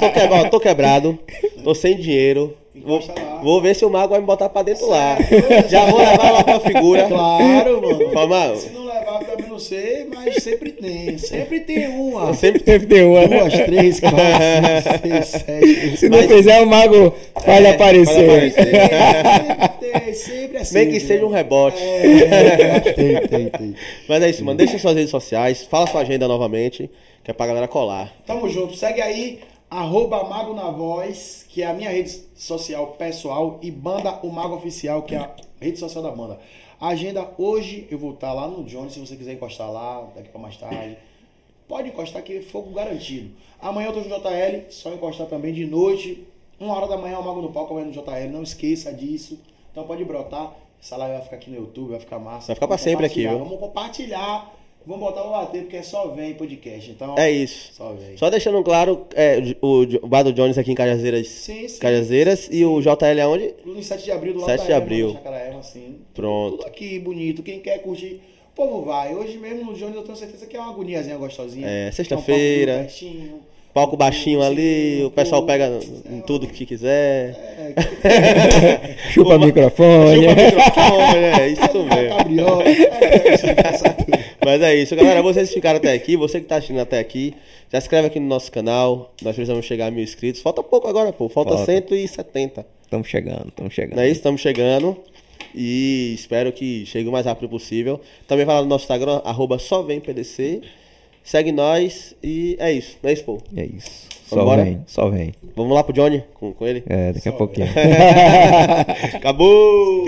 S2: tô, tô, quebrado, tô quebrado, tô sem dinheiro. Vou,
S4: Encosta lá.
S2: vou ver se o mago vai me botar pra dentro lá. Já vou levar lá pra figura.
S4: Claro, mano.
S2: Fala,
S4: Se não levar, eu também não sei, mas sempre tem. Sempre tem uma.
S2: Sempre
S3: Deve ter uma.
S4: Duas, três, quatro, cinco, seis, sete.
S3: Se não fizer, o Mago faz
S2: É,
S3: aparecer.
S2: faz aparecer.
S4: Sempre tem, sempre é
S2: Nem que
S4: sempre,
S2: seja um
S4: né?
S2: rebote.
S4: É, tem, tem, tem.
S2: Mas é isso, mano. Deixa suas redes sociais, fala sua agenda novamente, que é pra galera colar.
S4: Tamo junto. Segue aí, arroba Mago na Voz, que é a minha rede social pessoal, e Banda o Mago Oficial, que é a rede social da banda. A agenda hoje, eu vou estar lá no Johnny, se você quiser encostar lá, daqui pra mais tarde. Pode encostar que é fogo garantido. Amanhã eu tô no JL, só encostar também de noite. Uma hora da manhã o Mago no palco vai no JL, não esqueça disso. Então pode brotar. Essa live vai ficar aqui no YouTube, vai ficar massa.
S2: Vai ficar pra sempre aqui, viu?
S4: Vamos compartilhar. Vamos botar pra bater, porque é só vem podcast. Então,
S2: É isso.
S4: Só vem.
S2: Só deixando claro, é, o, o bar do Jones aqui em Cajazeiras.
S4: Sim, sim.
S2: Cajazeiras e o JL aonde?
S4: No 7 de abril, do lado
S2: 7
S4: da
S2: de
S4: Ema,
S2: abril.
S4: assim.
S2: Pronto.
S4: Tudo aqui bonito. Quem quer curtir, o povo vai. Hoje mesmo no Jones eu tenho certeza que é uma agoniazinha gostosinha.
S2: É,
S4: É um
S2: sexta-feira.
S4: Palco
S2: baixinho ali, o pessoal pega em tudo que quiser.
S4: É,
S3: Chupa microfone.
S2: Chupa microfone, é isso mesmo. Mas é isso, galera. Vocês ficaram até aqui, você que tá assistindo até aqui, já se inscreve aqui no nosso canal. Nós precisamos chegar a mil inscritos. Falta pouco agora, pô. Falta
S3: Falta.
S2: 170.
S3: Estamos chegando, estamos chegando.
S2: Não é isso? Estamos chegando. E espero que chegue o mais rápido possível. Também vai lá no nosso Instagram, arroba só vem PDC. Segue nós e é isso. Não é isso, pô?
S3: É isso. Só
S2: Vambora?
S3: vem, só vem.
S2: Vamos lá pro Johnny com, com ele?
S3: É, daqui a pouquinho.
S2: Acabou!